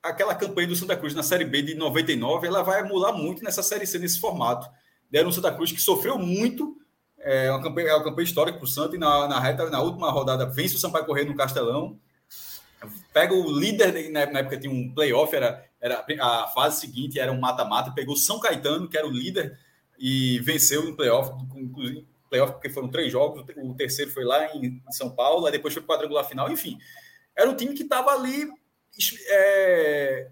aquela campanha do Santa Cruz na Série B de 99, ela vai emular muito nessa Série C, nesse formato deram o Santa Cruz, que sofreu muito. É uma campanha, é uma campanha histórica para o Santa, e na, na reta, na última rodada, vence o Sampaio Correio no Castelão. Pega o líder, na época tinha um playoff, era, era a fase seguinte, era um mata-mata, pegou São Caetano, que era o líder, e venceu no playoff, inclusive playoff porque foram três jogos, o terceiro foi lá em São Paulo, aí depois foi para quadrangular final, enfim. Era um time que estava ali é,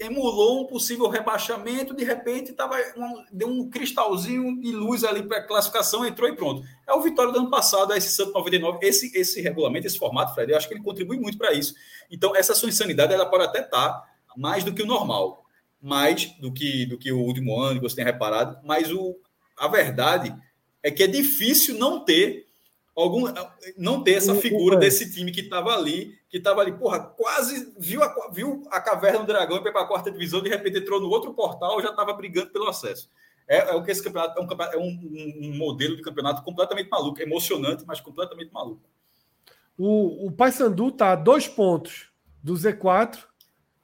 emulou um possível rebaixamento, de repente tava um, deu um cristalzinho de luz ali para a classificação, entrou e pronto. É o Vitória do ano passado, esse Santo 99, esse, esse regulamento, esse formato, Fred, eu acho que ele contribui muito para isso. Então, essa sua insanidade, ela pode até estar tá mais do que o normal, mais do que, do que o último ano, que você tem reparado, mas o, a verdade é que é difícil não ter algum não ter essa figura desse time que estava ali, que estava ali, porra, quase viu a, viu a caverna do dragão e foi para a quarta divisão, de repente entrou no outro portal já estava brigando pelo acesso. É, é, o que esse campeonato é, um, é um, um, modelo de campeonato completamente maluco, emocionante, mas completamente maluco. O, o Paysandu está a dois pontos do Z4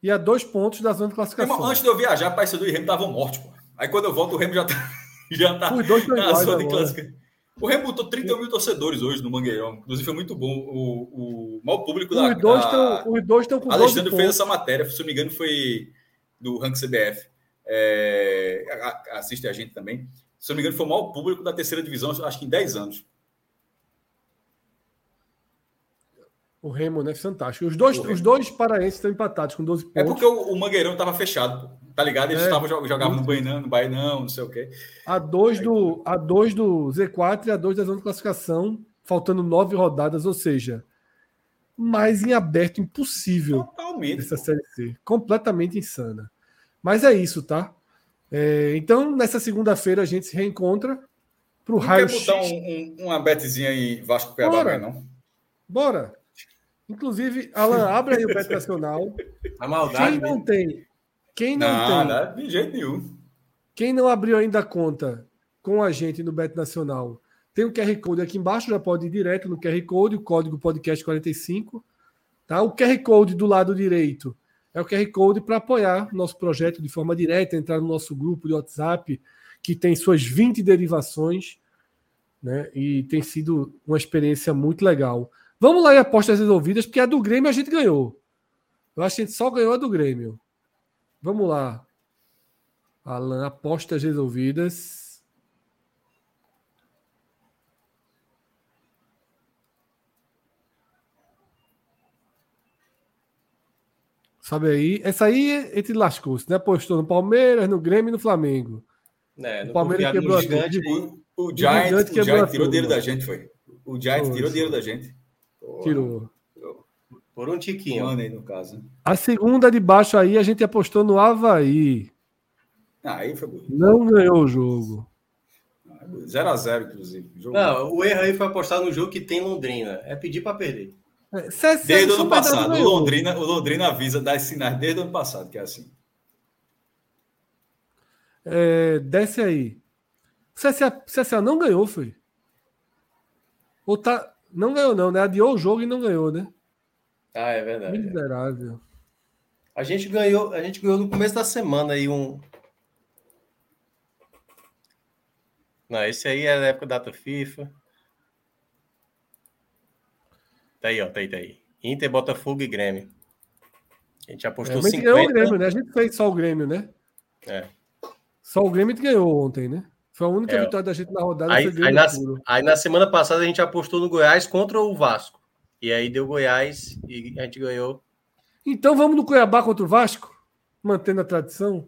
e a dois pontos da zona de classificação. antes de eu viajar, Paysandu e Remo estavam mortos. Pô. Aí quando eu volto, o Remo já está <laughs> já tá na zona de classificação. O Remo botou 30 mil torcedores hoje no Mangueirão. Inclusive, foi muito bom. O, o mau público da. Os dois estão os dois estão com Alexandre fez essa matéria, se não me engano, foi do Rank CBF. É, assiste a gente também. Se não me engano, foi o maior público da terceira divisão, acho que em 10 anos. O Remo, né? Fantástico. Os dois, os dois paraenses estão empatados com 12 pontos. É porque o, o Mangueirão estava fechado, tá ligado? Eles é. jogavam no Bainão, no Bainão, não sei o quê. A 2 do, a dois do Z4 e a 2 da zona de classificação, faltando nove rodadas, ou seja, mais em aberto impossível. Totalmente. Essa Série C. Completamente insana. Mas é isso, tá? É, então, nessa segunda-feira, a gente se reencontra para o raio X. botar um, um, uma betezinha aí Vasco Cuiabá, não? Bora! Inclusive, Alan, abre aí o Bet Nacional. <laughs> A maldade. Quem não tem. Quem não, não tem. Não, de jeito nenhum. Quem não abriu ainda a conta com a gente no Bet Nacional, tem o QR Code aqui embaixo, já pode ir direto no QR Code, o código podcast 45. Tá? O QR Code do lado direito é o QR Code para apoiar nosso projeto de forma direta, entrar no nosso grupo de WhatsApp, que tem suas 20 derivações, né? E tem sido uma experiência muito legal. Vamos lá em apostas resolvidas, porque a do Grêmio a gente ganhou. Eu acho que a gente só ganhou a do Grêmio. Vamos lá. Alan, apostas resolvidas. Sabe aí? Essa aí a gente lascou-se, né? Apostou no Palmeiras, no Grêmio e no Flamengo. É, o Palmeiras quebrou a o, o, Giant, o Giant tirou dele da gente, foi. O Giants tirou dinheiro da gente. Tirou. Por um tiquinho. Um no caso. A segunda de baixo aí a gente apostou no Havaí. Ah, aí foi bonito. Não ganhou o jogo. 0x0, inclusive. Jogo não, o erro aí foi apostar no jogo que tem Londrina. É pedir para perder. É, desde o ano passado. O Londrina, o Londrina avisa das sinais desde o ano passado, que é assim. É, desce aí. O CSA, CSA não ganhou, foi? Ou tá. Não ganhou, não, né? Adiou o jogo e não ganhou, né? Ah, é verdade. Miserável. A gente ganhou, a gente ganhou no começo da semana aí um. Não, esse aí é da época da data FIFA. Tá aí, ó, tá aí, tá aí. Inter, Botafogo e Grêmio. A gente apostou é, 50. ganhou o Grêmio, né? A gente fez só o Grêmio, né? É. Só o Grêmio ganhou ontem, né? Foi a única é. vitória da gente na rodada. Aí, aí, na, aí, na, semana passada a gente apostou no Goiás contra o Vasco. E aí deu Goiás e a gente ganhou. Então vamos no Cuiabá contra o Vasco? Mantendo a tradição?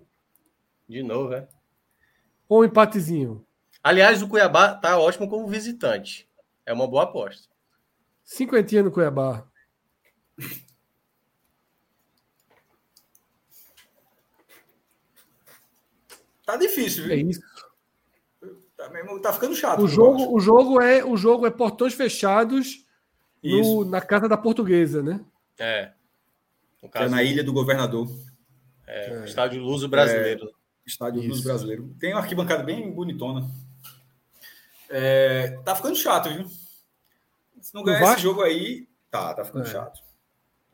De novo, é? Ou um empatezinho? Aliás, o Cuiabá tá ótimo como visitante. É uma boa aposta. Cinquentinha no Cuiabá. Tá difícil, viu? É isso. Tá, ficando chato. O jogo, o jogo é o jogo é portões fechados no, na casa da portuguesa, né? É. No caso, é na Ilha do Governador. É, é. Estádio Luso Brasileiro. É, estádio Luso Brasileiro. Tem uma arquibancada bem bonitona. É, tá ficando chato, viu? Se não ganhar esse jogo aí, tá, tá ficando é. chato.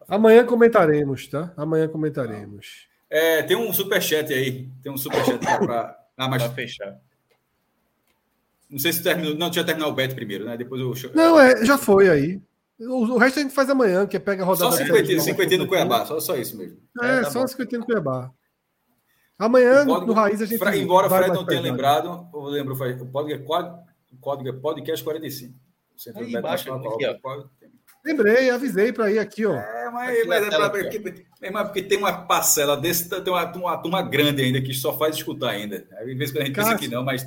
Amanhã comentaremos, tá? Amanhã comentaremos. É, tem um superchat aí. Tem um superchat para. Ah, mas... fechar. Não sei se terminou. Não, tinha terminado o bet primeiro, né? Depois eu. Não, é, já foi aí. O, o, resto a gente faz amanhã, que é pega a rodada. Só 50, 50 no Cuiabá, só, só isso mesmo. É, é tá só 50 no Cuiabá. Amanhã, código, no Raiz, a gente. Fra, embora o Fred não tenha lembrado, eu lembro, o código é, código é podcast 45. Aí embaixo, aqui, ó. Lembrei, avisei para ir aqui, ó. É, mas, mas é pra, porque, porque tem uma parcela desse, tem uma, uma turma grande ainda que só faz escutar ainda. Às vezes a gente Cássio, pensa que não, mas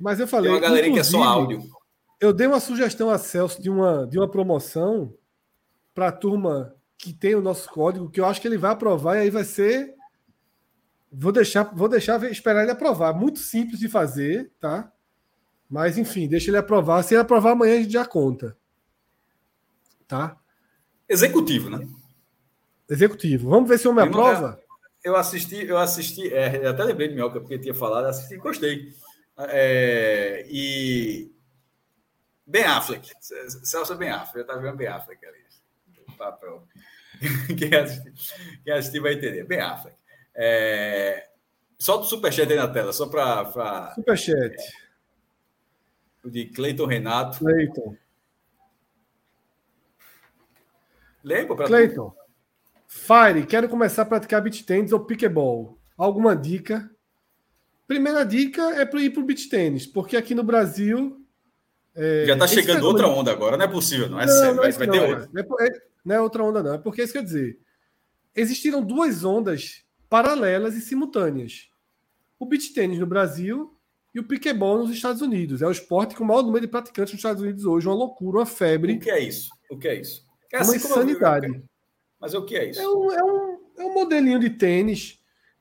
mas eu falei. Tem uma galera que é só áudio. Eu dei uma sugestão a Celso de uma, de uma promoção para a turma que tem o nosso código, que eu acho que ele vai aprovar e aí vai ser. Vou deixar, vou deixar esperar ele aprovar. Muito simples de fazer, tá? Mas enfim, deixa ele aprovar. Se ele aprovar amanhã, a gente já conta. Tá? Executivo, né? Executivo. Vamos ver se o homem aprova. Eu assisti, eu assisti, é, até lembrei de Mioca, porque tinha falado, assisti e gostei. É, e Ben Affleck, Celso Ben Affleck, eu estava vendo Ben Affleck ali. Papel. Quem assistir, quem assistir vai entender. Ben Affleck. É, solta o superchat aí na tela, só para. Superchat. O de Cleiton Renato. Cleiton. Lembra? Pra Cleiton. Fire, quero começar a praticar beat tennis ou pickeball. Alguma dica? Primeira dica é para ir para o beach tênis, porque aqui no Brasil. É, Já está chegando outra onda agora, não é possível, não é não, sério, não, vai, vai não, ter outra. É, é, não é outra onda, não. É porque é isso quer dizer. Existiram duas ondas paralelas e simultâneas. O beach tênis no Brasil e o piquebol nos Estados Unidos. É o esporte com o maior número de praticantes nos Estados Unidos hoje, uma loucura, uma febre. O que é isso? O que é isso? É uma assim insanidade. Mas o que é isso? É um, é um, é um modelinho de tênis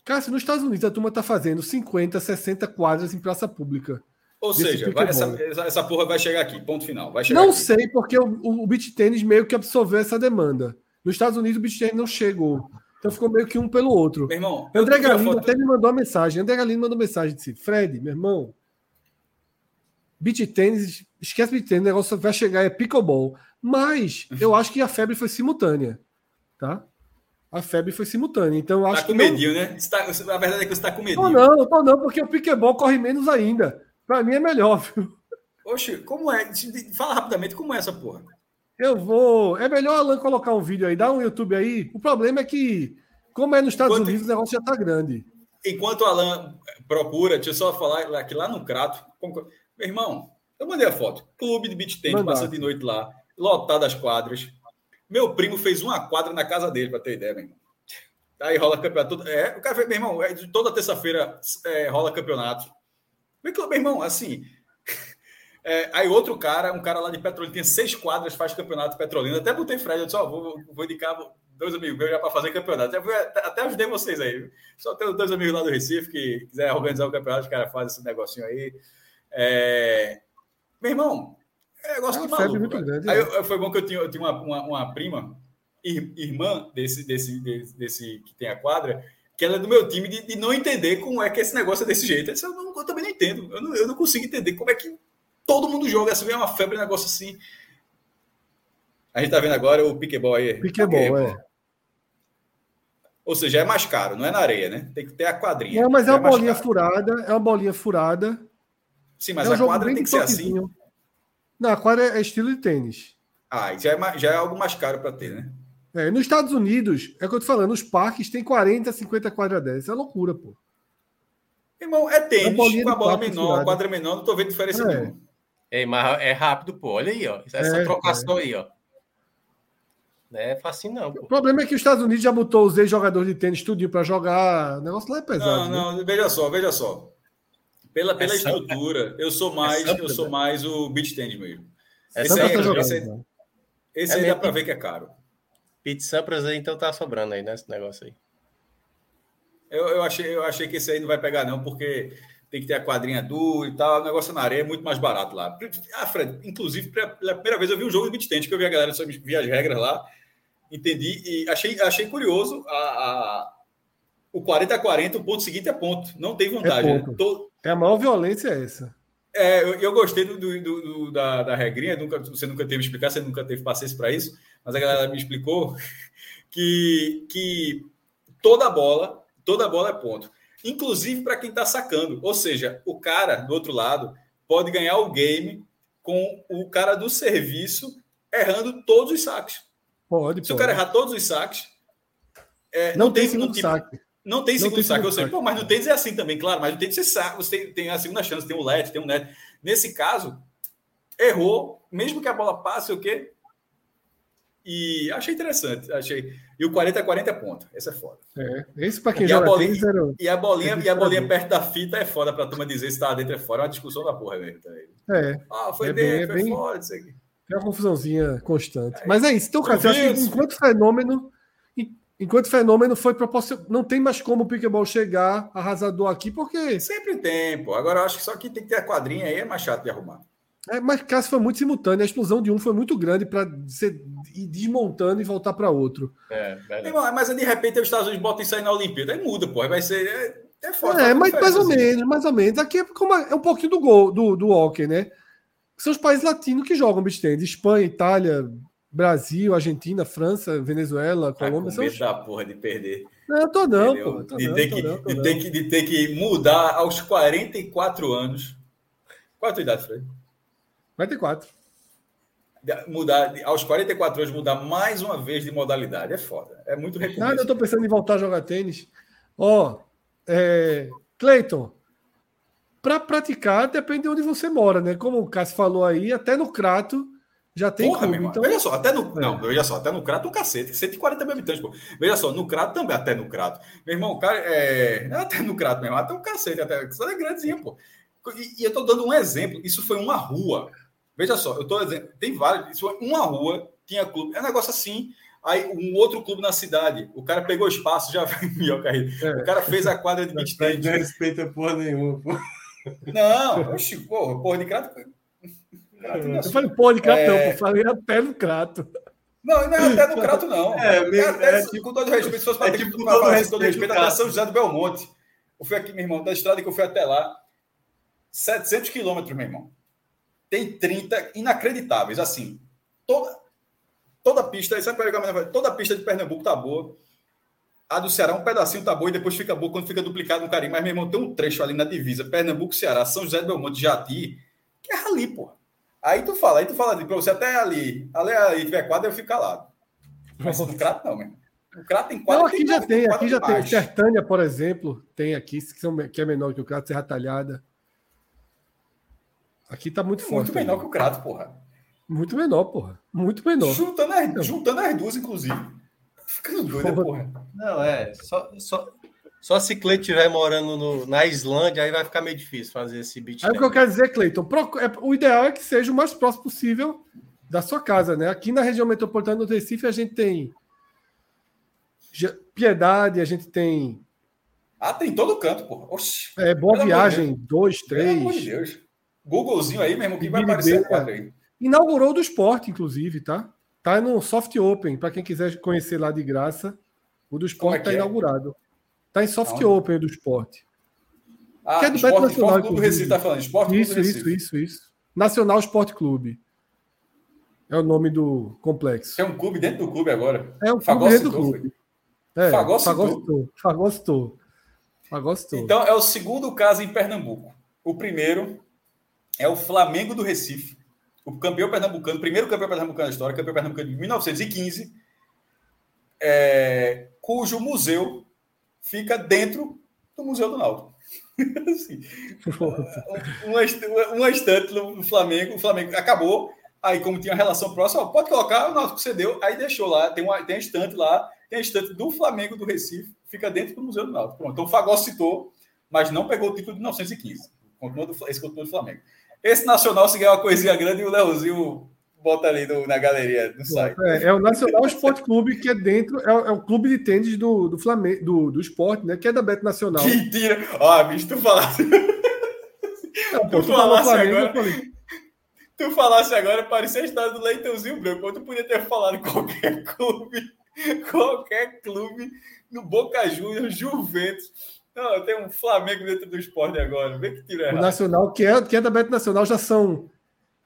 Cássio, nos Estados Unidos a turma está fazendo 50, 60 quadras em praça pública. Ou seja, essa, essa porra vai chegar aqui, ponto final. Vai não aqui. sei, porque o, o, beach tênis meio que absorveu essa demanda. Nos Estados Unidos o beach tênis não chegou. Então ficou meio que um pelo outro. Meu irmão, André Galindo foto... até me mandou uma mensagem. André Galindo mandou mensagem disse: Fred, meu irmão, beach tênis, esquece beach tênis, o negócio vai chegar é pickleball. Mas eu acho que a febre foi simultânea, tá? A febre foi simultânea. Então, acho tá com medinho, não... né? Tá, a verdade é que você está com medinho. Não, não, tô não, porque o piquebol corre menos ainda. Para mim é melhor, viu? Oxe, como é? Fala rapidamente, como é essa porra? Eu vou. É melhor Alan colocar um vídeo aí, dá um YouTube aí. O problema é que, como é nos Estados Enquanto... Unidos, o negócio já tá grande. Enquanto o Alan procura, deixa eu só falar que lá no Crato. Meu irmão, eu mandei a foto. Clube de beach tennis, passa de noite lá, lotado as quadras meu primo fez uma quadra na casa dele, para ter ideia, meu irmão. Aí rola campeonato. É, o cara fez, meu irmão, é, toda terça-feira é, rola campeonato. Meu irmão, assim. <laughs> É, aí outro cara, um cara lá de Petrolina, tem seis quadras, faz campeonato Petrolina. Até botei Fred, eu disse, ó, vou, vou indicar dois amigos meus já para fazer campeonato. Até, até ajudei vocês aí. Só tenho dois amigos lá do Recife que quiser organizar o campeonato, os caras fazem esse negocinho aí. É... Meu irmão, é negócio é de maluco. Muito grande, aí eu, foi bom que eu tinha, eu tinha uma, uma, uma prima, irmã desse, desse, desse, desse, que tem a quadra, que ela é do meu time de, de, não entender como é que esse negócio é desse jeito. Eu, disse, eu, não, eu também não entendo. Eu não, eu não consigo entender como é que todo mundo joga assim, é uma febre, um negócio assim. A gente tá vendo agora o piquebol aí. Piquebol, é. Ou seja, é mais caro, não é na areia, né? Tem que ter a quadrinha. Não, mas é, é uma bolinha furada, é uma bolinha furada. Sim, mas é um a quadra tem que ser assim. Não, a quadra é estilo de tênis. Ah, já é, já é algo mais caro para ter, né? É, nos Estados Unidos, é o que eu tô falando, os parques tem 40, 50 quadra 10. Isso é loucura, pô. Irmão, é tênis, com a bola menor, quadra menor, não tô vendo diferença é. nenhuma. É, mas é rápido, pô. Olha aí, ó. Essa é, trocação é. aí, ó. Não é fácil, não. Pô. O problema é que os Estados Unidos já botou os ex-jogadores de tênis tudinho para jogar. O negócio lá é pesado. Não, né? não, veja só, veja só. Pela, pela é estrutura, eu sou mais, é eu sou mais o beach tennis mesmo. esse aí, tá esse aí, esse aí dá para ver que é caro. Pete Sampras aí, então tá sobrando aí, né? Esse negócio aí. Eu, eu, achei, eu achei que esse aí não vai pegar, não, porque tem que ter a quadrinha dura e tal. O negócio na areia é muito mais barato lá. Ah, Fred, inclusive, pela primeira vez eu vi um jogo de beat tennis, que eu vi a galera vi as regras lá, entendi e achei, achei curioso a, a o 40 a 40, o ponto seguinte é ponto. Não tem vantagem. É, né? Tô... é a maior violência é essa. É, eu, eu gostei do, do, do, da, da regrinha, nunca, você nunca teve explicar, você nunca teve paciência para isso mas a galera me explicou <laughs> que, que toda bola, toda bola é ponto. Inclusive para quem está sacando. Ou seja, o cara do outro lado pode ganhar o game com o cara do serviço errando todos os saques. Pode. Se pode. o cara errar todos os saques, é, não, não, tem, segundo tipo, saque. Não tem segundo não tem saque. Segundo eu sei, pô, mas no tênis é assim também, claro. Mas no tênis você sabe, você tem, tem a segunda chance, tem um LED, tem um net. Nesse caso, errou, mesmo que a bola passe o quê? E achei interessante, achei. E o 40 a 40 é ponto. Esse é foda. É, esse para quem e joga a bolinha, era... E a bolinha, e a bolinha perto da fita é foda para turma dizer se tá dentro é fora. É uma discussão da porra mesmo. Tá é. Ah, foi é dentro, bem, foi bem... fora, isso aqui. É uma confusãozinha constante. É. Mas é isso. Então, cara, eu acho que enquanto fenômeno, enquanto fenômeno foi proporcional, não tem mais como o Pickleball chegar arrasador aqui, porque. Sempre tem, pô. Agora eu acho que só que tem que ter a quadrinha aí, é mais chato de arrumar. É, mas caso foi muito simultâneo, a explosão de um foi muito grande para ser ir desmontando e voltar para outro. É, mas de repente os Estados Unidos botam isso aí na Olimpíada, aí muda, pô, vai ser. É, é foda. É, mas mais ou assim. menos, mais ou menos. Aqui é, como é um pouquinho do gol, do, do hockey, né? São os países latinos que jogam beach Espanha, Itália, Brasil, Argentina, França, Venezuela, Colômbia. Tá com medo da porra de perder. Não, eu tô não, pô. Tô de, não, ter que, não, de, ter que, de ter que mudar aos 44 anos. Qual a tua idade, Fred? 44. Mudar, aos 44 anos, mudar mais uma vez de modalidade. É foda. É muito recompensa. Nada, eu tô pensando em voltar a jogar tênis. Ó, oh, é, Cleiton, para praticar depende de onde você mora, né? Como o Cássio falou aí, até no Crato já tem Porra, clube, então... Veja só, até no. É. Não, veja só, até no Crato um cacete, 140 mil habitantes, pô. Veja só, no Crato também, até no Crato. Meu irmão, o cara é. Até no Crato mesmo, até um cacete, até. Só é grandezinho, pô. E, e eu tô dando um exemplo, isso foi uma rua. Veja só, eu estou dizendo, tem vários. Uma rua tinha clube. É um negócio assim. Aí um outro clube na cidade, o cara pegou espaço, já carreira. É. O cara fez a quadra de beach. Não respeita porra nenhuma, pô. Não, oxi, porra, porra de crato. Eu falei porra de crato, é... não, eu falei até no crato. Não, não é até no crato, não. <laughs> É, é, até, é tipo, com todo respeito, se fosse para é tipo, com todo, respeito, todo respeito, até São José do Belmonte. Eu fui aqui, meu irmão, da estrada que eu fui até lá, 700 quilômetros, meu irmão tem 30 inacreditáveis. Assim, toda, toda pista, sabe qual é Toda pista de Pernambuco tá boa. A do Ceará, um pedacinho tá boa e depois fica boa quando fica duplicado no carinho. Mas, meu irmão, tem um trecho ali na divisa, Pernambuco, Ceará, São José do Belmonte, Jati, que é ali, pô. Aí tu fala, aí tu fala para você até ali, ali, ali tiver quadra, eu fico calado. Mas no crato não, irmão. O Crato tem quadra. Não, aqui tem já tem, aqui já tem. Sertânia, por exemplo, tem aqui, que, são, que é menor que o Crato, Serra Talhada. Aqui tá muito forte. Muito menor aí. que o Crato, porra. Muito menor, porra. Muito menor. Juntando as, juntando as duas, inclusive. Ficando doido, porra. Não, é. Só, só, Só se Cleiton estiver morando no, na Islândia, aí vai ficar meio difícil fazer esse beat. É o que eu quero dizer, Cleiton. É, o ideal é que seja o mais próximo possível da sua casa, né? Aqui na região metropolitana do Recife, a gente tem Piedade, a gente tem. Ah, tem todo canto, pô. Oxi. É, Boa Viagem, dois, três. Pelo amor de Deus. Googlezinho aí mesmo, que vai aparecer aí. Inaugurou do esporte, inclusive, tá? Tá no Soft Open, para quem quiser conhecer lá de graça. O do esporte está é, é inaugurado. Está em Soft Open do esporte. Ah, que é do esporte, Nacional. Esporte Clube Recife, tá falando. Esporte isso, Clube isso, isso, isso. Nacional Esporte Clube. É o nome do complexo. É um clube dentro do clube agora. É um clube dentro do clube. É, Fagostou. Fagostou. Fagostou. Então, é o segundo caso em Pernambuco. O primeiro é o Flamengo do Recife, o campeão pernambucano, primeiro campeão pernambucano da história, campeão pernambucano de 1915, é, cujo museu fica dentro do Museu do Náutico. <laughs> assim, uma, uma estante no Flamengo, o Flamengo acabou, aí como tinha relação próxima, pode colocar, o Náutico cedeu, aí deixou lá, tem uma, tem uma estante lá, tem a estante do Flamengo do Recife, fica dentro do Museu do Náutico. Pronto, então o Fagó citou, mas não pegou o título de 1915. Continua do, esse continua do Flamengo. Esse Nacional, se ganhar uma coisinha grande, o Leozinho bota ali no, na galeria do site. É, é, o Nacional Esporte Clube, que é dentro, é, é, o clube de tênis do, do Flamengo, do, do esporte, né? Que é da Beto Nacional. Mentira! Ó, bicho, tu falasse. Pô, tu, tu falasse Flamengo, agora. Tu falasse agora, parecia a história do Leitãozinho Branco. Tu podia ter falado qualquer clube, qualquer clube no Boca Juniors, Juventus. Não, tem um Flamengo dentro do esporte agora. Vê que tira errado. O Nacional, que é, que é da Beto Nacional, já são,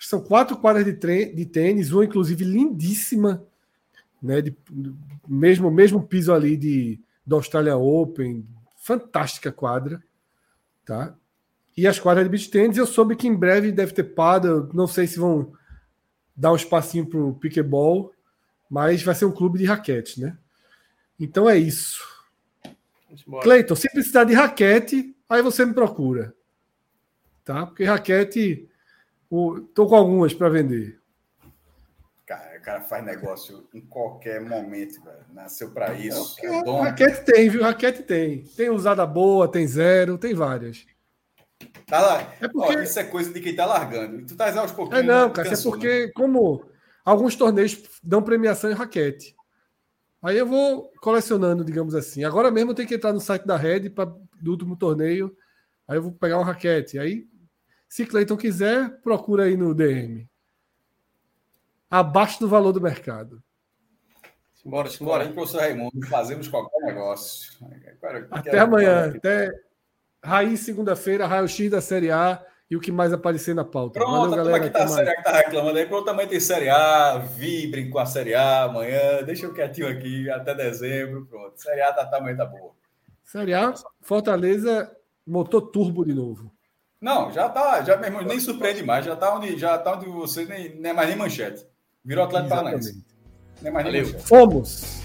são quatro quadras de, de tênis, uma inclusive lindíssima, né? De, mesmo, mesmo piso ali de, do Australia Open. Fantástica quadra. Tá? E as quadras de beach tênis, eu soube que em breve deve ter pada. Não sei se vão dar um espacinho para o pickleball, mas vai ser um clube de raquete, né? Então é isso. Cleiton, se precisar de raquete, aí você me procura. Tá? Porque raquete, estou com algumas para vender. Cara, o cara faz negócio em qualquer momento, velho. Nasceu para isso. É, é raquete tem, viu? Raquete tem. Tem usada boa, tem zero, tem várias. Tá lá. É porque... Ó, isso é coisa de quem tá largando. Tu tá aos pouquinhos. É não, cara. é porque, né? como alguns torneios dão premiação em raquete. Aí eu vou colecionando, digamos assim. Agora mesmo eu tenho que entrar no site da Red pra, do último torneio. Aí eu vou pegar uma raquete. Aí, se Cleiton quiser, procura aí no DM. Abaixo do valor do mercado. Simbora, simbora. Aí, professor Raimundo, fazemos qualquer negócio. Até amanhã. Até Raiz segunda-feira, raio-x da Série A e o que mais aparecer na pauta. Pronto, Valeu, galera. Que tá, série A que tá reclamando aí. Pronto, também tem Série A. Vibrem com a Série A amanhã. Deixa eu quietinho aqui até dezembro. Pronto. Série A tá, tamanho tá boa. Série A, Fortaleza, motor turbo de novo. Não, já tá. Já, mesmo, nem surpreende mais. Já tá onde, já tá onde você nem, nem é mais nem manchete. Virou Atlético Paranaense. Nem mais nem manchete. Fomos!